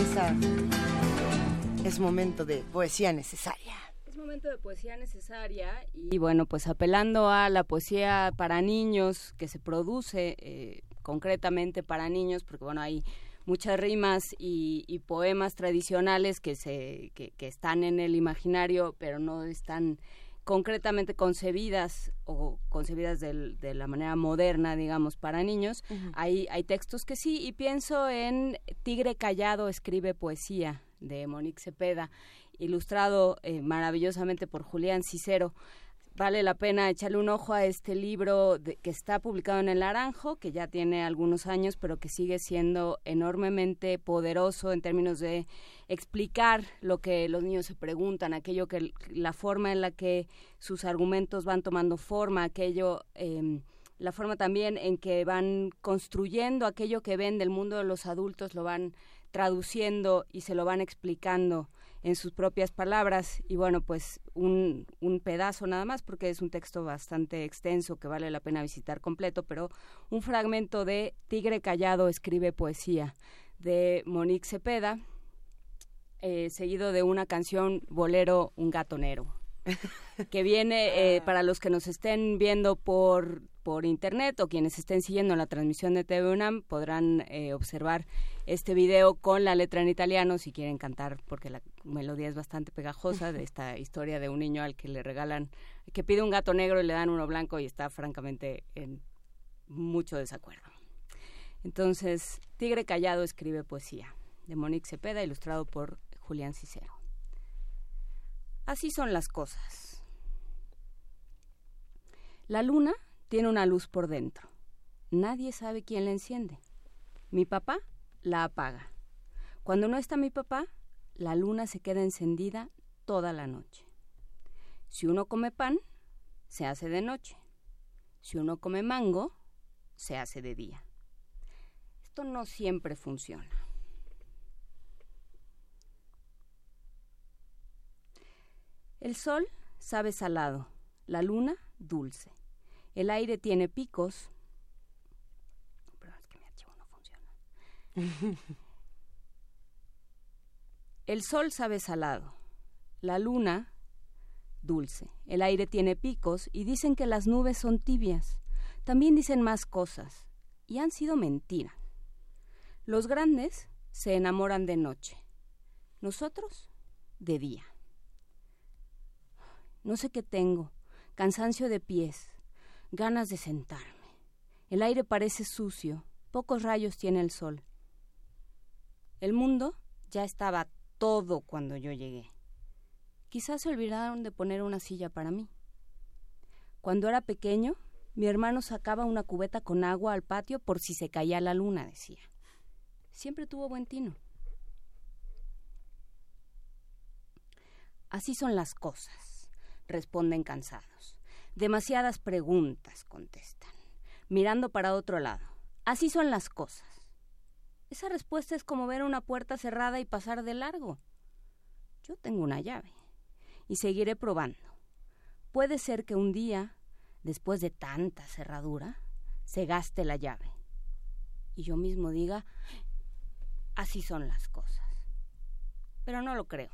Esa es momento de poesía necesaria. Es momento de poesía necesaria y bueno, pues apelando a la poesía para niños que se produce eh, concretamente para niños, porque bueno, hay muchas rimas y, poemas tradicionales que, se, que, que están en el imaginario, pero no están concretamente concebidas o concebidas de la manera moderna, digamos, para niños. hay, hay textos que sí, y pienso en Tigre Callado escribe poesía de Monique Cepeda, ilustrado eh, maravillosamente por Julián Cicero vale la pena echarle un ojo a este libro que está publicado en El Naranjo, que ya tiene algunos años, pero que sigue siendo enormemente poderoso en términos de explicar lo que los niños se preguntan, aquello que la forma en la que sus argumentos van tomando forma, aquello em, la forma también en que van construyendo aquello que ven del mundo de los adultos, lo van traduciendo y se lo van explicando en sus propias palabras y bueno pues un, un pedazo nada más porque es un texto bastante extenso que vale la pena visitar completo pero un fragmento de Tigre Callado escribe poesía de Monique Cepeda eh, seguido de una canción bolero Un gatonero que viene eh, para los que nos estén viendo por por internet o quienes estén siguiendo la transmisión de TV UNAM podrán eh, observar este video con la letra en italiano si quieren cantar porque la melodía es bastante pegajosa de esta historia de un niño al que le regalan que pide un gato negro y le dan uno blanco y está francamente en mucho desacuerdo. Entonces, Tigre Callado escribe poesía de Monique Cepeda ilustrado por Julián Cicero. Así son las cosas. La luna tiene una luz por dentro. Nadie sabe quién la enciende. Mi papá la apaga. Cuando no está mi papá, la luna se queda encendida toda la noche. Si uno come pan, se hace de noche. Si uno come mango, se hace de día. Esto no siempre funciona. El sol sabe salado, la luna dulce. El aire tiene picos. Pero es que mi archivo no funciona. El sol sabe salado, la luna dulce. El aire tiene picos y dicen que las nubes son tibias. También dicen más cosas y han sido mentiras. Los grandes se enamoran de noche, nosotros de día. No sé qué tengo, cansancio de pies, ganas de sentarme. El aire parece sucio, pocos rayos tiene el sol. El mundo ya estaba todo cuando yo llegué. Quizás se olvidaron de poner una silla para mí. Cuando era pequeño, mi hermano sacaba una cubeta con agua al patio por si se caía la luna, decía. Siempre tuvo buen tino. Así son las cosas, responden cansados. Demasiadas preguntas contestan, mirando para otro lado. Así son las cosas. Esa respuesta es como ver una puerta cerrada y pasar de largo. Yo tengo una llave y seguiré probando. Puede ser que un día, después de tanta cerradura, se gaste la llave. Y yo mismo diga, así son las cosas. Pero no lo creo.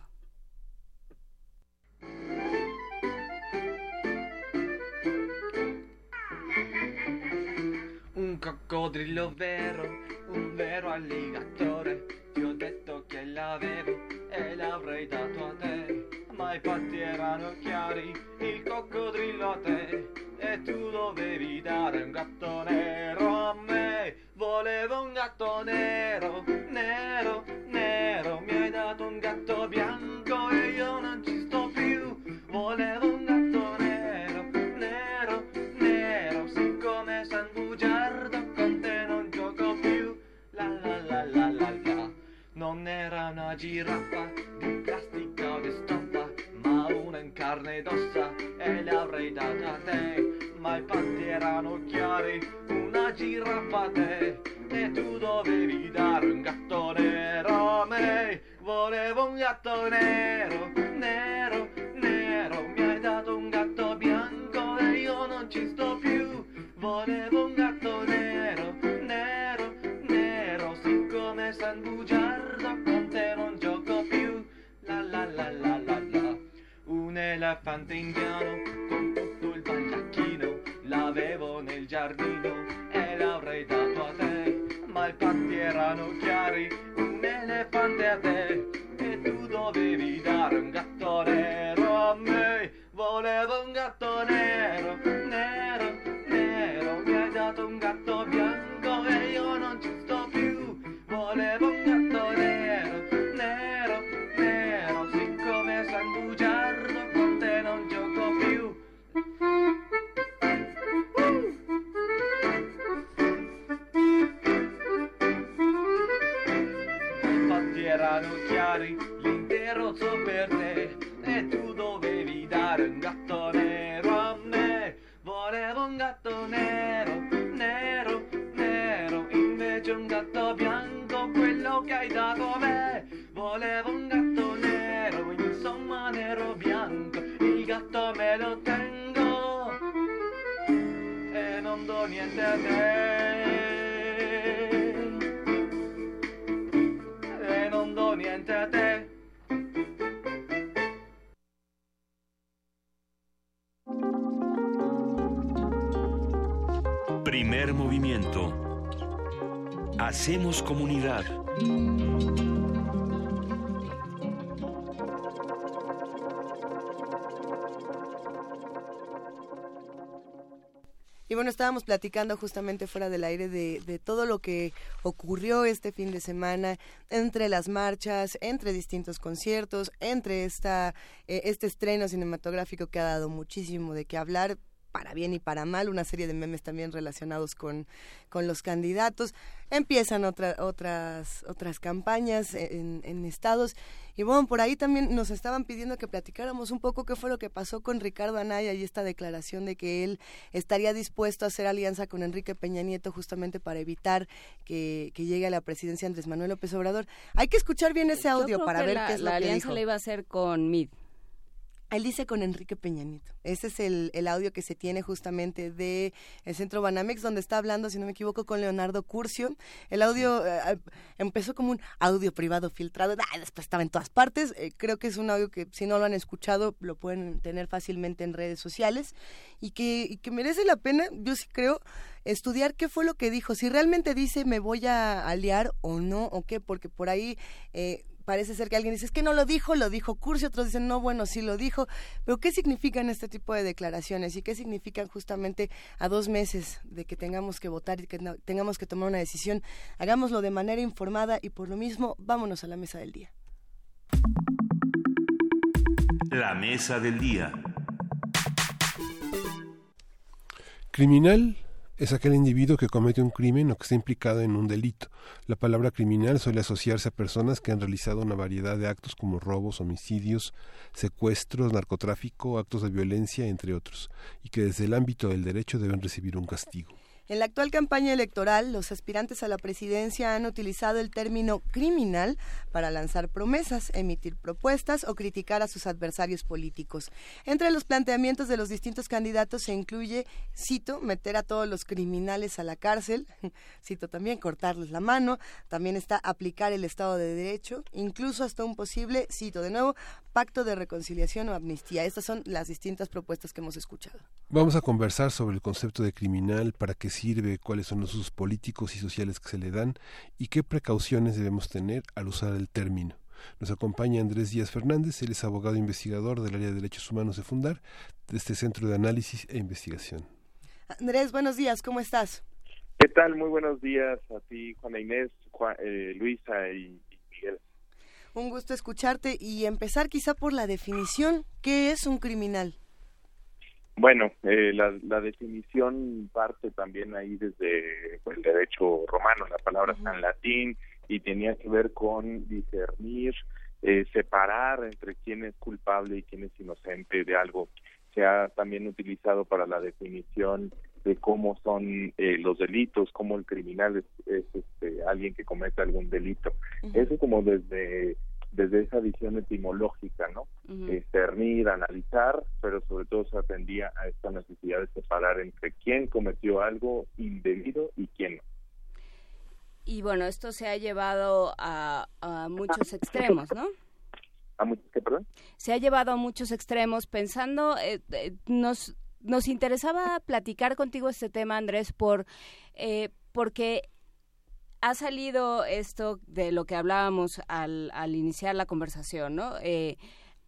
Coccodrillo vero, un vero alligatore, ti ho detto che l'avevo e l'avrei dato a te, ma i patti erano chiari, il coccodrillo a te, e tu dovevi dare un gatto nero a me, volevo un gatto nero, una giraffa di plastica o di stoffa, ma una in carne ed ossa e l'avrei data a te, ma i patti erano chiari, una giraffa a te. E tu dovevi dare un gatto nero a me, volevo un gatto nero, nero, nero, mi hai dato un gatto bianco e io non ci sto più, volevo un gatto elefante indiano con tutto il baldacchino, l'avevo nel giardino e l'avrei dato a te, ma i patti erano chiari, estábamos platicando justamente fuera del aire de, de, todo lo que ocurrió este fin de semana entre las marchas, entre distintos conciertos, entre esta, eh, este estreno cinematográfico que ha dado muchísimo de qué hablar para bien y para mal, una serie de memes también relacionados con, con los candidatos. Empiezan otra, otras, otras campañas en, en, estados. Y bueno, por ahí también nos estaban pidiendo que platicáramos un poco qué fue lo que pasó con Ricardo Anaya y esta declaración de que él estaría dispuesto a hacer alianza con Enrique Peña Nieto justamente para evitar que, que llegue a la presidencia Andrés Manuel López Obrador. Hay que escuchar bien ese audio para ver la, qué es la lo que alianza dijo. le iba a hacer con Mid. Él dice con Enrique Peña Nieto. Ese es el, el, audio que se tiene justamente de el Centro Banamex, donde está hablando, si no me equivoco, con Leonardo Curcio. El audio eh, empezó como un audio privado filtrado, ah, después estaba en todas partes. Eh, creo que es un audio que si no lo han escuchado, lo pueden tener fácilmente en redes sociales y que, y que merece la pena, yo sí creo, estudiar qué fue lo que dijo, si realmente dice me voy a aliar o no, o qué, porque por ahí... Eh, parece ser que alguien dice, es que no lo dijo, lo dijo Cursi, otros dicen, no, bueno, sí lo dijo, pero ¿qué significan este tipo de declaraciones y qué significan justamente a dos meses de que tengamos que votar y que tengamos que tomar una decisión? Hagámoslo de manera informada y por lo mismo, vámonos a la mesa del día. La mesa del día. Criminal es aquel individuo que comete un crimen o que está implicado en un delito. La palabra criminal suele asociarse a personas que han realizado una variedad de actos como robos, homicidios, secuestros, narcotráfico, actos de violencia, entre otros, y que desde el ámbito del derecho deben recibir un castigo. En la actual campaña electoral, los aspirantes a la presidencia han utilizado el término criminal para lanzar promesas, emitir propuestas o criticar a sus adversarios políticos. Entre los planteamientos de los distintos candidatos se incluye, cito, meter a todos los criminales a la cárcel, cito también, cortarles la mano, también está aplicar el Estado de Derecho, incluso hasta un posible, cito de nuevo, pacto de reconciliación o amnistía. Estas son las distintas propuestas que hemos escuchado. Vamos a conversar sobre el concepto de criminal para que sirve, cuáles son los usos políticos y sociales que se le dan y qué precauciones debemos tener al usar el término. Nos acompaña Andrés Díaz Fernández, él es abogado investigador del área de derechos humanos de Fundar, de este Centro de Análisis e Investigación. Andrés, buenos días, ¿cómo estás? ¿Qué tal? Muy buenos días a ti, Juana Inés, eh, Luisa y Miguel. Un gusto escucharte y empezar quizá por la definición. ¿Qué es un criminal? Bueno, eh, la, definición parte también ahí desde el derecho romano, la palabra está en latín y tenía que ver con discernir, eh, separar entre quién es culpable y quién es inocente de algo. Se ha también utilizado para la definición de cómo son eh, los delitos, cómo el criminal es, este, alguien que comete algún delito. Eso como desde desde esa visión etimológica, ¿no? Uh analizar, pero sobre todo se atendía a esta necesidad de separar entre quién cometió algo indebido y quién no. Y bueno, esto se ha llevado a, muchos extremos, ¿no? ¿A muchos qué, perdón? Se ha llevado a muchos extremos pensando, eh, eh, nos, nos interesaba platicar contigo este tema, Andrés, por, eh, porque ha salido esto de lo que hablábamos al, al iniciar la conversación, ¿no? Eh,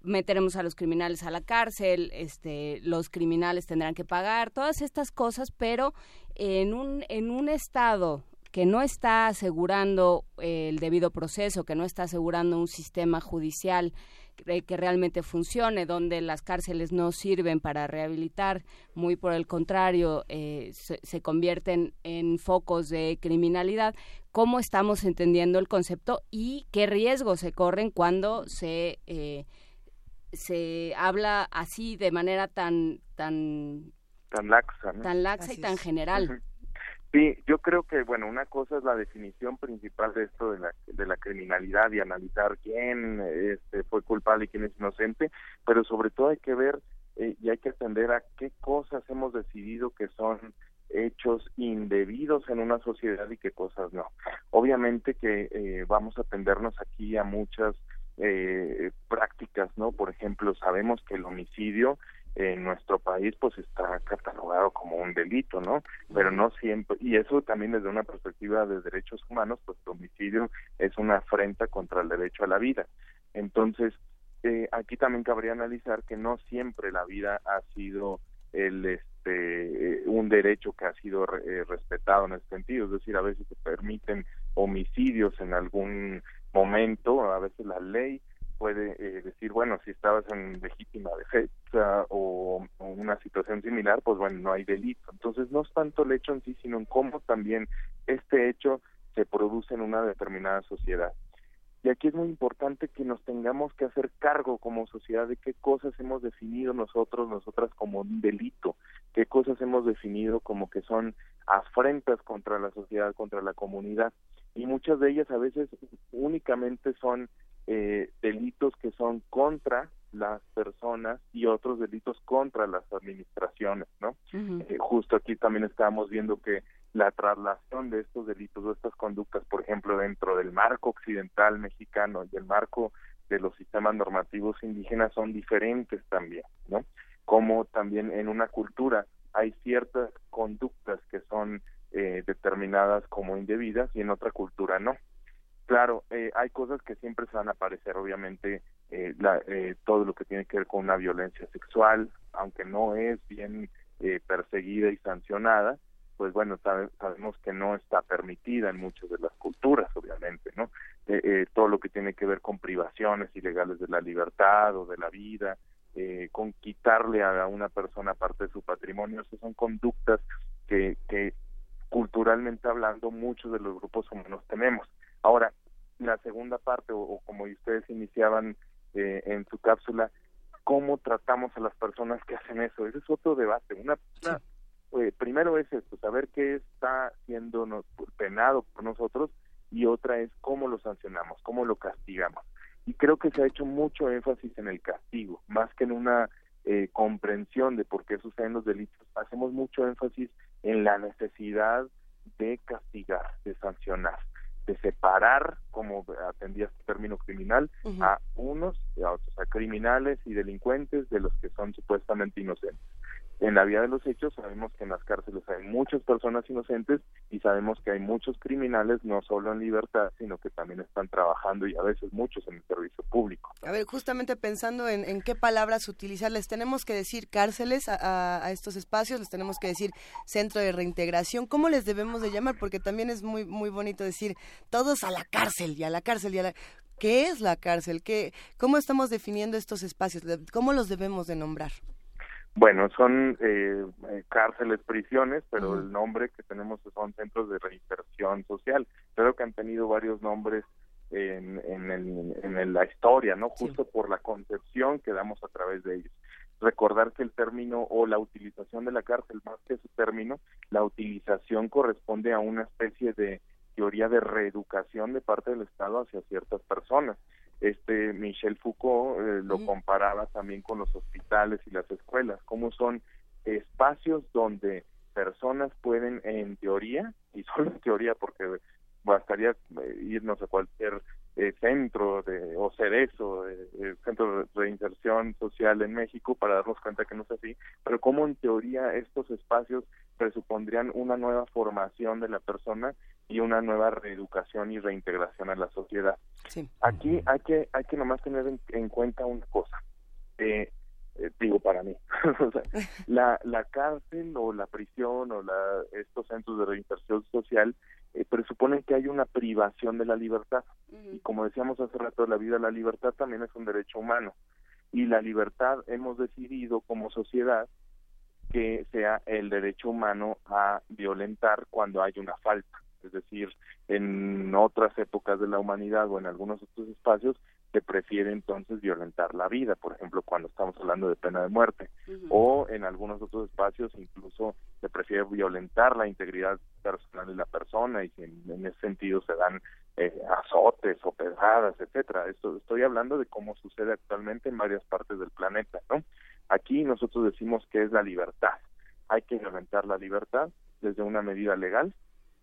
meteremos a los criminales a la cárcel, este, los criminales tendrán que pagar, todas estas cosas, pero en un, en un estado que no está asegurando el debido proceso, que no está asegurando un sistema judicial que realmente funcione, donde las cárceles no sirven para rehabilitar, muy por el contrario, eh, se, convierten en focos de criminalidad. ¿Cómo estamos entendiendo el concepto y qué riesgos se corren cuando se, eh, se habla así de manera tan tan tan laxa, tan laxa y tan general? Sí, yo creo que, bueno, una cosa es la definición principal de esto de la, de la criminalidad y analizar quién este, fue culpable y quién es inocente, pero sobre todo hay que ver eh, y hay que atender a qué cosas hemos decidido que son hechos indebidos en una sociedad y qué cosas no. Obviamente que eh, vamos a atendernos aquí a muchas eh, prácticas, ¿no? Por ejemplo, sabemos que el homicidio en nuestro país pues está catalogado como un delito, ¿no? Pero no siempre, y eso también desde una perspectiva de derechos humanos, pues el homicidio es una afrenta contra el derecho a la vida. Entonces, eh, aquí también cabría analizar que no siempre la vida ha sido el este un derecho que ha sido eh, respetado en ese sentido, es decir, a veces se permiten homicidios en algún momento, a veces la ley puede eh, decir, bueno, si estabas en legítima defensa o, una situación similar, pues bueno, no hay delito. Entonces no es tanto el hecho en sí, sino en cómo también este hecho se produce en una determinada sociedad. Y aquí es muy importante que nos tengamos que hacer cargo como sociedad de qué cosas hemos definido nosotros, nosotras como un delito, qué cosas hemos definido como que son afrentas contra la sociedad, contra la comunidad. Y muchas de ellas a veces únicamente son eh, delitos que son contra las personas y otros delitos contra las administraciones, ¿no? Eh, justo aquí también estábamos viendo que la traslación de estos delitos o estas conductas, por ejemplo, dentro del marco occidental mexicano y el marco de los sistemas normativos indígenas son diferentes también, ¿no? Como también en una cultura hay ciertas conductas que son eh, determinadas como indebidas y en otra cultura no. Claro, eh, hay cosas que siempre se van a aparecer, obviamente, eh, la, eh, todo lo que tiene que ver con una violencia sexual, aunque no es bien eh, perseguida y sancionada, pues bueno, sabemos que no está permitida en muchas de las culturas, obviamente, ¿no? Eh, eh, todo lo que tiene que ver con privaciones ilegales de la libertad o de la vida, con quitarle a una persona parte de su patrimonio, esas son conductas que, que culturalmente hablando muchos de los grupos humanos tenemos. Ahora, la segunda parte, o, como ustedes iniciaban eh, en su cápsula, ¿cómo tratamos a las personas que hacen eso? Ese es otro debate. Una, eh, primero es esto, saber qué está siendo penado por nosotros y otra es cómo lo sancionamos, cómo lo castigamos. Y creo que se ha hecho mucho énfasis en el castigo, más que en una eh, comprensión de por qué suceden los delitos. Hacemos mucho énfasis en la necesidad de castigar, de sancionar, de separar, como atendía este término criminal, a unos y a otros, a criminales y delincuentes de los que son supuestamente inocentes en la vía de los hechos sabemos que en las cárceles hay muchas personas inocentes y sabemos que hay muchos criminales no solo en libertad, sino que también están trabajando y a veces muchos en el servicio público. A ver, justamente pensando en, qué palabras utilizar, les tenemos que decir cárceles a, estos espacios, les tenemos que decir centro de reintegración, ¿cómo les debemos de llamar? Porque también es muy muy bonito decir todos a la cárcel y a la cárcel y a la... ¿Qué es la cárcel? ¿Qué, ¿Cómo estamos definiendo estos espacios? ¿Cómo los debemos de nombrar? Bueno, son eh, cárceles, prisiones, pero el nombre que tenemos son centros de reinserción social. Creo que han tenido varios nombres en, en, la historia, ¿no? Justo por la concepción que damos a través de ellos. Recordar que el término o la utilización de la cárcel, más que su término, la utilización corresponde a una especie de teoría de reeducación de parte del Estado hacia ciertas personas. Este Michel Foucault eh, lo comparaba también con los hospitales y las escuelas, como son espacios donde personas pueden en teoría, y solo en teoría porque bastaría eh, irnos a cualquier eh, centro de, o cerezo, eh, centro de reinserción social en México para darnos cuenta que no es así, pero como en teoría estos espacios presupondrían una nueva formación de la persona y una nueva reeducación y reintegración a la sociedad. Aquí hay que hay que nomás tener en, cuenta una cosa. Eh, eh, digo para mí la la cárcel o la prisión o la estos centros de reinserción social eh, presuponen que hay una privación de la libertad. Y como decíamos hace rato la vida la libertad también es un derecho humano. Y la libertad hemos decidido como sociedad que sea el derecho humano a violentar cuando hay una falta. Es decir, en otras épocas de la humanidad o en algunos otros espacios se prefiere entonces violentar la vida, por ejemplo, cuando estamos hablando de pena de muerte, o en algunos otros espacios incluso se prefiere violentar la integridad personal de la persona y en, ese sentido se dan eh, azotes o pedradas, etcétera. Esto estoy hablando de cómo sucede actualmente en varias partes del planeta, ¿no? Aquí nosotros decimos que es la libertad. Hay que violentar la libertad desde una medida legal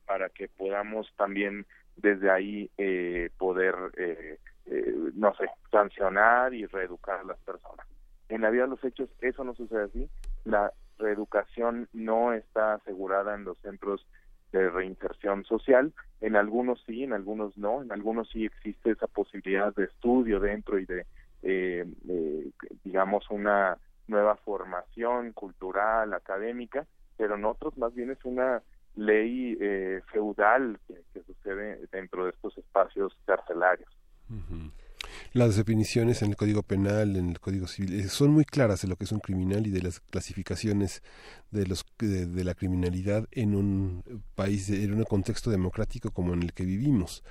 para que podamos también desde ahí eh, poder, eh, eh, no sé, sancionar y reeducar a las personas. En la vida de los hechos eso no sucede así. La reeducación no está asegurada en los centros de reinserción social. En algunos sí, en algunos no. En algunos sí existe esa posibilidad de estudio dentro y de, eh, digamos, una nueva formación cultural, académica, pero en otros más bien es una ley eh, feudal que, sucede dentro de estos espacios carcelarios. Las definiciones en el Código Penal, en el Código Civil, eh, son muy claras de lo que es un criminal y de las clasificaciones de, los, de, la criminalidad en un país, en un contexto democrático como en el que vivimos.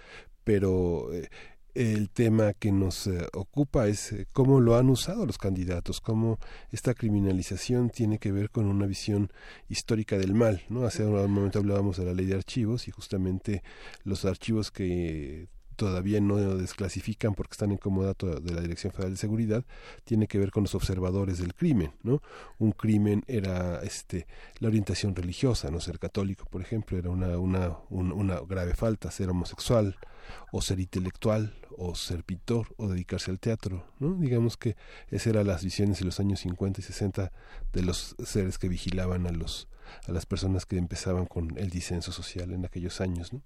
Pero eh, el tema que nos eh, ocupa es cómo lo han usado los candidatos, cómo esta criminalización tiene que ver con una visión histórica del mal. ¿no? Hace un momento hablábamos de la ley de archivos y justamente los archivos que todavía no desclasifican porque están en comodato de la Dirección Federal de Seguridad, tiene que ver con los observadores del crimen, ¿no? Un crimen era este la orientación religiosa, no ser católico, por ejemplo, era una una una grave falta, ser homosexual o ser intelectual o ser pintor o dedicarse al teatro, ¿no? Digamos que esas eran las visiones en los años 50 y 60 de los seres que vigilaban a los a las personas que empezaban con el disenso social en aquellos años, ¿no?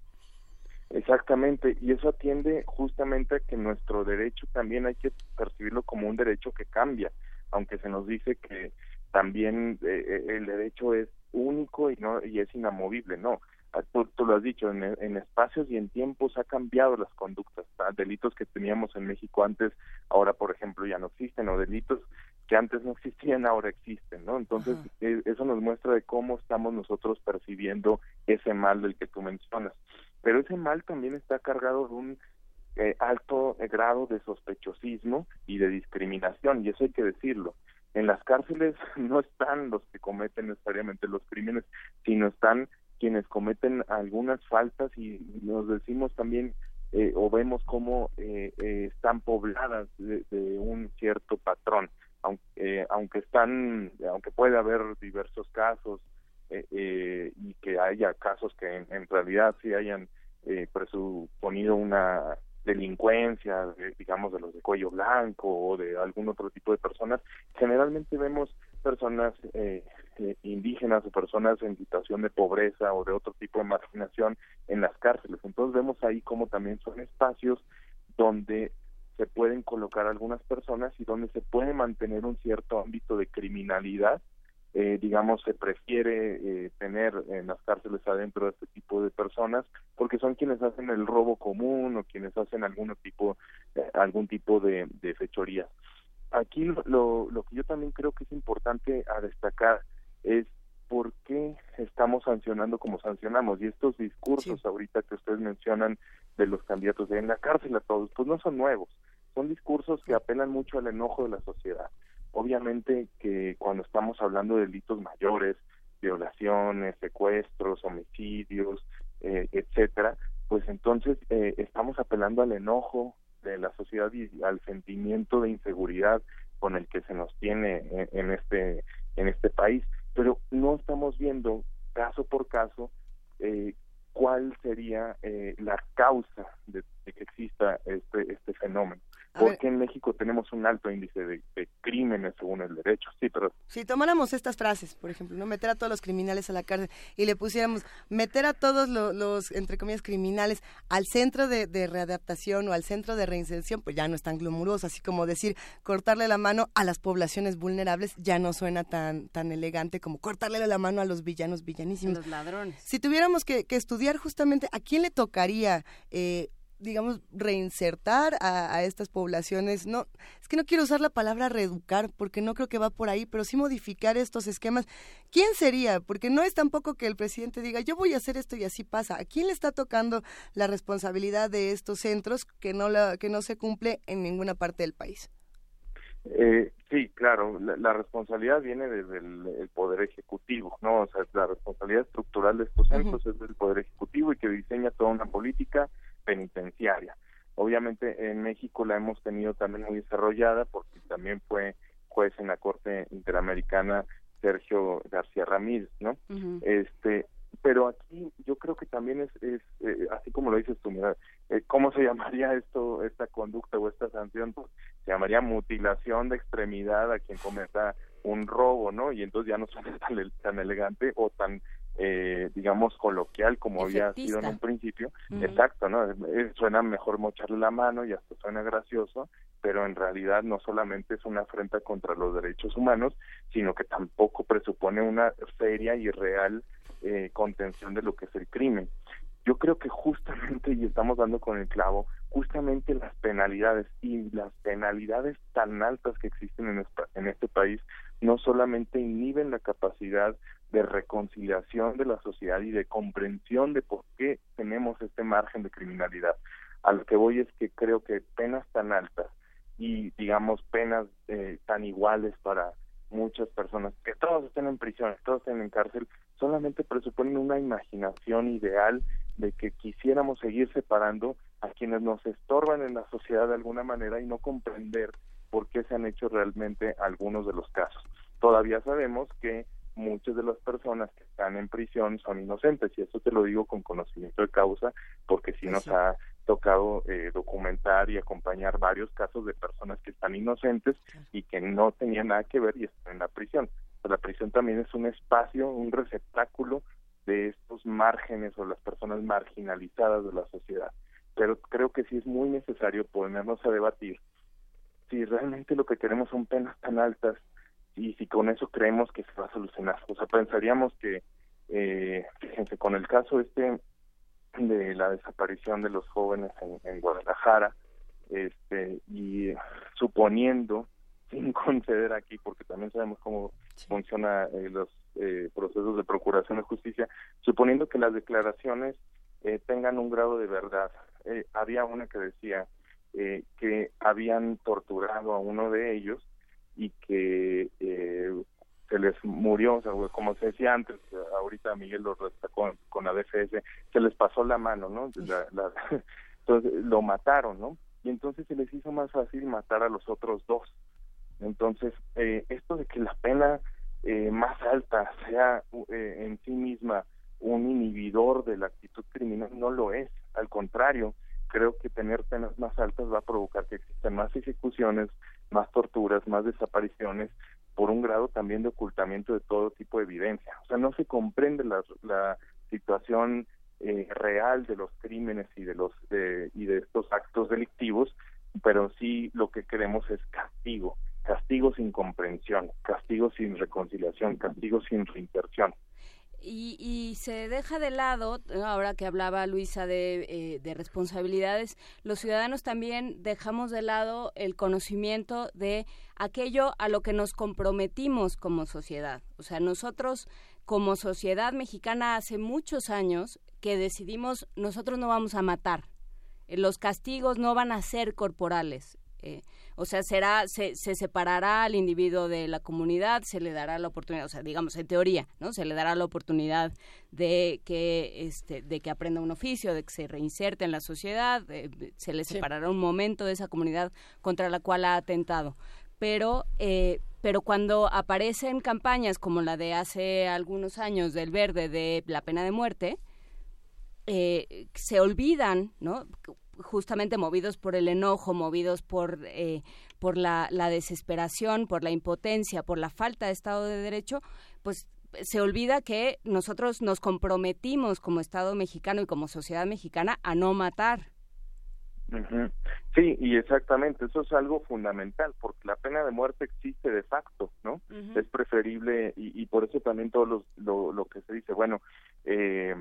Exactamente, y eso atiende justamente a que nuestro derecho también hay que percibirlo como un derecho que cambia, aunque se nos dice que también eh, eh, el derecho es único y no y es inamovible, no. Ah, tú, lo has dicho, en, en, espacios y en tiempos ha cambiado las conductas. Delitos que teníamos en México antes, ahora por ejemplo ya no existen, o delitos que antes no existían, ahora existen, ¿no? Entonces, eh, eso nos muestra de cómo estamos nosotros percibiendo ese mal del que tú mencionas pero ese mal también está cargado de un eh, alto grado de sospechosismo y de discriminación, y eso hay que decirlo. En las cárceles no están los que cometen necesariamente los crímenes, sino están quienes cometen algunas faltas y nos decimos también eh, o vemos cómo eh, están pobladas de, un cierto patrón, aunque, aunque están, aunque puede haber diversos casos eh, eh, y que haya casos que en, realidad sí hayan eh, presuponido una delincuencia, digamos, de los de cuello blanco o de algún otro tipo de personas, generalmente vemos personas eh, indígenas o personas en situación de pobreza o de otro tipo de marginación en las cárceles. Entonces vemos ahí como también son espacios donde se pueden colocar algunas personas y donde se puede mantener un cierto ámbito de criminalidad eh, digamos, se prefiere eh, tener en las cárceles adentro de este tipo de personas porque son quienes hacen el robo común o quienes hacen algún tipo, eh, algún tipo de, de fechoría. Aquí lo, lo que yo también creo que es importante a destacar es por qué estamos sancionando como sancionamos. Y estos discursos ahorita que ustedes mencionan de los candidatos de en la cárcel a todos, pues no son nuevos, son discursos que apelan mucho al enojo de la sociedad Obviamente que cuando estamos hablando de delitos mayores, violaciones, secuestros, homicidios, eh, etcétera, pues entonces eh, estamos apelando al enojo de la sociedad y al sentimiento de inseguridad con el que se nos tiene en, este en este país, pero no estamos viendo caso por caso eh, cuál sería eh, la causa de, de, que exista este este fenómeno porque en México tenemos un alto índice de, crímenes según el derecho, sí, pero... Si tomáramos estas frases, por ejemplo, no meter a todos los criminales a la cárcel y le pusiéramos meter a todos los, entre comillas, criminales al centro de, readaptación o al centro de reinserción, pues ya no es tan glamuroso, así como decir cortarle la mano a las poblaciones vulnerables ya no suena tan, tan elegante como cortarle la mano a los villanos villanísimos. Los ladrones. Si tuviéramos que, estudiar justamente a quién le tocaría eh, digamos, reinsertar a, estas poblaciones. No, es que no quiero usar la palabra reeducar porque no creo que va por ahí, pero sí modificar estos esquemas. ¿Quién sería? Porque no es tampoco que el presidente diga, yo voy a hacer esto y así pasa. ¿A quién le está tocando la responsabilidad de estos centros que no, la, que no se cumple en ninguna parte del país? Eh, sí, claro, la, responsabilidad viene desde el, Poder Ejecutivo, ¿no? O sea, la responsabilidad estructural de estos centros es del Poder Ejecutivo y que diseña toda una política penitenciaria. Obviamente en México la hemos tenido también muy desarrollada porque también fue juez en la Corte Interamericana Sergio García Ramírez, ¿no? Este, pero aquí yo creo que también es, es eh, así como lo dices tú, mira, eh, ¿cómo se llamaría esto, esta conducta o esta sanción? Pues, se llamaría mutilación de extremidad a quien cometa un robo, ¿no? Y entonces ya no suena tan, tan elegante o tan eh, digamos, coloquial como había sido en un principio. Exacto, ¿no? Suena mejor mocharle la mano y hasta suena gracioso, pero en realidad no solamente es una afrenta contra los derechos humanos, sino que tampoco presupone una seria y real eh, contención de lo que es el crimen. Yo creo que justamente, y estamos dando con el clavo, justamente las penalidades y las penalidades tan altas que existen en, en este país no solamente inhiben la capacidad de reconciliación de la sociedad y de comprensión de por qué tenemos este margen de criminalidad. A lo que voy es que creo que penas tan altas y digamos penas eh, tan iguales para muchas personas, que todos estén en prisión, todos estén en cárcel, solamente presuponen una imaginación ideal de que quisiéramos seguir separando a quienes nos estorban en la sociedad de alguna manera y no comprender por qué se han hecho realmente algunos de los casos. Todavía sabemos que muchas de las personas que están en prisión son inocentes y eso te lo digo con conocimiento de causa porque sí nos ha tocado eh, documentar y acompañar varios casos de personas que están inocentes y que no tenían nada que ver y están en la prisión. la prisión también es un espacio, un receptáculo de estos márgenes o las personas marginalizadas de la sociedad. Pero creo que sí es muy necesario ponernos a debatir si realmente lo que queremos son penas tan altas y si con eso creemos que se va a solucionar. O sea, pensaríamos que, eh, fíjense, con el caso este de la desaparición de los jóvenes en, en Guadalajara, este, y suponiendo, sin conceder aquí, porque también sabemos cómo funciona eh, los eh, procesos de procuración de justicia, suponiendo que las declaraciones eh, tengan un grado de verdad. Eh, había una que decía eh, que habían torturado a uno de ellos y que eh, se les murió, o sea, como se decía antes, ahorita Miguel lo destacó con la DFS, se les pasó la mano, ¿no? entonces lo mataron, ¿no? Y entonces se les hizo más fácil matar a los otros dos. Entonces, eh, esto de que la pena eh, más alta sea eh, en sí misma un inhibidor de la actitud criminal no lo es, al contrario, creo que tener penas más altas va a provocar que existan más ejecuciones, más torturas, más desapariciones, por un grado también de ocultamiento de todo tipo de evidencia. O sea, no se comprende la, la situación eh, real de los crímenes y de los y de estos actos delictivos, pero sí lo que queremos es castigo, castigo sin comprensión, castigo sin reconciliación, castigo sin reinserción. Y, y, se deja de lado, ahora que hablaba Luisa de, eh, de, responsabilidades, los ciudadanos también dejamos de lado el conocimiento de aquello a lo que nos comprometimos como sociedad. O sea, nosotros como sociedad mexicana hace muchos años que decidimos nosotros no vamos a matar, los castigos no van a ser corporales. Eh, o sea, será, se, se, separará al individuo de la comunidad, se le dará la oportunidad, o sea, digamos, en teoría, ¿no? Se le dará la oportunidad de que, este, de que aprenda un oficio, de que se reinserte en la sociedad, se le separará un momento de esa comunidad contra la cual ha atentado. Pero, eh, pero cuando aparecen campañas como la de hace algunos años del verde de la pena de muerte, eh, se olvidan, ¿no? Justamente movidos por el enojo, movidos por, eh, por la, la, desesperación, por la impotencia, por la falta de Estado de Derecho, pues se olvida que nosotros nos comprometimos como Estado mexicano y como sociedad mexicana a no matar. Sí, y exactamente, eso es algo fundamental, porque la pena de muerte existe de facto, ¿no? Es preferible, y, y, por eso también todo los, lo, lo que se dice, bueno, eh,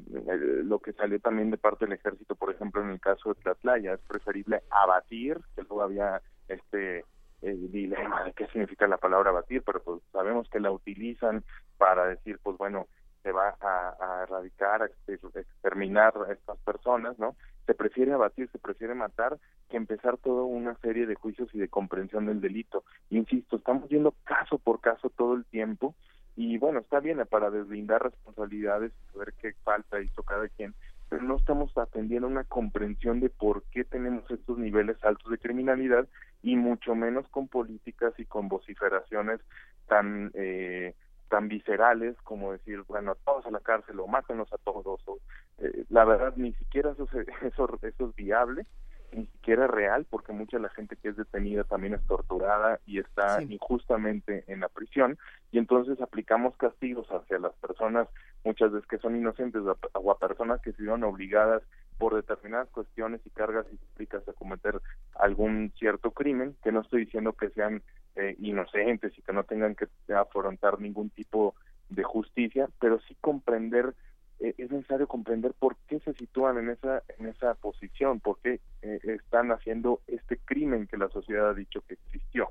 lo que salió también de parte del ejército, por ejemplo, en el caso de Tlatlaya, es preferible abatir, que luego había este el dilema de qué significa la palabra abatir, pero pues sabemos que la utilizan para decir, pues bueno, se va a, erradicar, a exterminar a estas personas, ¿no? Se prefiere abatir, se prefiere matar que empezar toda una serie de juicios y de comprensión del delito. Insisto, estamos yendo caso por caso todo el tiempo y bueno, está bien para deslindar responsabilidades, ver qué falta hizo cada quien, pero no estamos atendiendo una comprensión de por qué tenemos estos niveles altos de criminalidad y mucho menos con políticas y con vociferaciones tan eh, tan viscerales como decir, bueno, a todos a la cárcel o mátenos a todos. O, eh, la verdad, ni siquiera eso, eso, eso es viable, ni siquiera es real, porque mucha de la gente que es detenida también es torturada y está injustamente en la prisión, y entonces aplicamos castigos hacia las personas, muchas veces que son inocentes, o a personas que se vieron obligadas por determinadas cuestiones y cargas históricas a cometer algún cierto crimen, que no estoy diciendo que sean eh, inocentes y que no tengan que afrontar ningún tipo de justicia, pero sí comprender eh, es necesario comprender por qué se sitúan en esa en esa posición, por qué eh, están haciendo este crimen que la sociedad ha dicho que existió.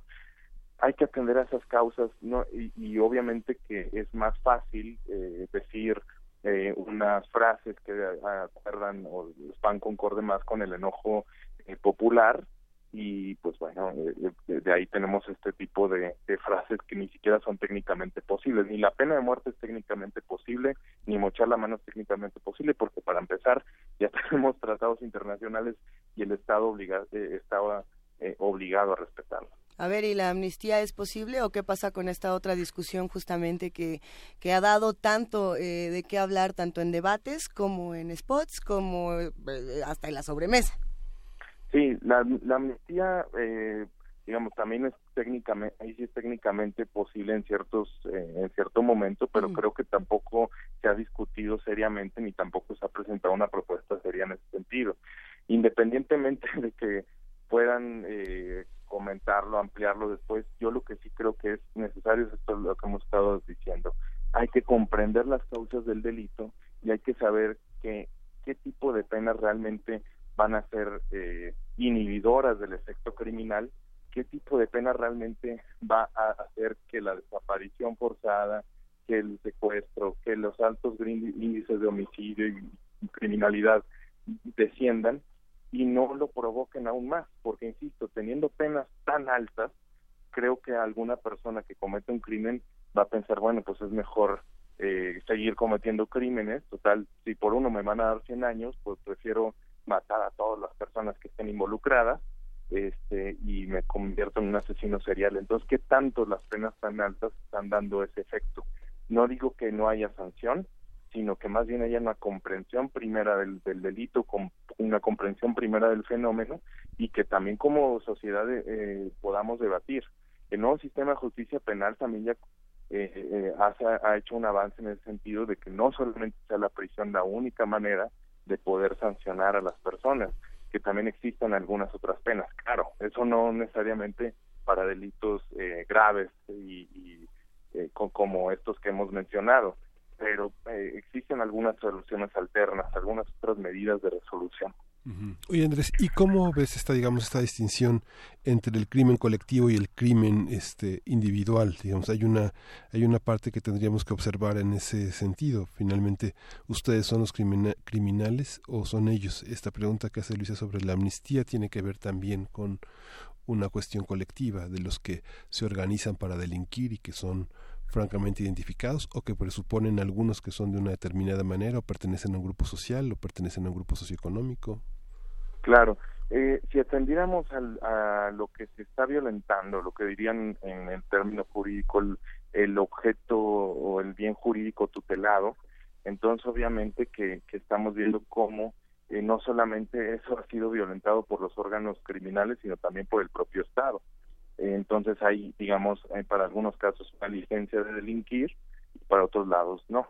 Hay que atender a esas causas, no y, obviamente que es más fácil eh, decir unas frases que acuerdan o van concorde más con el enojo popular y pues bueno, eh, de, ahí tenemos este tipo de, frases que ni siquiera son técnicamente posibles, ni la pena de muerte es técnicamente posible, ni mochar la mano es técnicamente posible, porque para empezar ya tenemos tratados internacionales y el Estado obliga, estaba obligado a respetarlos. A ver, ¿y la amnistía es posible o qué pasa con esta otra discusión justamente que, que ha dado tanto eh, de qué hablar tanto en debates como en spots como eh, hasta en la sobremesa? Sí, la, la amnistía, eh, digamos también es técnicamente ahí sí es técnicamente posible en ciertos eh, en cierto momento pero creo que tampoco se ha discutido seriamente ni tampoco se ha presentado una propuesta seria en ese sentido. Independientemente de que puedan eh, comentarlo ampliarlo después yo lo que sí creo que es necesario es esto lo que hemos estado diciendo. Hay que comprender las causas del delito y hay que saber que qué tipo de penas realmente van a ser eh, inhibidoras del efecto criminal qué tipo de pena realmente va a hacer que la desaparición forzada, que el secuestro, que los altos índices de homicidio y criminalidad desciendan y no lo provoquen aún más, porque insisto, teniendo penas tan altas, creo que alguna persona que comete un crimen va a pensar, bueno, pues es mejor eh, seguir cometiendo crímenes, total, si por uno me van a dar 100 años, pues prefiero matar a todas las personas que estén involucradas este y me convierto en un asesino serial. Entonces, ¿qué tanto las penas tan altas están dando ese efecto? No digo que no haya sanción, sino que más bien haya una comprensión primera del, delito, con una comprensión primera del fenómeno y que también como sociedad eh, podamos debatir. El nuevo sistema de justicia penal también ya eh, eh, ha hecho un avance en el sentido de que no solamente sea la prisión la única manera de poder sancionar a las personas, que también existan algunas otras penas. Claro, eso no necesariamente para delitos eh, graves y, eh, como estos que hemos mencionado, pero eh, existen algunas soluciones alternas, algunas otras medidas de resolución. Oye Andrés, ¿y cómo ves esta, digamos, esta distinción entre el crimen colectivo y el crimen este individual? Digamos, hay una, hay una parte que tendríamos que observar en ese sentido. Finalmente, ¿ustedes son los criminales o son ellos? Esta pregunta que hace Luisa sobre la amnistía tiene que ver también con una cuestión colectiva de los que se organizan para delinquir y que son francamente identificados o que presuponen algunos que son de una determinada manera o pertenecen a un grupo social o pertenecen a un grupo socioeconómico. Claro, eh, si atendiéramos a lo que se está violentando, lo que dirían en el término jurídico el, objeto o el bien jurídico tutelado, entonces obviamente que, estamos viendo cómo eh, no solamente eso ha sido violentado por los órganos criminales, sino también por el propio Estado. entonces hay, digamos, eh, para algunos casos una licencia de delinquir, para otros lados no.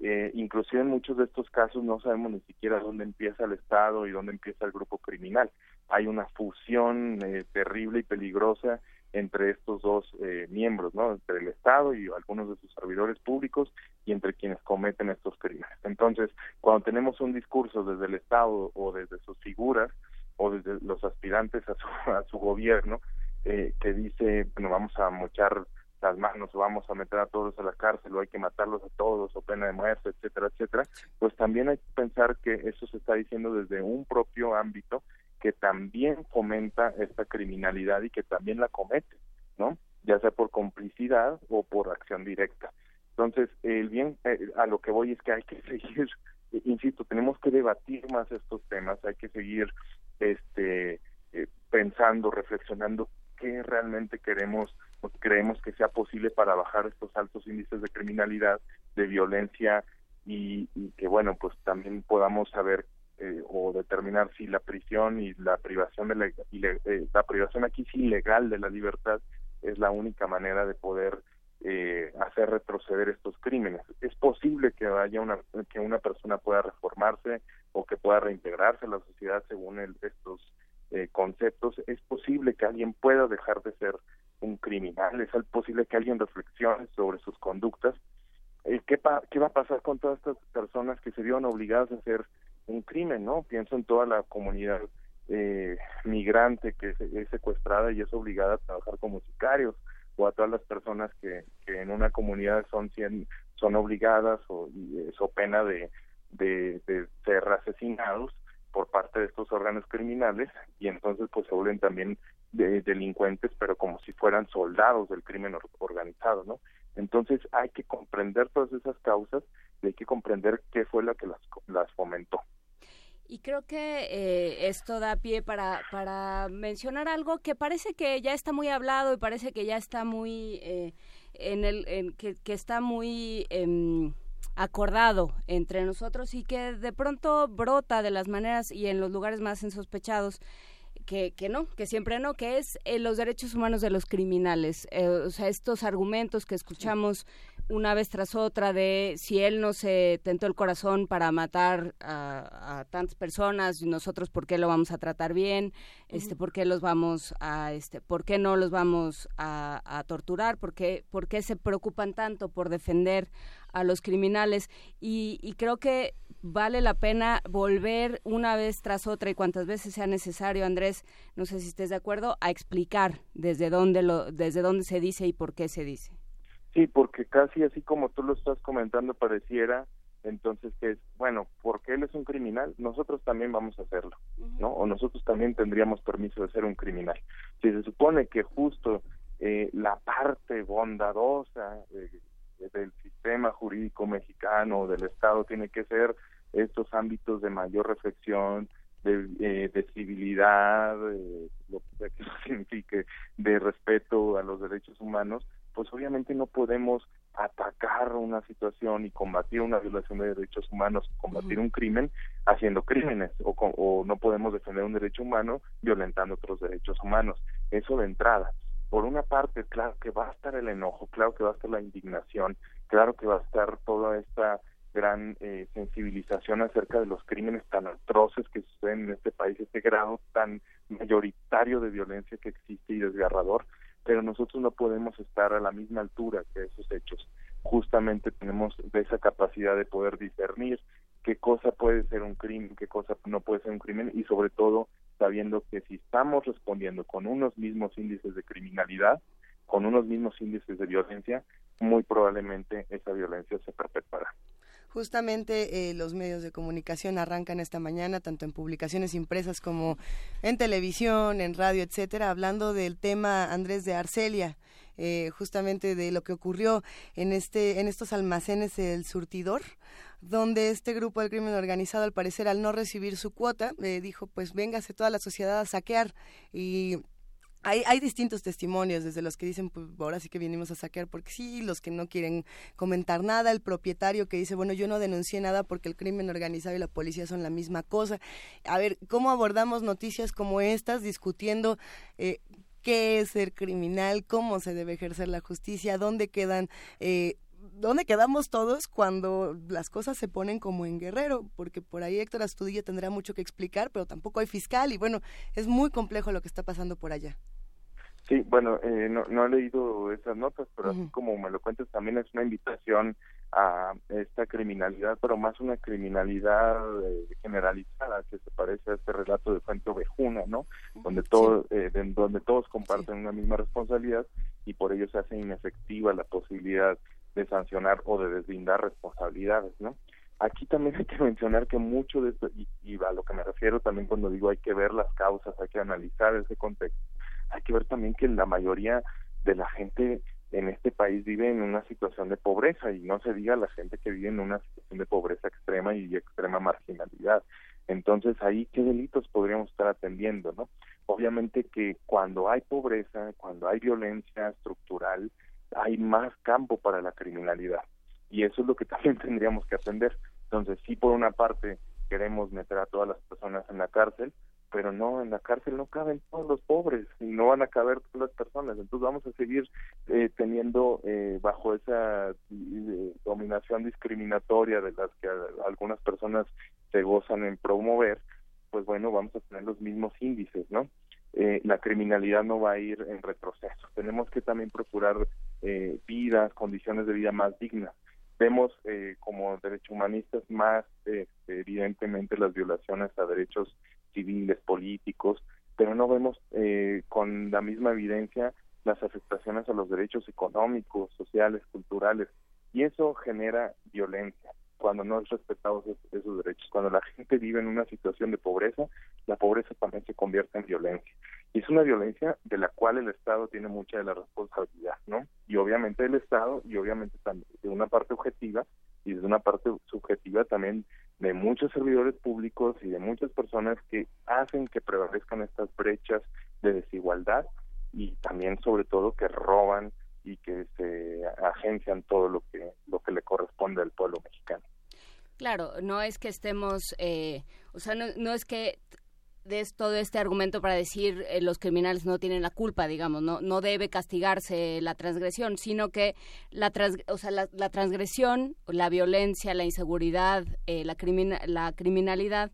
Eh, inclusive en muchos de estos casos no sabemos ni siquiera dónde empieza el Estado y dónde empieza el grupo criminal. Hay una fusión eh, terrible y peligrosa entre estos dos eh, miembros, ¿no? Entre el Estado y algunos de sus servidores públicos y entre quienes cometen estos crímenes. Entonces, cuando tenemos un discurso desde el Estado o desde sus figuras o desde los aspirantes a su, a su gobierno eh, que dice, bueno, vamos a mochar las manos o vamos a meter a todos a la cárcel o hay que matarlos a todos o pena de muerte, etcétera, etcétera, pues también hay que pensar que eso se está diciendo desde un propio ámbito que también fomenta esta criminalidad y que también la comete, ¿no? Ya sea por complicidad o por acción directa. Entonces, el bien eh, a lo que voy es que hay que seguir, insisto, tenemos que debatir más estos temas, hay que seguir este eh, pensando, reflexionando qué realmente queremos creemos que sea posible para bajar estos altos índices de criminalidad, de violencia y, que bueno, pues también podamos saber eh, o determinar si la prisión y la privación de la, eh, la privación aquí es ilegal de la libertad es la única manera de poder eh, hacer retroceder estos crímenes. Es posible que haya una que una persona pueda reformarse o que pueda reintegrarse a la sociedad según estos conceptos. Es posible que alguien pueda dejar de ser un criminal, es posible que alguien reflexione sobre sus conductas. Eh, ¿qué, ¿Qué va a pasar con todas estas personas que se vieron obligadas a hacer un crimen, no? Pienso en toda la comunidad eh, migrante que es, secuestrada y es obligada a trabajar como sicarios, o a todas las personas que, que en una comunidad son son obligadas o so pena de, de, de ser asesinados por parte de estos órganos criminales y entonces pues se vuelven también de delincuentes pero como si fueran soldados del crimen organizado no entonces hay que comprender todas esas causas y hay que comprender qué fue lo que las, las fomentó. Y creo que eh, esto da pie para, para mencionar algo que parece que ya está muy hablado y parece que ya está muy eh, en el que, que está muy em, acordado entre nosotros y que de pronto brota de las maneras y en los lugares más insospechados que, que no, que siempre no, que es eh, los derechos humanos de los criminales. Eh, o sea, estos argumentos que escuchamos una vez tras otra de si él no se tentó el corazón para matar a, tantas personas, nosotros por qué lo vamos a tratar bien, este, por qué los vamos a, este, por qué no los vamos a, torturar, ¿Por qué, por qué se preocupan tanto por defender a los criminales y, y creo que vale la pena volver una vez tras otra y cuantas veces sea necesario, Andrés, no sé si estés de acuerdo, a explicar desde dónde lo, desde dónde se dice y por qué se dice. Sí, porque casi así como tú lo estás comentando pareciera entonces que es, bueno, porque él es un criminal, nosotros también vamos a hacerlo, ¿no? O nosotros también tendríamos permiso de ser un criminal. Si se supone que justo eh, la parte bondadosa del sistema jurídico mexicano, del Estado, tiene que ser estos ámbitos de mayor reflexión, de, eh, de civilidad, lo que signifique, de respeto a los derechos humanos, pues obviamente no podemos atacar una situación y combatir una violación de derechos humanos, combatir un crimen haciendo crímenes o, o no podemos defender un derecho humano violentando otros derechos humanos. Eso de entrada. Por una parte, claro que va a estar el enojo, claro que va a estar la indignación, claro que va a estar toda esta gran eh, sensibilización acerca de los crímenes tan atroces que suceden en este país, este grado tan mayoritario de violencia que existe y desgarrador, pero nosotros no podemos estar a la misma altura que esos hechos. Justamente tenemos esa capacidad de poder discernir qué cosa puede ser un crimen, qué cosa no puede ser un crimen y sobre todo sabiendo que si estamos respondiendo con unos mismos índices de criminalidad, con unos mismos índices de violencia, muy probablemente esa violencia se perpetuará. Justamente eh, los medios de comunicación arrancan esta mañana, tanto en publicaciones impresas como en televisión, en radio, etcétera, hablando del tema Andrés de Arcelia. Eh, justamente de lo que ocurrió en este en estos almacenes del surtidor donde este grupo del crimen organizado al parecer al no recibir su cuota eh, dijo pues véngase toda la sociedad a saquear y hay, hay distintos testimonios, desde los que dicen, pues ahora sí que vinimos a saquear porque sí, los que no quieren comentar nada, el propietario que dice, bueno, yo no denuncié nada porque el crimen organizado y la policía son la misma cosa. A ver, ¿cómo abordamos noticias como estas discutiendo eh, qué es ser criminal, cómo se debe ejercer la justicia, dónde quedan eh, ¿dónde quedamos todos cuando las cosas se ponen como en Guerrero? Porque por ahí Héctor Astudillo tendrá mucho que explicar, pero tampoco hay fiscal y bueno, es muy complejo lo que está pasando por allá. Sí, bueno, eh, no, no he leído esas notas, pero así como me lo cuentas, también es una invitación a esta criminalidad, pero más una criminalidad eh, generalizada que se parece a este relato de Fuente Ovejuna, ¿no? Donde, todo, eh, donde todos comparten una misma responsabilidad y por ello se hace inefectiva la posibilidad de sancionar o de deslindar responsabilidades, ¿no? Aquí también hay que mencionar que mucho de esto, y, a lo que me refiero también cuando digo hay que ver las causas, hay que analizar ese contexto, hay que ver también que la mayoría de la gente en este país vive en una situación de pobreza y no se diga la gente que vive en una situación de pobreza extrema y extrema marginalidad. Entonces ahí qué delitos podríamos estar atendiendo, ¿no? Obviamente que cuando hay pobreza, cuando hay violencia estructural, hay más campo para la criminalidad. Y eso es lo que también tendríamos que atender. Entonces, sí, por una parte queremos meter a todas las personas en la cárcel, pero no, en la cárcel no caben todos los pobres y no van a caber todas las personas. Entonces vamos a seguir eh, teniendo eh, bajo esa eh, dominación discriminatoria de las que algunas personas se gozan en promover, pues bueno, vamos a tener los mismos índices, ¿no? eh, la criminalidad no va a ir en retroceso. Tenemos que también procurar eh, vidas, condiciones de vida más dignas. Vemos eh, como derechos humanistas más eh, evidentemente las violaciones a derechos civiles, políticos, pero no vemos eh, con la misma evidencia las afectaciones a los derechos económicos, sociales, culturales, y eso genera violencia cuando no es respetados esos, derechos. Cuando la gente vive en una situación de pobreza, la pobreza también se convierte en violencia. Y es una violencia de la cual el Estado tiene mucha de la responsabilidad, ¿no? Y obviamente el Estado, y obviamente también de una parte objetiva y de una parte subjetiva también de muchos servidores públicos y de muchas personas que hacen que prevalezcan estas brechas de desigualdad y también sobre todo que roban y que se agencian todo lo que lo que le corresponde al pueblo mexicano. Claro, no es que estemos, eh, o sea, no, no es que des todo este argumento para decir eh, los criminales no tienen la culpa, digamos, no, no debe castigarse la transgresión, sino que la, o sea, la, transgresión, la violencia, la inseguridad, eh, la, la criminalidad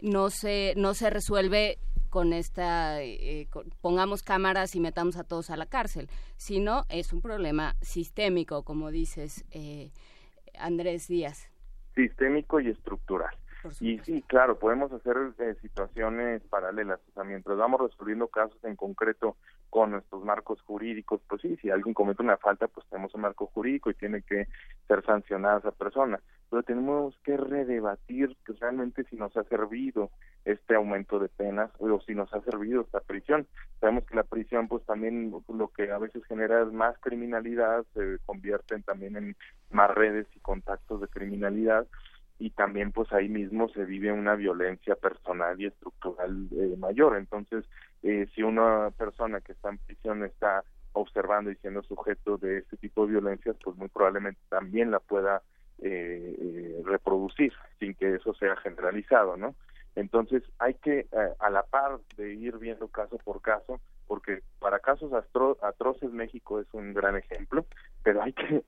no se, no se resuelve con esta, eh, pongamos cámaras y metamos a todos a la cárcel, sino es un problema sistémico, como dices, Andrés Díaz. Sistémico y estructural. Y sí, claro, podemos hacer eh, situaciones paralelas. O sea, mientras vamos resolviendo casos en concreto con nuestros marcos jurídicos, pues sí, si alguien comete una falta, pues tenemos un marco jurídico y tiene que ser sancionada esa persona. Pero tenemos que redebatir que realmente si nos ha servido este aumento de penas o si nos ha servido esta prisión. Sabemos que la prisión, pues también lo que a veces genera es más criminalidad, se convierten también en más redes y contactos de criminalidad y también pues ahí mismo se vive una violencia personal y estructural eh, mayor. Entonces, eh, si una persona que está en prisión está observando y siendo sujeto de este tipo de violencias, pues muy probablemente también la pueda eh, reproducir sin que eso sea generalizado, ¿no? Entonces hay que, a la par de ir viendo caso por caso, porque para casos atroces México es un gran ejemplo, pero hay que,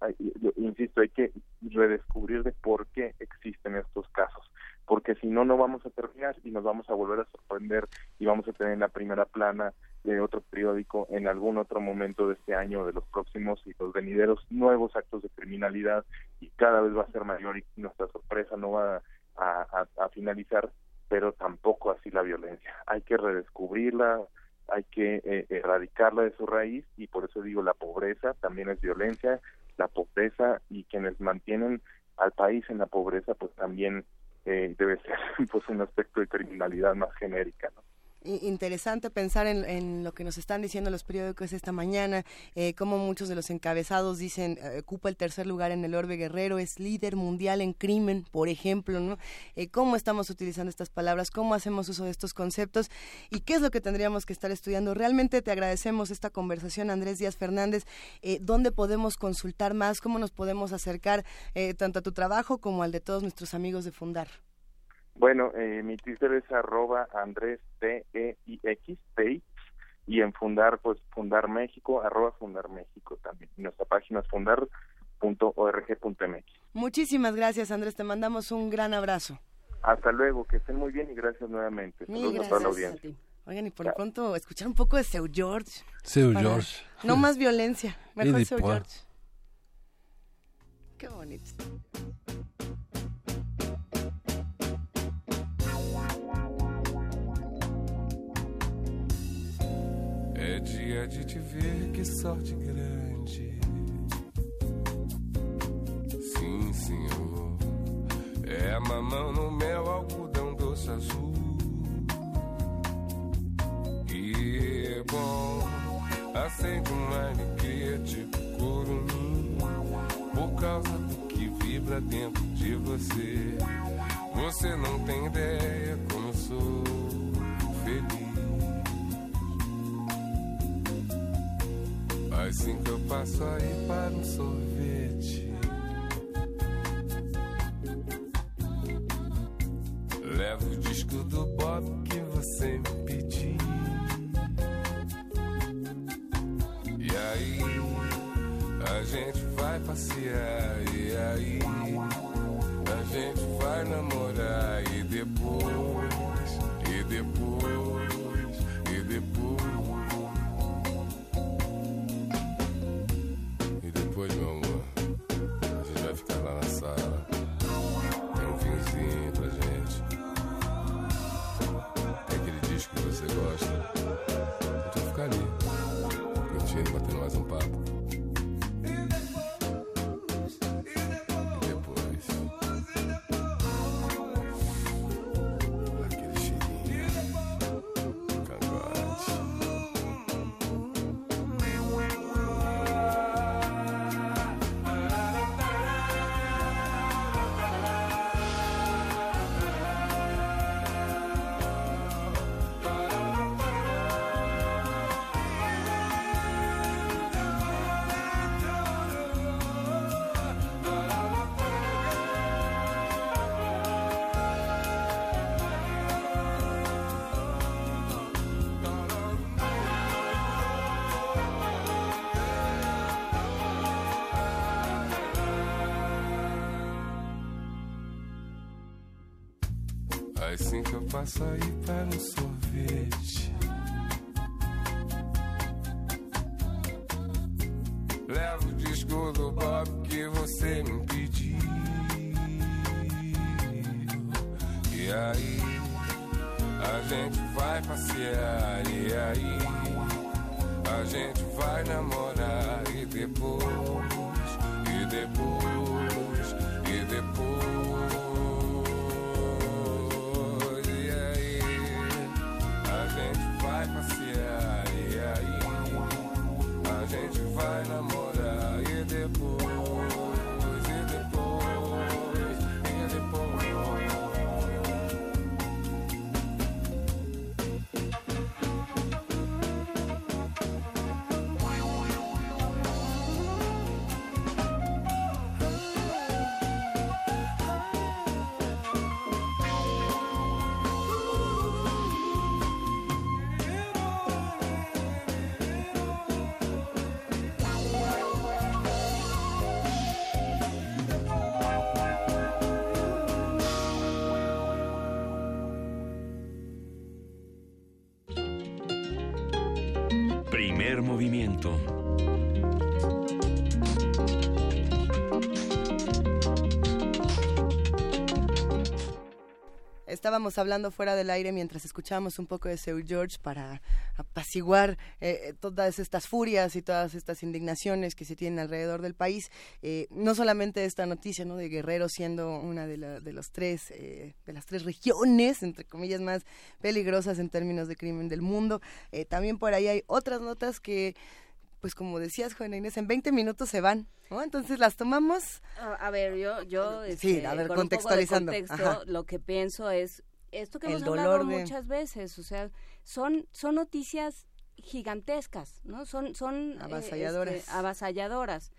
insisto, hay que redescubrir de por qué existen estos casos, porque si no, no vamos a terminar y nos vamos a volver a sorprender y vamos a tener en la primera plana de otro periódico en algún otro momento de este año, de los próximos y los venideros nuevos actos de criminalidad y cada vez va a ser mayor y nuestra sorpresa no va a finalizar, pero tampoco así la violencia. Hay que redescubrirla, hay que eh, erradicarla de su raíz y por eso digo la pobreza también es violencia, la pobreza y quienes mantienen al país en la pobreza pues también eh, debe ser pues un aspecto de criminalidad más genérica, ¿no? Interesante pensar en, lo que nos están diciendo los periódicos esta mañana, eh, como muchos de los encabezados dicen, eh, ocupa el tercer lugar en el Orbe Guerrero, es líder mundial en crimen, por ejemplo, ¿no? Eh, ¿Cómo estamos utilizando estas palabras? ¿Cómo hacemos uso de estos conceptos? ¿Y qué es lo que tendríamos que estar estudiando? Realmente te agradecemos esta conversación, Andrés Díaz Fernández. ¿Dónde podemos consultar más? ¿Cómo nos podemos acercar tanto a tu trabajo como al de todos nuestros amigos de Fundar? Bueno, eh, mi Twitter es arroba Andrés T E I X y en Fundar pues Fundar México arroba Fundar México también. nuestra página es fundar.org.mx. Muchísimas gracias Andrés, te mandamos un gran abrazo. Hasta luego, que estén muy bien y gracias nuevamente. Saludos a toda la audiencia. Oigan, y por lo pronto escuchar un poco de Seu George. Seu George. No más violencia, mejor Seu George. Qué bonito. É dia de te ver, que sorte grande. Sim, senhor. É mamão no mel, algodão doce azul. E é bom, acende um maniquete tipo curumim. Por causa do que vibra dentro de você. Você não tem ideia como sou feliz. Assim que eu passo aí para um sorvete. Levo o disco do Bob que você me pediu. E aí, a gente vai passear. E aí, a gente vai namorar. E depois, e depois, passa e perde o céu. Estábamos hablando fuera del aire mientras escuchábamos un poco de Seu George para apaciguar eh, todas estas furias y todas estas indignaciones que se tienen alrededor del país. Eh, no solamente esta noticia ¿no? de Guerrero siendo una de, la- de los tres, eh, de las tres regiones, entre comillas, más peligrosas en términos de crimen del mundo. Eh, también por ahí hay otras notas que, pues como decías, Juana Inés, en 20 minutos se van. ¿no? Entonces las tomamos. A, a ver, yo, yo Sí, este, a ver, con un poco de contextualizando. contexto, lo que pienso es esto que El hemos hablado dolor de- muchas veces, o sea, son, son noticias gigantescas, ¿no? Son, son eh, Avasalladoras. este, avasalladoras.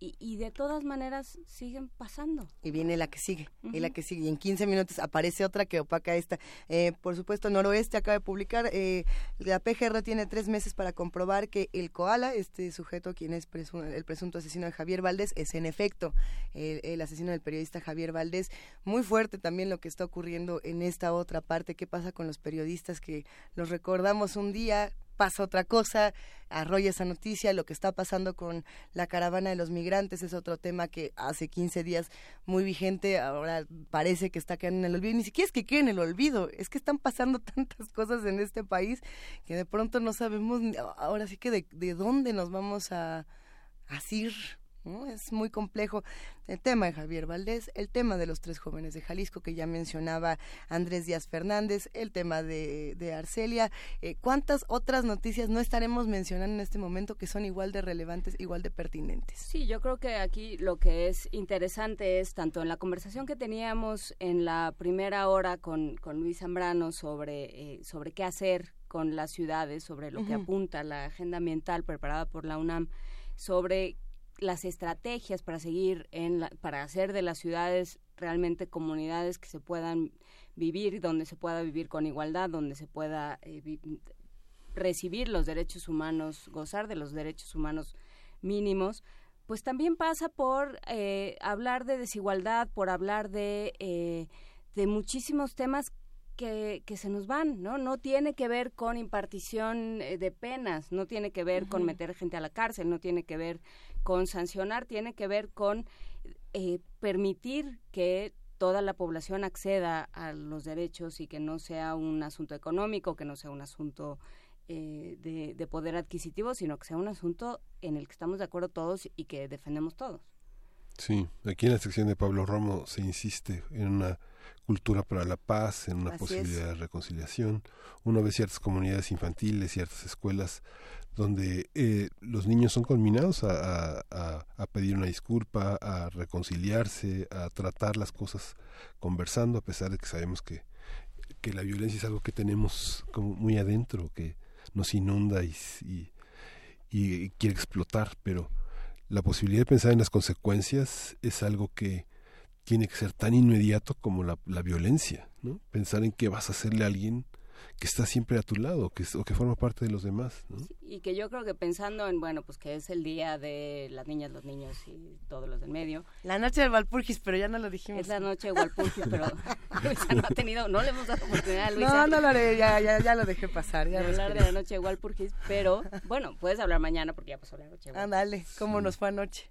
Y, y de todas maneras siguen pasando. Y viene la que sigue, y la que sigue. Y en 15 minutos aparece otra que opaca esta. Eh, por supuesto, Noroeste acaba de publicar, eh, la PGR tiene tres meses para comprobar que el koala, este sujeto quien es presu- el presunto asesino de Javier Valdés, es en efecto el, el asesino del periodista Javier Valdés. Muy fuerte también lo que está ocurriendo en esta otra parte. ¿Qué pasa con los periodistas que los recordamos un día? Pasa otra cosa, arrolla esa noticia, lo que está pasando con la caravana de los migrantes es otro tema que hace 15 días muy vigente, ahora parece que está quedando en el olvido, ni siquiera es que quede en el olvido, es que están pasando tantas cosas en este país que de pronto no sabemos ahora sí que de, de dónde nos vamos a asir. ¿No? Es muy complejo el tema de Javier Valdés, el tema de los tres jóvenes de Jalisco que ya mencionaba Andrés Díaz Fernández, el tema de, de Arcelia. Eh, ¿Cuántas otras noticias no estaremos mencionando en este momento que son igual de relevantes, igual de pertinentes? Sí, yo creo que aquí lo que es interesante es tanto en la conversación que teníamos en la primera hora con, con Luis Zambrano sobre, eh, sobre qué hacer con las ciudades, sobre lo que apunta la agenda ambiental preparada por la UNAM, sobre las estrategias para seguir en la- para hacer de las ciudades realmente comunidades que se puedan vivir, donde se pueda vivir con igualdad, donde se pueda eh, vi- recibir los derechos humanos, gozar de los derechos humanos mínimos, pues también pasa por eh, hablar de desigualdad, por hablar de, eh, de muchísimos temas que, que se nos van, ¿no? No tiene que ver con impartición eh, de penas, no tiene que ver con meter gente a la cárcel, no tiene que ver con sancionar, tiene que ver con eh, permitir que toda la población acceda a los derechos y que no sea un asunto económico, que no sea un asunto eh, de, de poder adquisitivo, sino que sea un asunto en el que estamos de acuerdo todos y que defendemos todos. Sí, aquí en la sección de Pablo Romo se insiste en una cultura para la paz, en una Así posibilidad es. de reconciliación. Uno ve ciertas comunidades infantiles, ciertas escuelas donde eh, los niños son conminados a, pedir una disculpa, a reconciliarse, a tratar las cosas conversando, a pesar de que sabemos que, que la violencia es algo que tenemos como muy adentro, que nos inunda y, y, y quiere explotar, pero la posibilidad de pensar en las consecuencias es algo que tiene que ser tan inmediato como la, la violencia, ¿no? Pensar en qué vas a hacerle a alguien que está siempre a tu lado, que, o que forma parte de los demás. ¿no? y que yo creo que pensando en, bueno, pues que es el día de las niñas, los niños y todos los del medio. La noche del Walpurgis, pero ya no lo dijimos. Es la noche del Walpurgis, pero Luisa no ha tenido, no le hemos dado oportunidad a Luisa. No, no lo haré, ya, ya, ya lo dejé pasar. Ya de hablar de la noche de Walpurgis, pero bueno, puedes hablar mañana porque ya pasó la noche. Ah, dale, ¿cómo nos fue anoche?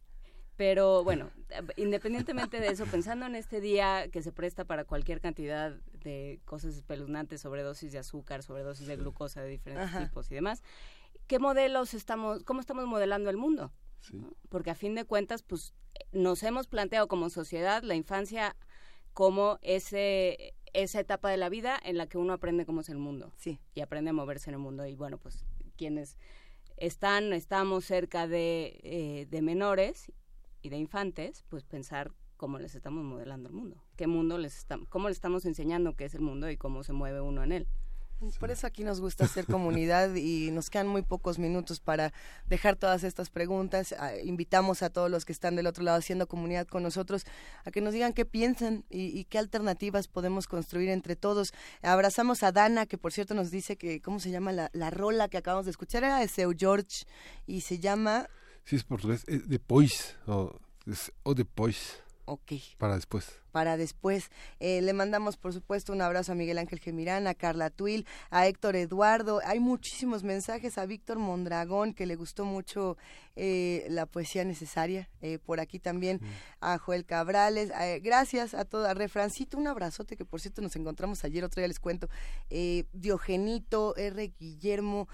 Pero bueno, independientemente de eso, pensando en este día que se presta para cualquier cantidad de cosas espeluznantes, sobredosis de azúcar, sobredosis de glucosa de diferentes tipos y demás, ¿qué modelos estamos, cómo estamos modelando el mundo? Porque a fin de cuentas, pues nos hemos planteado como sociedad la infancia como ese esa etapa de la vida en la que uno aprende cómo es el mundo sí. y aprende a moverse en el mundo. Y bueno pues quienes están estamos cerca de, eh, de menores y de infantes, pues pensar cómo les estamos modelando el mundo, qué mundo les estamos, cómo les estamos enseñando qué es el mundo y cómo se mueve uno en él. Por eso aquí nos gusta hacer comunidad y nos quedan muy pocos minutos para dejar todas estas preguntas. Ah, invitamos a todos los que están del otro lado haciendo comunidad con nosotros a que nos digan qué piensan y, qué alternativas podemos construir entre todos. Abrazamos a Dana, que por cierto nos dice que, ¿cómo se llama la, la rola que acabamos de escuchar? Era de Seu George y se llama Sí, es portugués. Es depois. O, es, o depois. Ok. Para después. Para después. Eh, le mandamos, por supuesto, un abrazo a Miguel Ángel Gemirán, a Carla Tuil, a Héctor Eduardo. Hay muchísimos mensajes a Víctor Mondragón, que le gustó mucho eh, la poesía necesaria. Eh, por aquí también a Joel Cabrales. gracias a toda. Refrancito, un abrazote, que por cierto nos encontramos ayer, otro día les cuento. Diogenito, R. Guillermo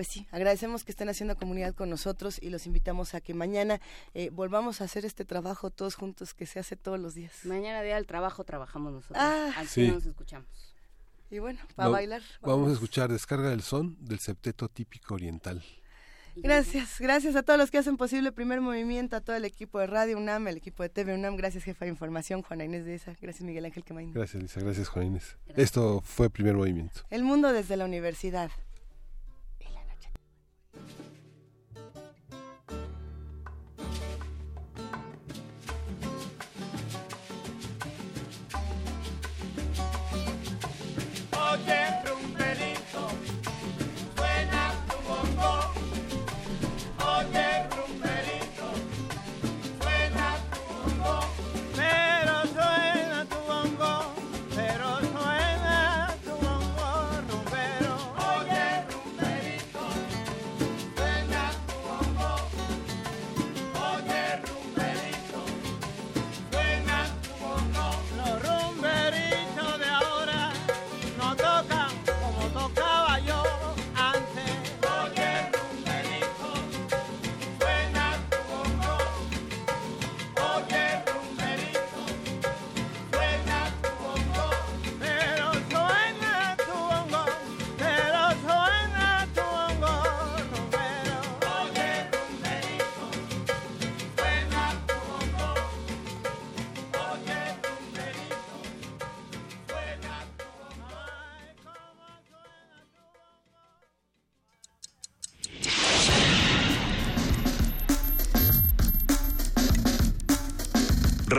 pues sí, agradecemos que estén haciendo comunidad con nosotros y los invitamos a que mañana eh, volvamos a hacer este trabajo todos juntos que se hace todos los días. Mañana día del trabajo trabajamos nosotros. Ah, Aquí nos escuchamos. Y bueno, para bailar. Vamos. a escuchar Descarga del Son del Septeto Típico Oriental. Gracias, gracias a todos los que hacen posible el primer movimiento, a todo el equipo de Radio UNAM, el equipo de TV UNAM, gracias jefa de información, Juana Inés de esa, gracias Miguel Ángel Quemain. Gracias Lisa, gracias Juana Inés. Esto fue primer movimiento. El mundo desde la universidad.